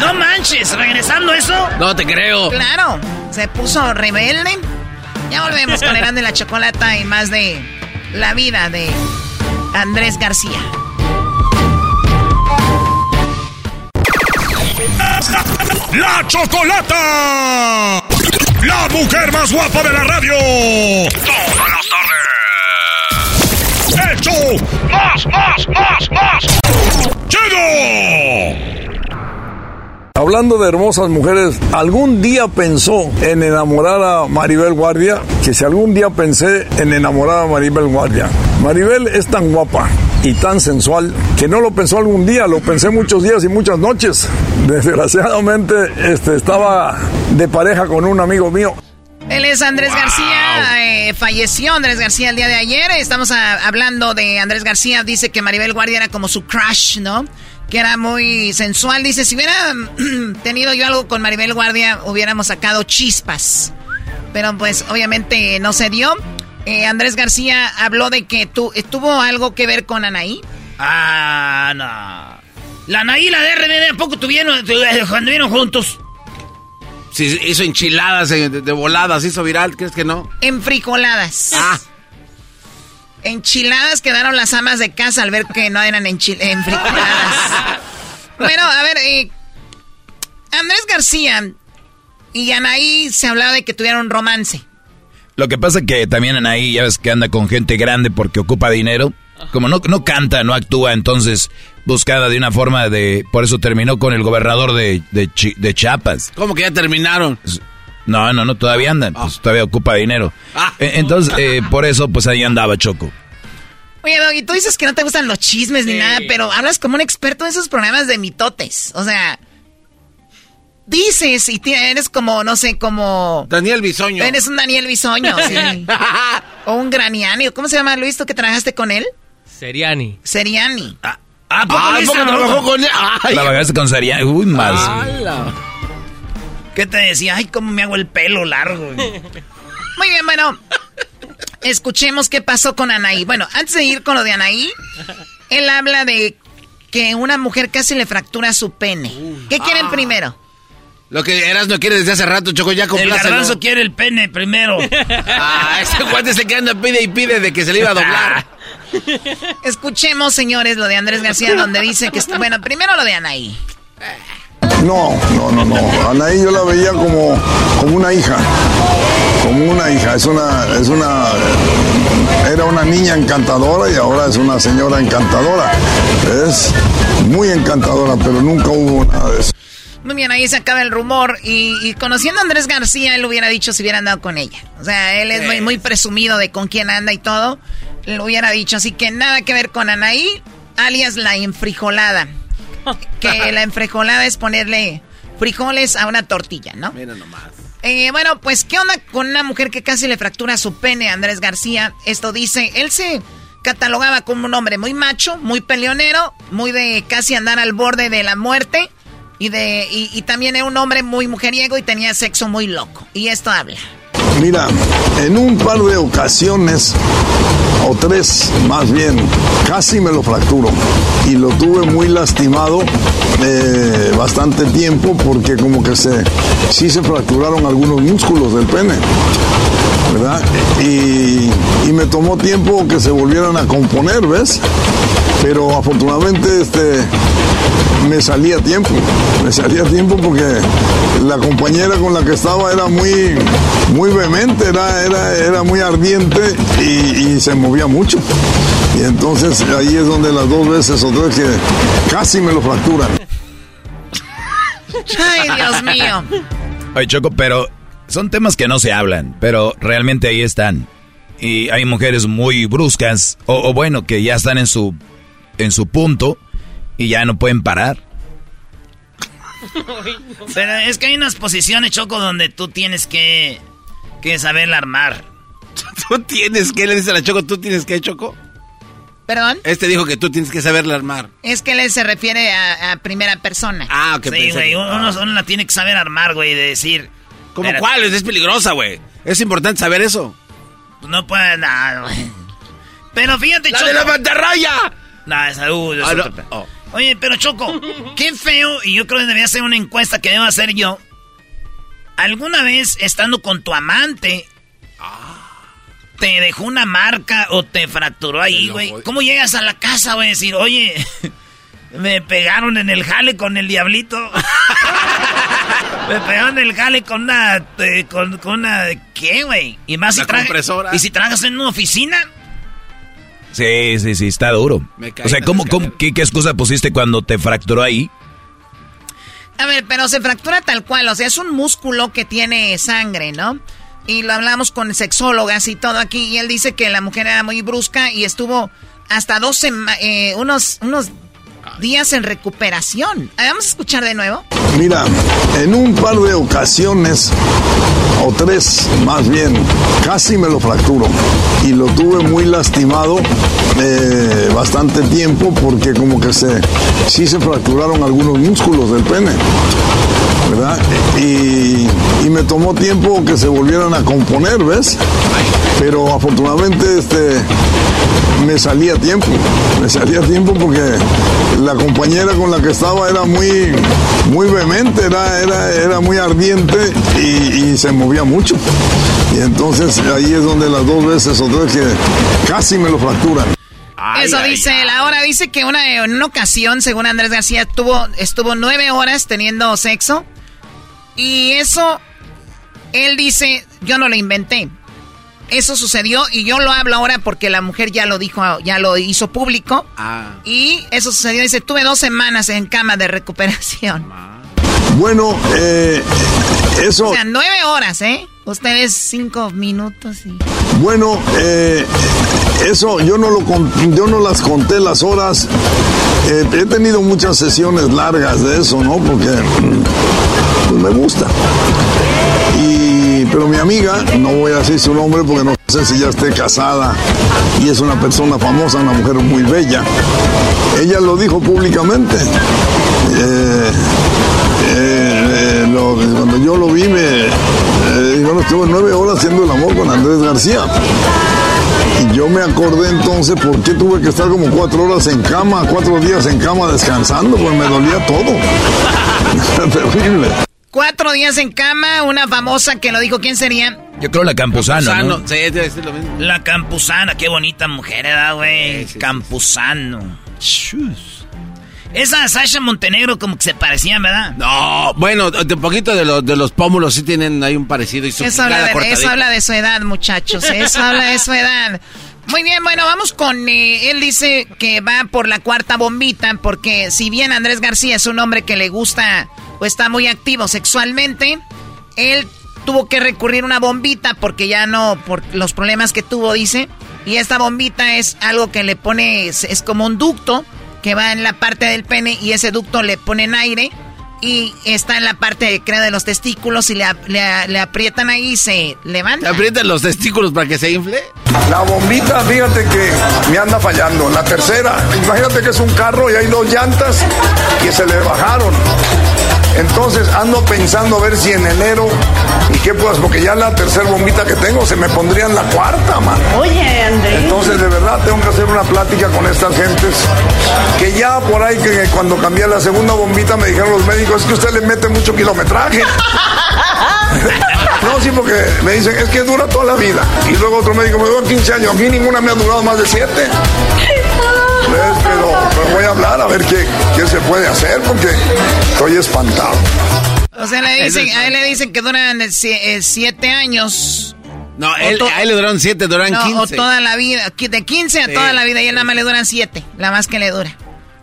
[SPEAKER 8] No manches, regresando eso.
[SPEAKER 2] No te creo.
[SPEAKER 8] Claro, se puso rebelde. Ya volvemos con Herán de la Chocolata y más de la vida de Andrés García.
[SPEAKER 4] ¡La Chocolata! ¡La mujer más guapa de la radio! ¡Todas las tardes! ¡Hecho! ¡Más, más, más, más! ¡Chido!
[SPEAKER 9] Hablando de hermosas mujeres, ¿algún día pensó en enamorar a Maribel Guardia? Que si algún día pensé en enamorar a Maribel Guardia. Maribel es tan guapa y tan sensual que no lo pensó algún día, lo pensé muchos días y muchas noches. Desgraciadamente este, estaba de pareja con un amigo mío.
[SPEAKER 8] Él es Andrés García, eh, falleció Andrés García el día de ayer. Estamos a- hablando de Andrés García, dice que Maribel Guardia era como su crush, ¿no? Que era muy sensual. Dice, si hubiera tenido yo algo con Maribel Guardia, hubiéramos sacado chispas. Pero pues obviamente no se dio. Eh, Andrés García habló de que tu, eh, tuvo algo que ver con Anaí. Ah, no. La Anaí y la de RBD, ¿a poco tuvieron, anduvieron juntos?
[SPEAKER 2] Sí, hizo enchiladas de, de voladas, hizo viral, ¿crees que no?
[SPEAKER 8] Enfricoladas.
[SPEAKER 2] Ah.
[SPEAKER 8] Enchiladas quedaron las amas de casa al ver que no eran enfricoladas. bueno, a ver, eh, Andrés García y Anaí se hablaba de que tuvieron un romance.
[SPEAKER 3] Lo que pasa que también Anaí, ya ves que anda con gente grande porque ocupa dinero. Como no, no canta, no actúa, entonces buscada de una forma de... Por eso terminó con el gobernador de, de, Chi- de Chiapas.
[SPEAKER 2] ¿Cómo que ya terminaron?
[SPEAKER 3] No, no, no, todavía andan, pues todavía ocupa dinero. Eh, Entonces, eh, por eso, pues ahí andaba Choco.
[SPEAKER 8] Oye, Doggy, tú dices que no te gustan los chismes ni nada, pero hablas como un experto en esos programas de mitotes. O sea, dices y eres como, no sé, como...
[SPEAKER 2] Daniel Bisoño.
[SPEAKER 8] Eres un Daniel Bisoño, sí. o un Graniani. ¿Cómo se llama, Luis, tú que trabajaste con él?
[SPEAKER 24] Seriani.
[SPEAKER 8] Seriani.
[SPEAKER 3] ¿A
[SPEAKER 8] poco
[SPEAKER 2] Ah,
[SPEAKER 8] Luis
[SPEAKER 2] ¿poco
[SPEAKER 8] trabajó?
[SPEAKER 2] trabajó con él? Ay.
[SPEAKER 3] La bagaste con Saria. Uy, más.
[SPEAKER 8] ¿Qué te decía? Ay, cómo me hago el pelo largo. Muy bien, bueno. Escuchemos qué pasó con Anaí. Bueno, antes de ir con lo de Anaí, él habla de que una mujer casi le fractura su pene. ¿Qué quieren
[SPEAKER 2] Ah.
[SPEAKER 8] primero?
[SPEAKER 2] Lo que Eras no quiere desde hace rato, Choco, ya
[SPEAKER 8] El
[SPEAKER 2] complácelo.
[SPEAKER 8] garbanzo quiere el pene primero.
[SPEAKER 2] Ah, ese guante se que anda pide y pide de que se le iba a doblar.
[SPEAKER 8] Escuchemos, señores, lo de Andrés García, donde dice que... Bueno, primero lo de Anaí.
[SPEAKER 9] No, no, no, no. Anaí yo la veía como, como una hija. Como una hija. Es una, es una. Era una niña encantadora y ahora es una señora encantadora. Es muy encantadora, pero nunca hubo nada de eso.
[SPEAKER 8] Muy bien, ahí se acaba el rumor. Y, y conociendo a Andrés García, él hubiera dicho si hubiera andado con ella. O sea, él es muy, muy presumido de con quién anda y todo. Lo hubiera dicho. Así que nada que ver con Anaí, alias la enfrijolada. Que la enfrijolada es ponerle frijoles a una tortilla, ¿no?
[SPEAKER 2] Mira nomás.
[SPEAKER 8] Eh, bueno, pues, ¿qué onda con una mujer que casi le fractura su pene a Andrés García? Esto dice, él se catalogaba como un hombre muy macho, muy peleonero, muy de casi andar al borde de la muerte. Y, de, y, y también era un hombre muy mujeriego y tenía sexo muy loco. Y esto habla.
[SPEAKER 9] Mira, en un par de ocasiones, o tres más bien, casi me lo fracturo. Y lo tuve muy lastimado eh, bastante tiempo porque como que se, sí se fracturaron algunos músculos del pene. ¿Verdad? Y, y me tomó tiempo que se volvieran a componer, ¿ves? Pero afortunadamente este, me salía tiempo, me salía tiempo porque la compañera con la que estaba era muy, muy vehemente, era, era, era muy ardiente y, y se movía mucho. Y entonces ahí es donde las dos veces o tres que casi me lo fracturan.
[SPEAKER 1] Ay, Dios mío.
[SPEAKER 3] Oye, Choco, pero son temas que no se hablan, pero realmente ahí están. Y hay mujeres muy bruscas, o, o bueno, que ya están en su, en su punto y ya no pueden parar.
[SPEAKER 1] Pero es que hay unas posiciones, Choco, donde tú tienes que, que saberla armar.
[SPEAKER 2] Tú tienes que, le dice a la Choco, tú tienes que, Choco.
[SPEAKER 8] ¿Perdón?
[SPEAKER 2] Este dijo que tú tienes que saberla armar.
[SPEAKER 8] Es que él se refiere a, a primera persona.
[SPEAKER 2] Ah, ok.
[SPEAKER 1] Sí, güey,
[SPEAKER 2] que-
[SPEAKER 1] uno, uno la tiene que saber armar, güey, de decir...
[SPEAKER 2] ¿Cómo cuál? Es peligrosa, güey. Es importante saber eso.
[SPEAKER 1] No puede nada, güey. Pero fíjate,
[SPEAKER 2] ¡La
[SPEAKER 1] Choco...
[SPEAKER 2] de la mantarraya!
[SPEAKER 1] No, esa uh,
[SPEAKER 2] Ah, no.
[SPEAKER 1] Oye, pero Choco, qué feo, y yo creo que debería hacer una encuesta que debo hacer yo. ¿Alguna vez estando con tu amante te dejó una marca o te fracturó ahí, güey? ¿Cómo llegas a la casa, güey? Decir, oye, me pegaron en el jale con el diablito. me pegaron en el jale con una... eh, con, con una... ¿Qué, güey? Y más si
[SPEAKER 2] compresora.
[SPEAKER 1] Y si trabajas en una oficina...
[SPEAKER 3] Sí, sí, sí, está duro.
[SPEAKER 2] Me caí
[SPEAKER 3] O sea,
[SPEAKER 2] en las
[SPEAKER 3] ¿cómo, cómo, qué, qué excusa pusiste cuando te fracturó ahí?
[SPEAKER 8] A ver, pero se fractura tal cual, o sea, es un músculo que tiene sangre, ¿no? Y lo hablamos con sexólogas y todo aquí, y él dice que la mujer era muy brusca y estuvo hasta dos sema- eh, unos, unos días en recuperación. Vamos a escuchar de nuevo.
[SPEAKER 9] Mira, en un par de ocasiones, o tres más bien, casi me lo fracturo. Y lo tuve muy lastimado eh, bastante tiempo porque como que se, sí se fracturaron algunos músculos del pene. ¿Verdad? Y, y me tomó tiempo que se volvieran a componer, ¿ves? Pero afortunadamente este, me salía a tiempo, me salía a tiempo porque la compañera con la que estaba era muy, muy vehemente, era, era, era muy ardiente y, y se movía mucho. Y entonces ahí es donde las dos veces o tres que casi me lo fracturan.
[SPEAKER 8] Eso dice él. Ahora dice que una, en una ocasión, según Andrés García, tuvo, estuvo nueve horas teniendo sexo. Y eso, él dice, yo no lo inventé. Eso sucedió y yo lo hablo ahora porque la mujer ya lo dijo, ya lo hizo público.
[SPEAKER 2] Ah.
[SPEAKER 8] Y eso sucedió. Dice, tuve dos semanas en cama de recuperación.
[SPEAKER 9] Bueno, eh, eso...
[SPEAKER 8] O sea, nueve horas, ¿eh? Ustedes cinco minutos y...
[SPEAKER 9] Bueno, eh, eso yo no lo yo no las conté las horas. Eh, he tenido muchas sesiones largas de eso, ¿no? Porque pues, me gusta. Y pero mi amiga, no voy a decir su nombre porque no sé si ya esté casada y es una persona famosa, una mujer muy bella. Ella lo dijo públicamente. Eh, eh, cuando yo lo vi, me, yo no estuve nueve horas haciendo el amor con Andrés García. Y yo me acordé entonces por qué tuve que estar como cuatro horas en cama, cuatro días en cama descansando, pues me dolía todo. Terrible.
[SPEAKER 8] Cuatro días en cama, una famosa que lo dijo, ¿quién sería?
[SPEAKER 3] Yo creo la Campuzano, ¿no?
[SPEAKER 2] Sí, debe ser lo mismo.
[SPEAKER 1] La Campuzana, qué bonita mujer, ¿verdad, güey? Campuzano. Chus. Esa Sasha Montenegro como que se parecían, ¿verdad?
[SPEAKER 2] No, bueno, de un poquito de, los de los pómulos sí tienen ahí un parecido. Y su
[SPEAKER 8] Eso habla, de, eso habla de su edad, muchachos. Eso habla de su edad. Muy bien, bueno, vamos con... eh, él dice que va por la cuarta bombita porque si bien Andrés García es un hombre que le gusta o está muy activo sexualmente, él tuvo que recurrir a una bombita porque ya no, por los problemas que tuvo, dice. Y esta bombita es algo que le pone, es, es como un ducto que va en la parte del pene y ese ducto le ponen aire y está en la parte, creo, de los testículos y le, le- le aprietan ahí y se levanta.
[SPEAKER 2] ¿Te aprietan los testículos para que se infle?
[SPEAKER 11] La bombita, fíjate que me anda fallando. La tercera, imagínate que es un carro y hay dos llantas que se le bajaron.
[SPEAKER 9] Entonces ando pensando a ver si en enero y qué pues, porque ya la tercera bombita que tengo se me pondría en la cuarta, mano.
[SPEAKER 25] Oye, Andrés.
[SPEAKER 9] Entonces de verdad tengo que hacer una plática con estas gentes que ya por ahí que cuando cambié la segunda bombita me dijeron los médicos es que usted le mete mucho kilometraje. no, sí, porque me dicen es que dura toda la vida. Y luego otro médico me dijo 15 años, a mí ninguna me ha durado más de 7. Pero, pero voy a hablar a ver qué, qué se puede hacer porque estoy espantado.
[SPEAKER 8] O sea, le dicen, a él le dicen que duran eh, eh, siete años.
[SPEAKER 2] No,
[SPEAKER 8] O
[SPEAKER 2] él,
[SPEAKER 8] to-
[SPEAKER 2] a él le duraron siete, duran
[SPEAKER 8] No,
[SPEAKER 2] 15.
[SPEAKER 8] o toda la vida. De 15 a
[SPEAKER 2] Sí.
[SPEAKER 8] toda la vida. Y él nada más le duran siete. La más que le dura.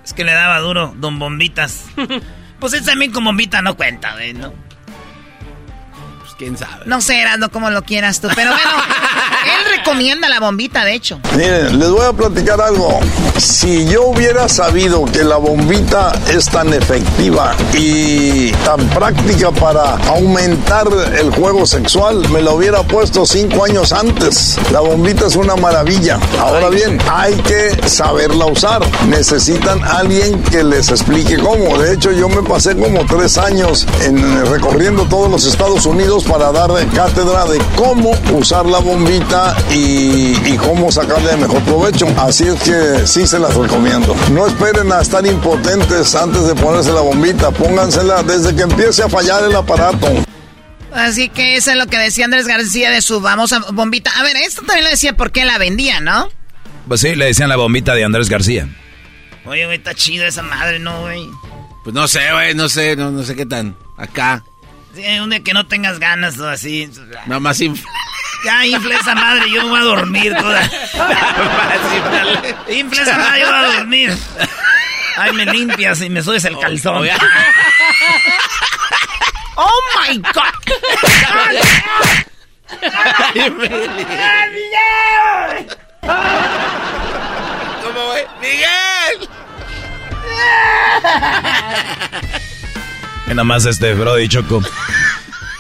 [SPEAKER 1] Es que le daba duro, don Bombitas. pues él también con bombita no cuenta, güey, ¿no?
[SPEAKER 2] Quién sabe.
[SPEAKER 8] No sé, Erasmo, como lo quieras tú. Pero bueno, él recomienda la bombita, de hecho.
[SPEAKER 9] Miren, les voy a platicar algo. Si yo hubiera sabido que la bombita es tan efectiva y tan práctica para aumentar el juego sexual, me la hubiera puesto cinco años antes. La bombita es una maravilla. Ahora bien, hay que saberla usar. Necesitan alguien que les explique cómo. De hecho, yo me pasé como tres años en, recorriendo todos los Estados Unidos para dar cátedra de cómo usar la bombita y, y cómo sacarle el mejor provecho. Así es que sí se las recomiendo. No esperen a estar impotentes antes de ponerse la bombita. Póngansela desde que empiece a fallar el aparato.
[SPEAKER 8] Así que eso es lo que decía Andrés García de su famosa bombita. A ver, esto también lo decía porque la vendía, ¿no?
[SPEAKER 3] Pues sí, le decían la bombita de Andrés García.
[SPEAKER 1] Oye, güey, está chido esa madre, ¿no, güey?
[SPEAKER 2] Pues no sé, güey, no sé, no, no sé qué tan. Acá.
[SPEAKER 1] Sí, un día que no tengas ganas o así.
[SPEAKER 2] Nada más infla.
[SPEAKER 1] Ya, infla esa madre, yo me voy a dormir toda. infla esa madre, yo voy a dormir. Ay, me limpias y me subes el calzón.
[SPEAKER 8] ¡Oh, my God!
[SPEAKER 2] ¿Cómo, güey? ¡Miguel!
[SPEAKER 3] Y nada más este Brody Choco.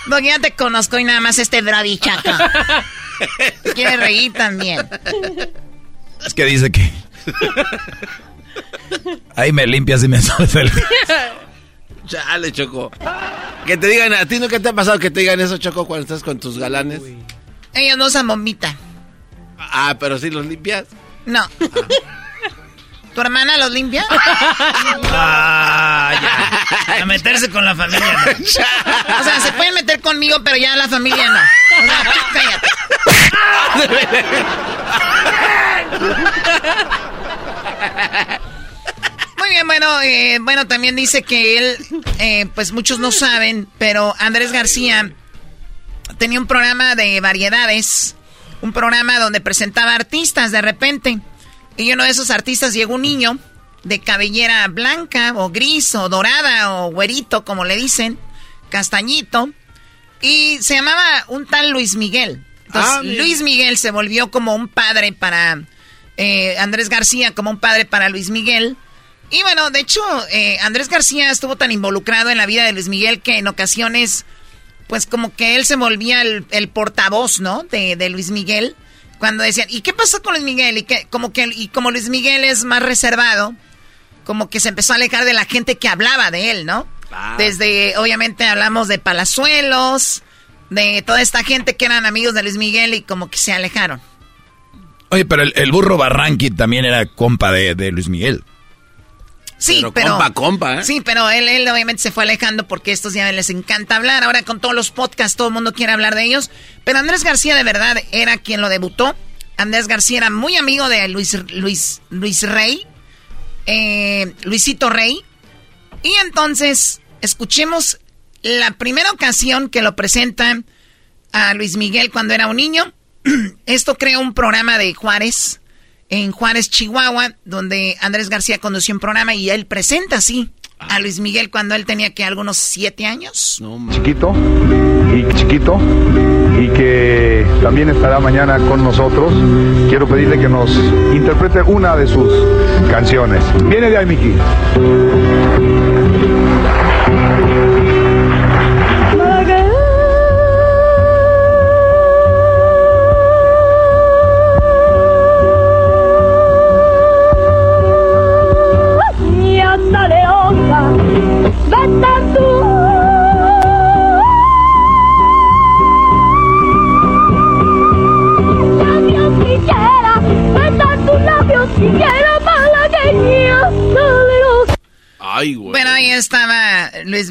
[SPEAKER 8] Don, ya te conozco y nada más este Brady Chaco. Quiere reír también.
[SPEAKER 3] Es que dice que. Ahí me limpias y me subes el.
[SPEAKER 2] Chale, Choco. Que te digan, ¿a ti nunca te ha pasado que te digan eso, Choco, cuando estás con tus galanes?
[SPEAKER 8] Ellos no usan bombita.
[SPEAKER 2] Ah, pero sí los limpias.
[SPEAKER 8] No. ¿Tu hermana los limpia?
[SPEAKER 1] Ah, ya. A meterse con la familia. ¿no?
[SPEAKER 8] O sea, se pueden meter conmigo, pero ya la familia no. O sea, cállate. Muy bien, bueno, eh, bueno, también dice que él, eh, pues muchos no saben, pero Andrés García tenía un programa de variedades, un programa donde presentaba artistas de repente. Y uno de esos artistas llegó un niño de cabellera blanca o gris o dorada o güerito, como le dicen, castañito. Y se llamaba un tal Luis Miguel. Entonces,
[SPEAKER 2] Ah.
[SPEAKER 8] Luis Miguel se volvió como un padre para eh, Andrés García, como un padre para Luis Miguel. Y bueno, de hecho, eh, Andrés García estuvo tan involucrado en la vida de Luis Miguel que en ocasiones, pues como que él se volvía el, el portavoz, ¿no? De, de Luis Miguel. Cuando decían, ¿y qué pasó con Luis Miguel? Y, que, como que, y como Luis Miguel es más reservado, como que se empezó a alejar de la gente que hablaba de él, ¿no? Desde, obviamente hablamos de Palazuelos, de toda esta gente que eran amigos de Luis Miguel y como que se alejaron.
[SPEAKER 3] Oye, pero el, el burro Barranqui también era compa de, de Luis Miguel.
[SPEAKER 8] Sí,
[SPEAKER 2] Pero
[SPEAKER 8] pero,
[SPEAKER 2] compa, compa, ¿eh?
[SPEAKER 8] Sí, pero él, él obviamente se fue alejando porque estos ya les encanta hablar. Ahora con todos los podcasts todo el mundo quiere hablar de ellos. Pero Andrés García de verdad era quien lo debutó. Andrés García era muy amigo de Luis, Luis, Luis Rey, eh, Luisito Rey. Y entonces escuchemos la primera ocasión que lo presentan a Luis Miguel cuando era un niño. Esto creó un programa de Juárez, en Juárez, Chihuahua, donde Andrés García condució un programa y él presenta así a Luis Miguel cuando él tenía que algunos siete años.
[SPEAKER 26] chiquito y chiquito y que también estará mañana con nosotros. Quiero pedirle que nos interprete una de sus canciones. Viene de ahí, Miki.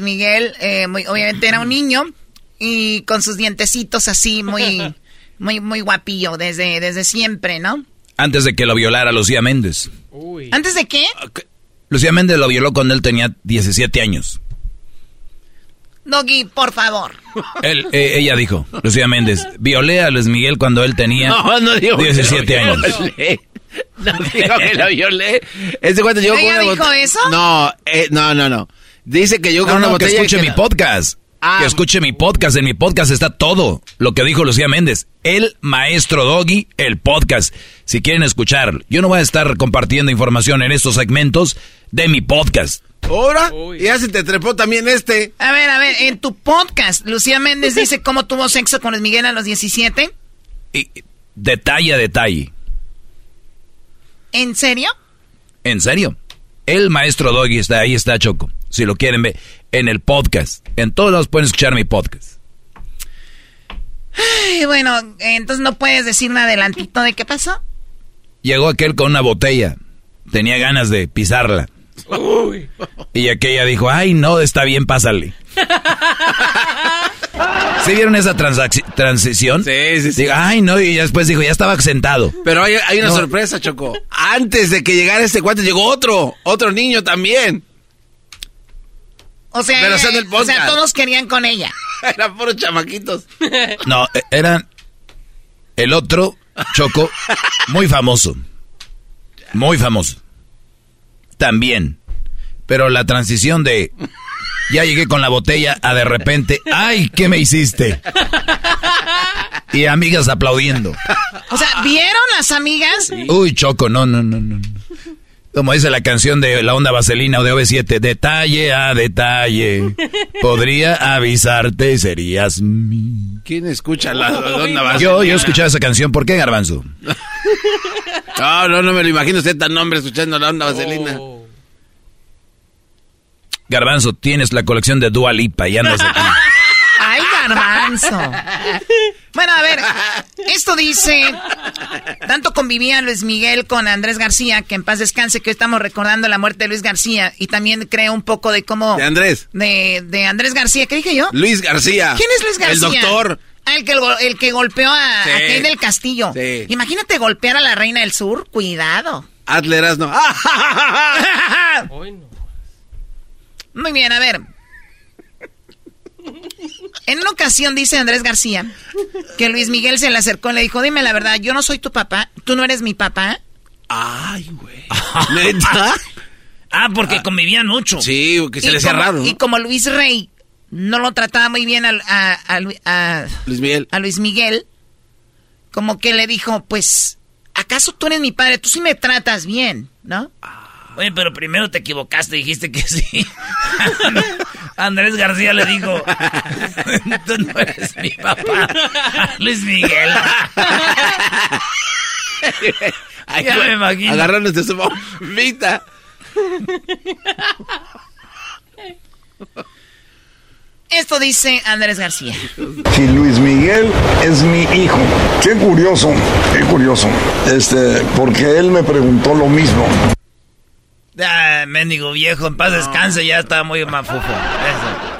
[SPEAKER 8] Miguel, eh, muy, obviamente era un niño y con sus dientecitos así muy, muy, muy guapillo desde, desde siempre, ¿no?
[SPEAKER 3] Antes de que lo violara Lucía Méndez.
[SPEAKER 8] ¿Antes de qué?
[SPEAKER 3] Lucía Méndez lo violó cuando él tenía 17 años.
[SPEAKER 8] Doggy, por favor.
[SPEAKER 3] Él, eh, ella dijo, Lucía Méndez, violé a Luis Miguel cuando él tenía
[SPEAKER 2] No, no digo que
[SPEAKER 3] 17
[SPEAKER 2] lo
[SPEAKER 3] años.
[SPEAKER 2] No digo que lo violé. Ese cuento llegó con
[SPEAKER 8] ¿Ella
[SPEAKER 2] una
[SPEAKER 8] dijo
[SPEAKER 2] botella.
[SPEAKER 8] eso?
[SPEAKER 2] No, eh, no, no, no. Dice que llegó
[SPEAKER 3] No,
[SPEAKER 2] con una
[SPEAKER 3] no, que
[SPEAKER 2] botella.
[SPEAKER 3] escuche mi podcast.
[SPEAKER 2] Ah.
[SPEAKER 3] Que escuche mi podcast. En mi podcast está todo lo que dijo Lucía Méndez. El maestro Doggy, el podcast. Si quieren escuchar, yo no voy a estar compartiendo información en estos segmentos de mi podcast.
[SPEAKER 2] ¿Ahora? Ya se te trepó también este.
[SPEAKER 8] A ver, a ver, en tu podcast, Lucía Méndez dice cómo tuvo sexo con Luis Miguel a los 17.
[SPEAKER 3] Y, detalle a detalle.
[SPEAKER 8] ¿En serio?
[SPEAKER 3] ¿En serio? El maestro Doggy está ahí, está Choco. Si lo quieren ver en el podcast. En todos lados pueden escuchar mi podcast.
[SPEAKER 8] Ay, bueno, entonces no puedes decir un adelantito de qué pasó.
[SPEAKER 3] Llegó aquel con una botella. Tenía ganas de pisarla. Y aquella dijo, ay, no, está bien, pásale. ¿Sí vieron esa transición?
[SPEAKER 2] Sí, sí, sí.
[SPEAKER 3] Digo, ay, no, y después dijo, ya estaba sentado.
[SPEAKER 2] Pero hay, hay una
[SPEAKER 3] No.
[SPEAKER 2] sorpresa, Choco. Antes de que llegara este cuate, llegó otro. Otro niño también.
[SPEAKER 8] O sea,
[SPEAKER 2] Pero está en el
[SPEAKER 8] o sea,
[SPEAKER 2] podcast.
[SPEAKER 8] todos querían con ella.
[SPEAKER 2] Eran puros chamaquitos.
[SPEAKER 3] No, e- era el otro, Choco, muy famoso. Muy famoso. También. Pero la transición de ya llegué con la botella a de repente, ay, ¿qué me hiciste? Y amigas aplaudiendo.
[SPEAKER 8] O sea, ¿vieron las amigas?
[SPEAKER 3] Uy, Choco, no, no, no, no. Como dice la canción de la onda vaselina o de OV7, detalle a detalle. Podría avisarte, serías mi.
[SPEAKER 2] ¿Quién escucha la onda vaselina?
[SPEAKER 3] Yo, yo escuchaba esa canción, ¿por qué, Garbanzo?
[SPEAKER 2] No, no, no me lo imagino usted tan hombre escuchando la onda vaselina.
[SPEAKER 3] Garbanzo, tienes la colección de Dua Lipa y andas aquí.
[SPEAKER 8] Ay, garbanzo. Bueno, a ver, esto dice, tanto convivía Luis Miguel con Andrés García, que en paz descanse, que hoy estamos recordando la muerte de Luis García, y también creo un poco de cómo...
[SPEAKER 2] De Andrés.
[SPEAKER 8] De, de Andrés García, ¿qué dije yo?
[SPEAKER 2] Luis García.
[SPEAKER 8] ¿Quién es Luis García?
[SPEAKER 2] El doctor.
[SPEAKER 8] Ah, el que, el que golpeó a,
[SPEAKER 2] Sí.
[SPEAKER 8] a Kay del Castillo.
[SPEAKER 2] Sí.
[SPEAKER 8] Imagínate golpear a la reina del sur, cuidado.
[SPEAKER 2] Adleras no.
[SPEAKER 8] Muy bien, a ver. En una ocasión dice Andrés García que Luis Miguel se le acercó y le dijo, dime la verdad, yo no soy tu papá, tú no eres mi papá.
[SPEAKER 2] Ay, güey. ¿Neta?
[SPEAKER 1] Ah, porque convivían mucho.
[SPEAKER 2] Sí, que se le hacía raro. ¿no?
[SPEAKER 8] Y como Luis Rey no lo trataba muy bien al- a, a Lu- a-
[SPEAKER 2] Luis Miguel.
[SPEAKER 8] a Luis Miguel, como que le dijo, pues, ¿acaso tú eres mi padre? Tú sí me tratas bien, ¿no?
[SPEAKER 1] Oye, pero primero te equivocaste, dijiste que sí. Andrés García le dijo, tú no eres mi papá. Luis Miguel.
[SPEAKER 2] Ay,
[SPEAKER 1] Ya me imagino.
[SPEAKER 2] Agarrándose su bombita.
[SPEAKER 8] Esto dice Andrés García.
[SPEAKER 9] Si Luis Miguel es mi hijo. Qué curioso, qué curioso. Este, porque él me preguntó lo mismo.
[SPEAKER 1] Ah, mendigo viejo, en paz descanse, ya está muy mafufo. Eso.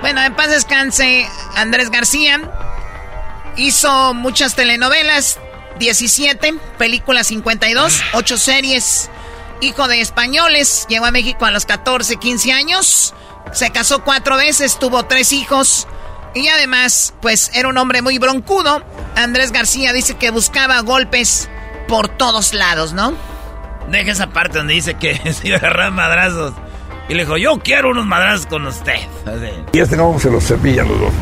[SPEAKER 8] Bueno, en paz descanse Andrés García. Hizo muchas telenovelas, 17, películas 52, 8 series. Hijo de españoles, llegó a México a los 14, 15 años. Se casó cuatro veces, tuvo tres hijos. Y además, pues era un hombre muy broncudo. Andrés García dice que buscaba golpes por todos lados, ¿no?
[SPEAKER 1] Deja esa parte donde dice que se iba a madrazos. Y le dijo, yo quiero unos madrazos con usted.
[SPEAKER 9] Y este no se los cepilla los dos.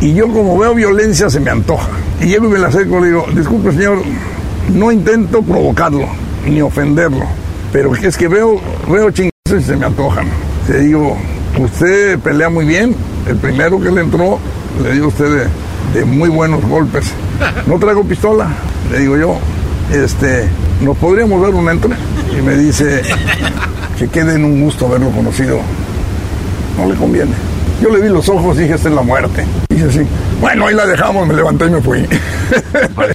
[SPEAKER 9] Y yo como veo violencia se me antoja. Y llego y me la acerco y le digo, disculpe señor, no intento provocarlo, ni ofenderlo. Pero es que veo, veo chingazos y se me antojan. Le digo, usted pelea muy bien. El primero que le entró, le dio usted de muy buenos golpes. No traigo pistola. Le digo yo, este, ¿nos podríamos dar un entre? Y me dice, que quede en un gusto haberlo conocido. No le conviene. Yo le vi los ojos y dije, esta es la muerte. Dice así, bueno, ahí la dejamos, me levanté y me fui.
[SPEAKER 8] Bueno,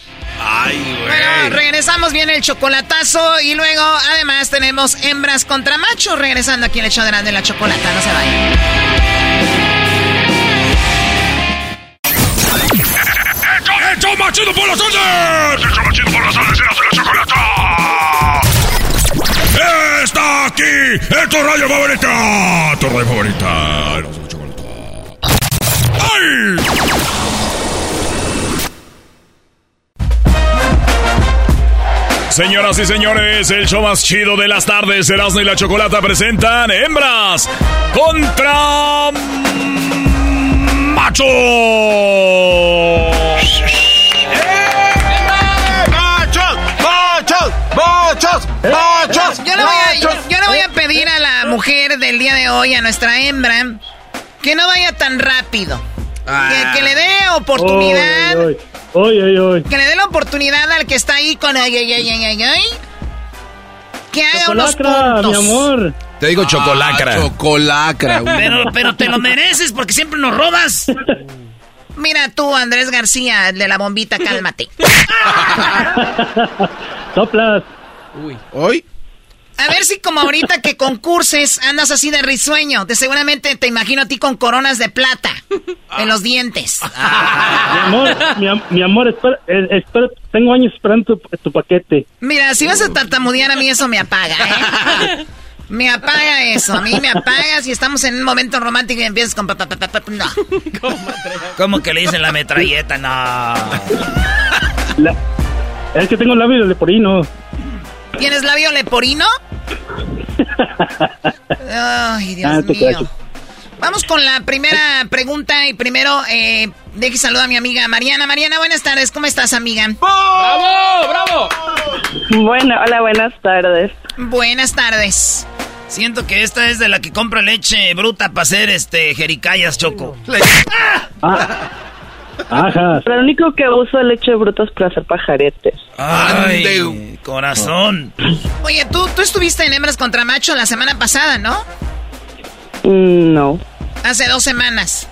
[SPEAKER 8] regresamos bien el chocolatazo y luego además tenemos hembras contra machos regresando aquí en el show de la chocolata. No se vayan.
[SPEAKER 4] ¡Hecho machido por las tardes! ¡Hecho machido por las tardes! ¡Eras la chocolata! ¡Está aquí! ¡Es tu radio favorita! ¡Tu radio favorita! ¡Eras la chocolata! ¡Ay! Señoras y señores, el show más chido de las tardes, Erasmo y la Chocolata presentan Hembras contra Macho.
[SPEAKER 8] ¡Machos! ¡Machos! ¡Machos! ¡Machos! Yo le, voy a, yo, le voy a pedir a la mujer del día de hoy, a nuestra hembra, que no vaya tan rápido. Que, que, le dé oportunidad.
[SPEAKER 27] Oy, oy, oy, oy,
[SPEAKER 8] Que le dé la oportunidad al que está ahí con ay, ay, ay, ay, ay, Que haga unos puntos.
[SPEAKER 27] mi amor.
[SPEAKER 3] Te digo chocolacra.
[SPEAKER 2] Ah, chocolacra.
[SPEAKER 1] Pero, pero te lo mereces porque siempre nos robas.
[SPEAKER 8] Mira tú, Andrés García, de la bombita, cálmate.
[SPEAKER 27] Soplas.
[SPEAKER 2] Uy. ¿Hoy?
[SPEAKER 8] A ver si como ahorita que concurses andas así de risueño. De seguramente te imagino a ti con coronas de plata en los dientes.
[SPEAKER 27] Mi amor, mi, am- mi amor, espera, eh, espera, tengo años esperando tu, tu paquete.
[SPEAKER 8] Mira, si vas a tartamudear a mí eso me apaga, ¿eh? Me apaga eso, a mí me apaga si estamos en un momento romántico y empiezas con... pa, No.
[SPEAKER 1] ¿Cómo que le dicen la metralleta? No.
[SPEAKER 27] La- es que tengo labios de porino.
[SPEAKER 8] ¿Tienes labio leporino? Ay, Dios
[SPEAKER 27] Ah,
[SPEAKER 8] mío. Vamos con la primera pregunta y primero eh, deje saludar a mi amiga Mariana. Mariana, buenas tardes. ¿Cómo estás, amiga?
[SPEAKER 1] ¡Bravo! ¡Bravo!
[SPEAKER 28] Bueno, hola, buenas tardes.
[SPEAKER 8] Buenas tardes.
[SPEAKER 1] Siento que esta es de la que compra leche bruta para hacer este jericayas, Choco.
[SPEAKER 27] Ajá.
[SPEAKER 28] Lo único que uso es leche bruta es para hacer pajaretes.
[SPEAKER 1] Ay, corazón.
[SPEAKER 8] Oye, tú, tú estuviste en Hembras contra Macho la semana pasada, ¿no?
[SPEAKER 28] Mm, No,
[SPEAKER 8] Hace dos semanas.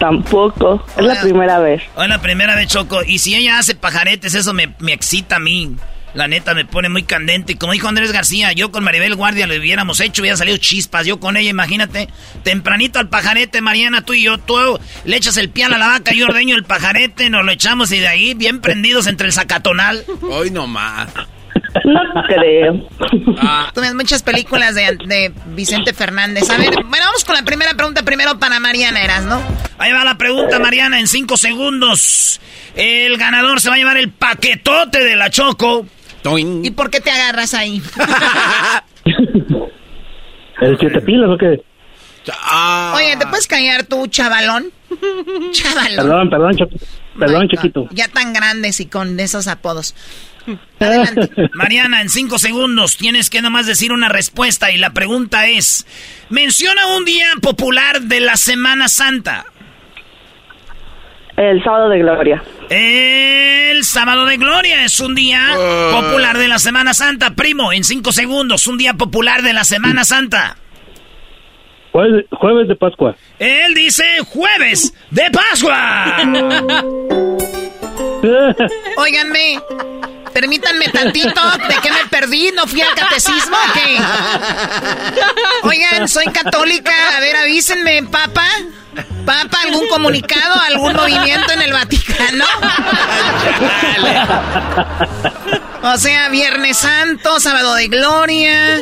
[SPEAKER 28] tampoco. Es la primera vez.
[SPEAKER 1] Es la primera vez, Choco. Y si ella hace pajaretes, eso me, me excita a mí. La neta me pone muy candente. Y como dijo Andrés García, yo con Maribel Guardia lo hubiéramos hecho, hubiera salido chispas. Yo con ella, imagínate, tempranito al pajarete, Mariana, tú y yo, tú le echas el piano a la vaca, yo ordeño el pajarete, nos lo echamos y de ahí, bien prendidos entre el zacatonal.
[SPEAKER 2] Hoy no más.
[SPEAKER 28] No creo.
[SPEAKER 8] Tú ves muchas películas de, de Vicente Fernández. A ver, bueno, vamos con la primera pregunta primero para Mariana, ¿eras, no?
[SPEAKER 1] Ahí va la pregunta, Mariana, en cinco segundos. El ganador se va a llevar el paquetote de la Choco.
[SPEAKER 8] ¿Y por qué te agarras ahí?
[SPEAKER 27] ¿El que te pilas o qué?
[SPEAKER 8] Oye, ¿te puedes callar tú, chavalón? Chavalón.
[SPEAKER 27] Perdón, perdón, Cho- perdón, chiquito.
[SPEAKER 8] Ya tan grandes y con esos apodos.
[SPEAKER 1] Mariana, en cinco segundos tienes que nomás decir una respuesta y la pregunta es, menciona un día popular de la Semana Santa.
[SPEAKER 28] El sábado de gloria.
[SPEAKER 1] El sábado de gloria es un día popular de la Semana Santa. Primo, en cinco segundos, un día popular de la Semana Santa.
[SPEAKER 27] Jueves, jueves de Pascua.
[SPEAKER 1] Él dice jueves de Pascua.
[SPEAKER 8] Óiganme, permítanme tantito, ¿de qué me perdí? ¿No fui al catecismo o qué? Oigan, soy católica, a ver, avísenme, papa. Papa, ¿algún comunicado, algún movimiento en el Vaticano? O sea, Viernes Santo, Sábado de Gloria,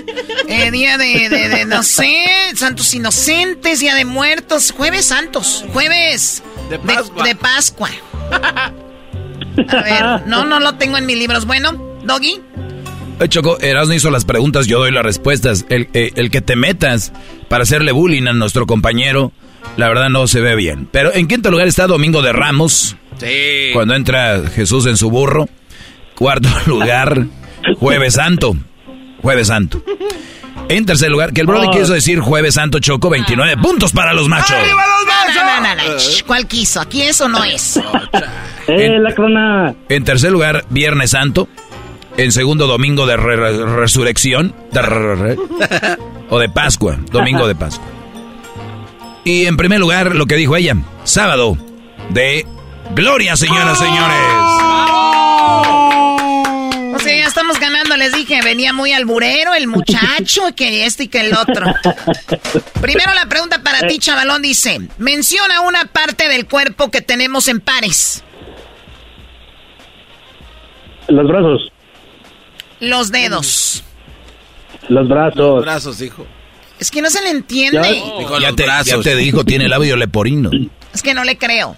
[SPEAKER 8] eh, Día de, de- de, no sé, Santos Inocentes, Día de Muertos, Jueves Santos, Jueves
[SPEAKER 2] De Pascua.
[SPEAKER 8] de Pascua. A ver, no, no lo tengo en mis libros. Bueno, Doggy.
[SPEAKER 3] Eh, Choco, Erasmo hizo las preguntas, yo doy las respuestas. El, eh, el que te metas para hacerle bullying a nuestro compañero, la verdad no se ve bien. Pero en quinto lugar está Domingo de Ramos,
[SPEAKER 2] Sí.
[SPEAKER 3] cuando entra Jesús en su burro. Cuarto lugar, Jueves Santo. Jueves Santo. En tercer lugar, que el Brody
[SPEAKER 27] Oh.
[SPEAKER 3] quiso decir Jueves Santo Choco, 29 puntos para los machos.
[SPEAKER 8] No, no, no, no, no. Shh, ¿Cuál quiso? Aquí eso no es.
[SPEAKER 27] ¡Eh, la crona!
[SPEAKER 3] En tercer lugar, Viernes Santo. En segundo, Domingo de re- re- Resurrección. De re- re- o de Pascua. Domingo de Pascua. Y en primer lugar, lo que dijo ella. Sábado de Gloria, señoras y señores.
[SPEAKER 8] cuando les dije, venía muy alburero el muchacho, que este y que el otro. Primero la pregunta para ti, chavalón, dice, menciona una parte del cuerpo que tenemos en pares.
[SPEAKER 27] Los brazos.
[SPEAKER 8] Los dedos.
[SPEAKER 27] Los brazos.
[SPEAKER 2] Los brazos, hijo.
[SPEAKER 8] Es que no se le entiende.
[SPEAKER 3] Dijo, ya, te, ya te dijo, tiene labio leporino.
[SPEAKER 8] Es que no le creo.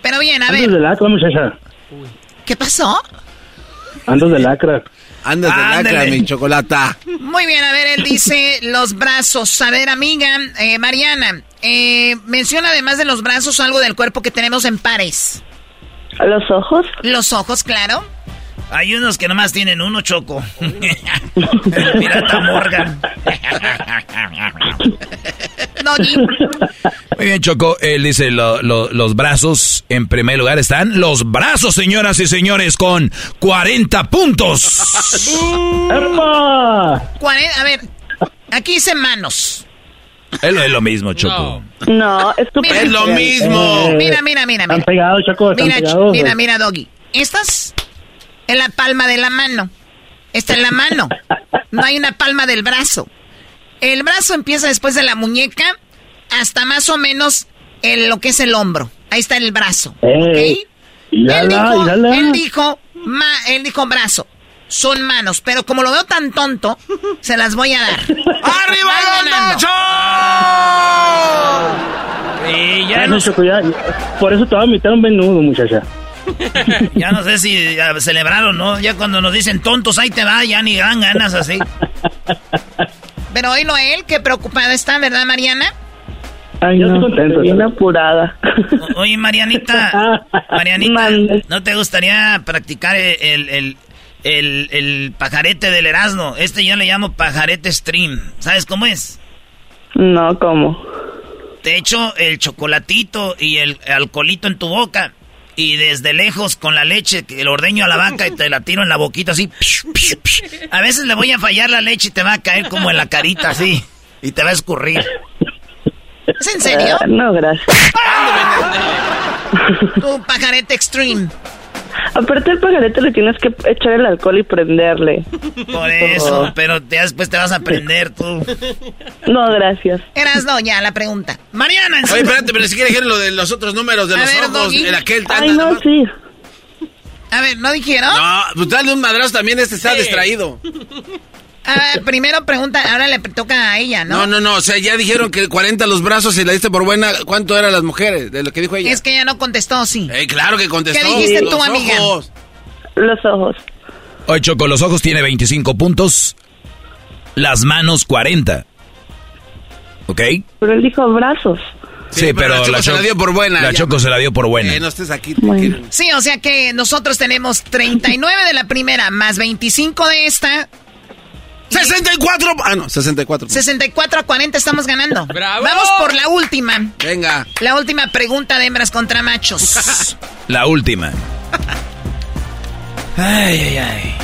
[SPEAKER 8] Pero bien, a
[SPEAKER 27] Andas
[SPEAKER 8] ver.
[SPEAKER 27] de lacra, muchacha.
[SPEAKER 8] ¿Qué pasó?
[SPEAKER 27] Andas de lacra.
[SPEAKER 2] Andas de
[SPEAKER 8] Ándale.
[SPEAKER 2] lacra, mi chocolata.
[SPEAKER 8] Muy bien, a ver, él dice los brazos. A ver, amiga, eh, Mariana, eh, menciona además de los brazos algo del cuerpo que tenemos en pares.
[SPEAKER 28] ¿Los ojos?
[SPEAKER 8] Los ojos, claro.
[SPEAKER 1] Hay unos que nomás tienen uno, Choco. El pirata Morgan.
[SPEAKER 3] Muy bien, Choco. Él dice lo- lo- los brazos. En primer lugar están los brazos, señoras y señores, con 40 puntos.
[SPEAKER 8] Cuaren- A ver, aquí dice manos.
[SPEAKER 3] Es lo, es lo mismo, Choco.
[SPEAKER 28] No, es
[SPEAKER 8] Mira. Es lo
[SPEAKER 2] mismo.
[SPEAKER 8] Mira, mira, mira,
[SPEAKER 27] Están
[SPEAKER 8] mira.
[SPEAKER 27] pegados, Choco, están
[SPEAKER 8] Mira, mira, mira, Doggy. Estas en la palma de la mano. Esta en la mano. No hay una palma del brazo. El brazo empieza después de la muñeca hasta más o menos el- lo que es el hombro. Ahí está el brazo.
[SPEAKER 27] Ey,
[SPEAKER 8] ¿ok?
[SPEAKER 27] mírala,
[SPEAKER 8] él, dijo, él dijo, ma- él dijo brazo. Son manos, pero como lo veo tan tonto, se las voy a dar.
[SPEAKER 2] ¡Arriba
[SPEAKER 8] los
[SPEAKER 1] Y
[SPEAKER 27] Ya no, Choco, ya. Por eso te voy a invitar un menudo, muchacha.
[SPEAKER 1] Ya no sé si celebraron, ¿no? Ya cuando nos dicen tontos, ahí te va, ya ni dan ganas así.
[SPEAKER 8] Pero hoy no él, qué preocupada está, ¿verdad, Mariana?
[SPEAKER 28] Ay,
[SPEAKER 27] Yo
[SPEAKER 28] no,
[SPEAKER 27] estoy contento,
[SPEAKER 28] bien apurada.
[SPEAKER 1] O- Oye, Marianita, Marianita, ¿no te gustaría practicar el, el, el, el pajarete del Erasmo? Este yo le llamo pajarete stream. ¿Sabes cómo es?
[SPEAKER 28] No, ¿cómo?
[SPEAKER 1] Te echo el chocolatito y el alcoholito en tu boca. Y desde lejos con la leche, que el ordeño a la vaca y te la tiro en la boquita así. A veces le voy a fallar la leche y te va a caer como en la carita así. Y te va a escurrir.
[SPEAKER 8] ¿Es en serio?
[SPEAKER 28] Ah, no, gracias.
[SPEAKER 8] Tu pajarete extreme.
[SPEAKER 28] Aparte el pajarete le tienes que echar el alcohol y prenderle.
[SPEAKER 1] Por eso, pero ya después te vas a aprender tú.
[SPEAKER 28] No, gracias.
[SPEAKER 8] Eras no, ya, la pregunta. Mariana,
[SPEAKER 2] Oye, espérate, pero si quiere dijeron lo de los otros números de
[SPEAKER 8] A
[SPEAKER 2] los
[SPEAKER 8] ver,
[SPEAKER 2] ojos, el aquel
[SPEAKER 28] Ay, no,
[SPEAKER 2] nomás.
[SPEAKER 28] sí.
[SPEAKER 8] A ver, ¿no dijeron?
[SPEAKER 2] No, pues dale un madrazo también, este está distraído.
[SPEAKER 8] A ver, primero pregunta, ahora le toca a ella, ¿no?
[SPEAKER 2] No, no, no, o sea, ya dijeron que 40 los brazos y la diste por buena. ¿Cuánto eran las mujeres? De lo que dijo ella.
[SPEAKER 8] Es que ella no contestó, sí.
[SPEAKER 2] Eh, claro que contestó.
[SPEAKER 8] ¿Qué dijiste
[SPEAKER 2] los
[SPEAKER 8] tú, amiga?
[SPEAKER 2] ojos.
[SPEAKER 28] Los ojos.
[SPEAKER 3] Hoy Choco, los ojos tiene 25 puntos. Las manos 40. ¿Ok?
[SPEAKER 28] Pero él dijo brazos.
[SPEAKER 3] Sí, pero,
[SPEAKER 2] la Choco se la dio por buena,
[SPEAKER 3] La
[SPEAKER 2] ya.
[SPEAKER 3] Choco se la dio por buena.
[SPEAKER 2] Eh, no estés aquí.
[SPEAKER 8] Sí, o sea que nosotros tenemos 39 de la primera, más 25 de esta.
[SPEAKER 2] 64. Ah, no, 64.
[SPEAKER 8] 64 a 40 estamos ganando.
[SPEAKER 2] ¡Bravo!
[SPEAKER 8] Vamos por la última.
[SPEAKER 2] Venga.
[SPEAKER 8] La última pregunta de hembras contra machos.
[SPEAKER 3] La última.
[SPEAKER 1] Ay, ay, ay.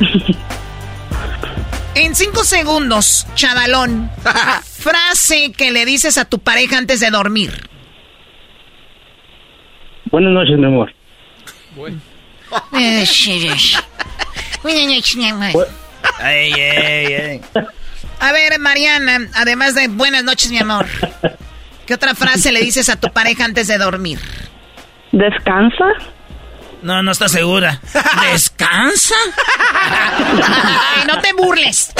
[SPEAKER 8] En 5 segundos, chavalón. frase que le dices a tu pareja antes de dormir.
[SPEAKER 27] Buenas noches, mi amor.
[SPEAKER 1] Ay, ay, ay.
[SPEAKER 8] A ver, Mariana, además de buenas noches, mi amor. ¿Qué otra frase le dices a tu pareja antes de dormir?
[SPEAKER 28] ¿Descansa?
[SPEAKER 1] No, no está segura. ¿Descansa?
[SPEAKER 8] Ay, no te burles.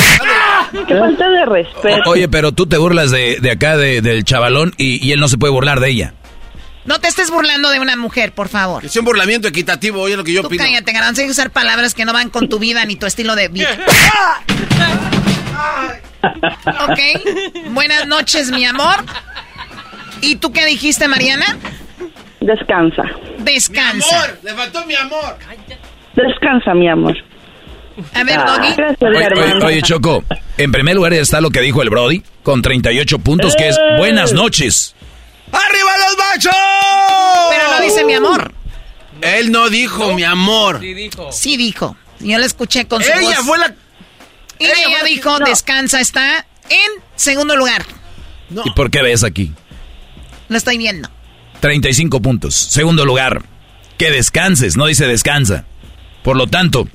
[SPEAKER 28] Qué falta de respeto.
[SPEAKER 3] Oye, pero tú te burlas de, de acá, de- del chavalón, y, y él no se puede burlar de ella.
[SPEAKER 8] No te estés burlando de una mujer, por favor.
[SPEAKER 2] Es un burlamiento equitativo, oye lo que yo
[SPEAKER 8] Tú
[SPEAKER 2] pido.
[SPEAKER 8] cállate, garbanzo. Hay que usar palabras que no van con tu vida ni tu estilo de vida. ok. Buenas noches, mi amor. ¿Y tú qué dijiste, Mariana?
[SPEAKER 28] Descansa.
[SPEAKER 8] Descansa.
[SPEAKER 2] le faltó mi amor.
[SPEAKER 28] Descansa, mi amor.
[SPEAKER 8] A ver,
[SPEAKER 28] Ah,
[SPEAKER 8] Doggy.
[SPEAKER 28] gracias,
[SPEAKER 3] Oye,
[SPEAKER 28] hermano.
[SPEAKER 3] oye, oye, Choco, en primer lugar está lo que dijo el Brody, con 38 puntos, que es buenas noches.
[SPEAKER 2] ¡Arriba los machos!
[SPEAKER 8] Pero no dice mi amor.
[SPEAKER 2] Él no dijo mi amor.
[SPEAKER 8] Sí dijo. Yo la escuché con su
[SPEAKER 2] Ella
[SPEAKER 8] voz.
[SPEAKER 2] fue la.
[SPEAKER 8] Y ella, dijo, descansa, está en segundo lugar.
[SPEAKER 3] ¿Y por qué ves aquí?
[SPEAKER 8] Lo estoy viendo.
[SPEAKER 3] 35 puntos. Segundo lugar, que descanses, no dice descansa. Por lo tanto,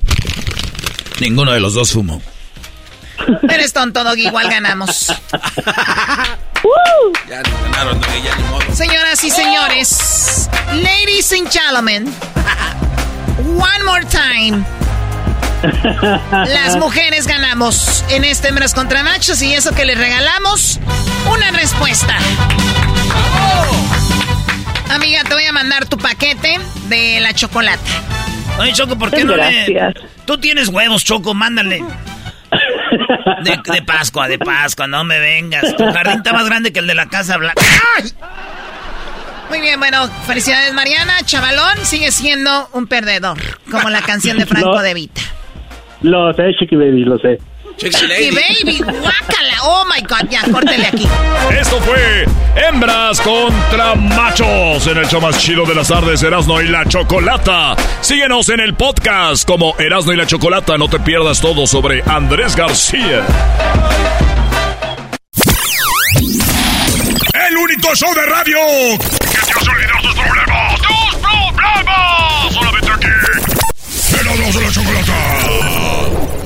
[SPEAKER 3] Ninguno de los dos fumo.
[SPEAKER 8] Eres tonto, Doggy, igual ganamos.
[SPEAKER 2] ya ganaron, ya ni modo.
[SPEAKER 8] Señoras y señores, ladies and gentlemen, one more time. Las mujeres ganamos en este hembras contra machos y eso que les regalamos, una respuesta. Amiga, te voy a mandar tu paquete de la chocolate.
[SPEAKER 1] Oye, Choco, ¿por qué no le...? Tú tienes huevos, Choco, mándale. De, de, Pascua, de Pascua, no me vengas. Tu jardín está más grande que el de la Casa Blanca.
[SPEAKER 8] Muy bien, bueno, felicidades Mariana. Chavalón sigue siendo un perdedor, como la canción de Franco de Vita.
[SPEAKER 27] Lo sé, Chiqui Baby, lo sé.
[SPEAKER 8] Chiqui Baby, guácala. Oh my god, ya, córtele aquí.
[SPEAKER 4] Esto fue Hembras contra Machos en el show más chido de las tardes, Erasno y la Chocolata. Síguenos en el podcast como Erasno y la Chocolata. No te pierdas todo sobre Andrés García. El único show de radio que te hace olvidar tus problemas. ¡Tus problemas! Solamente aquí. Erasno y la Chocolata.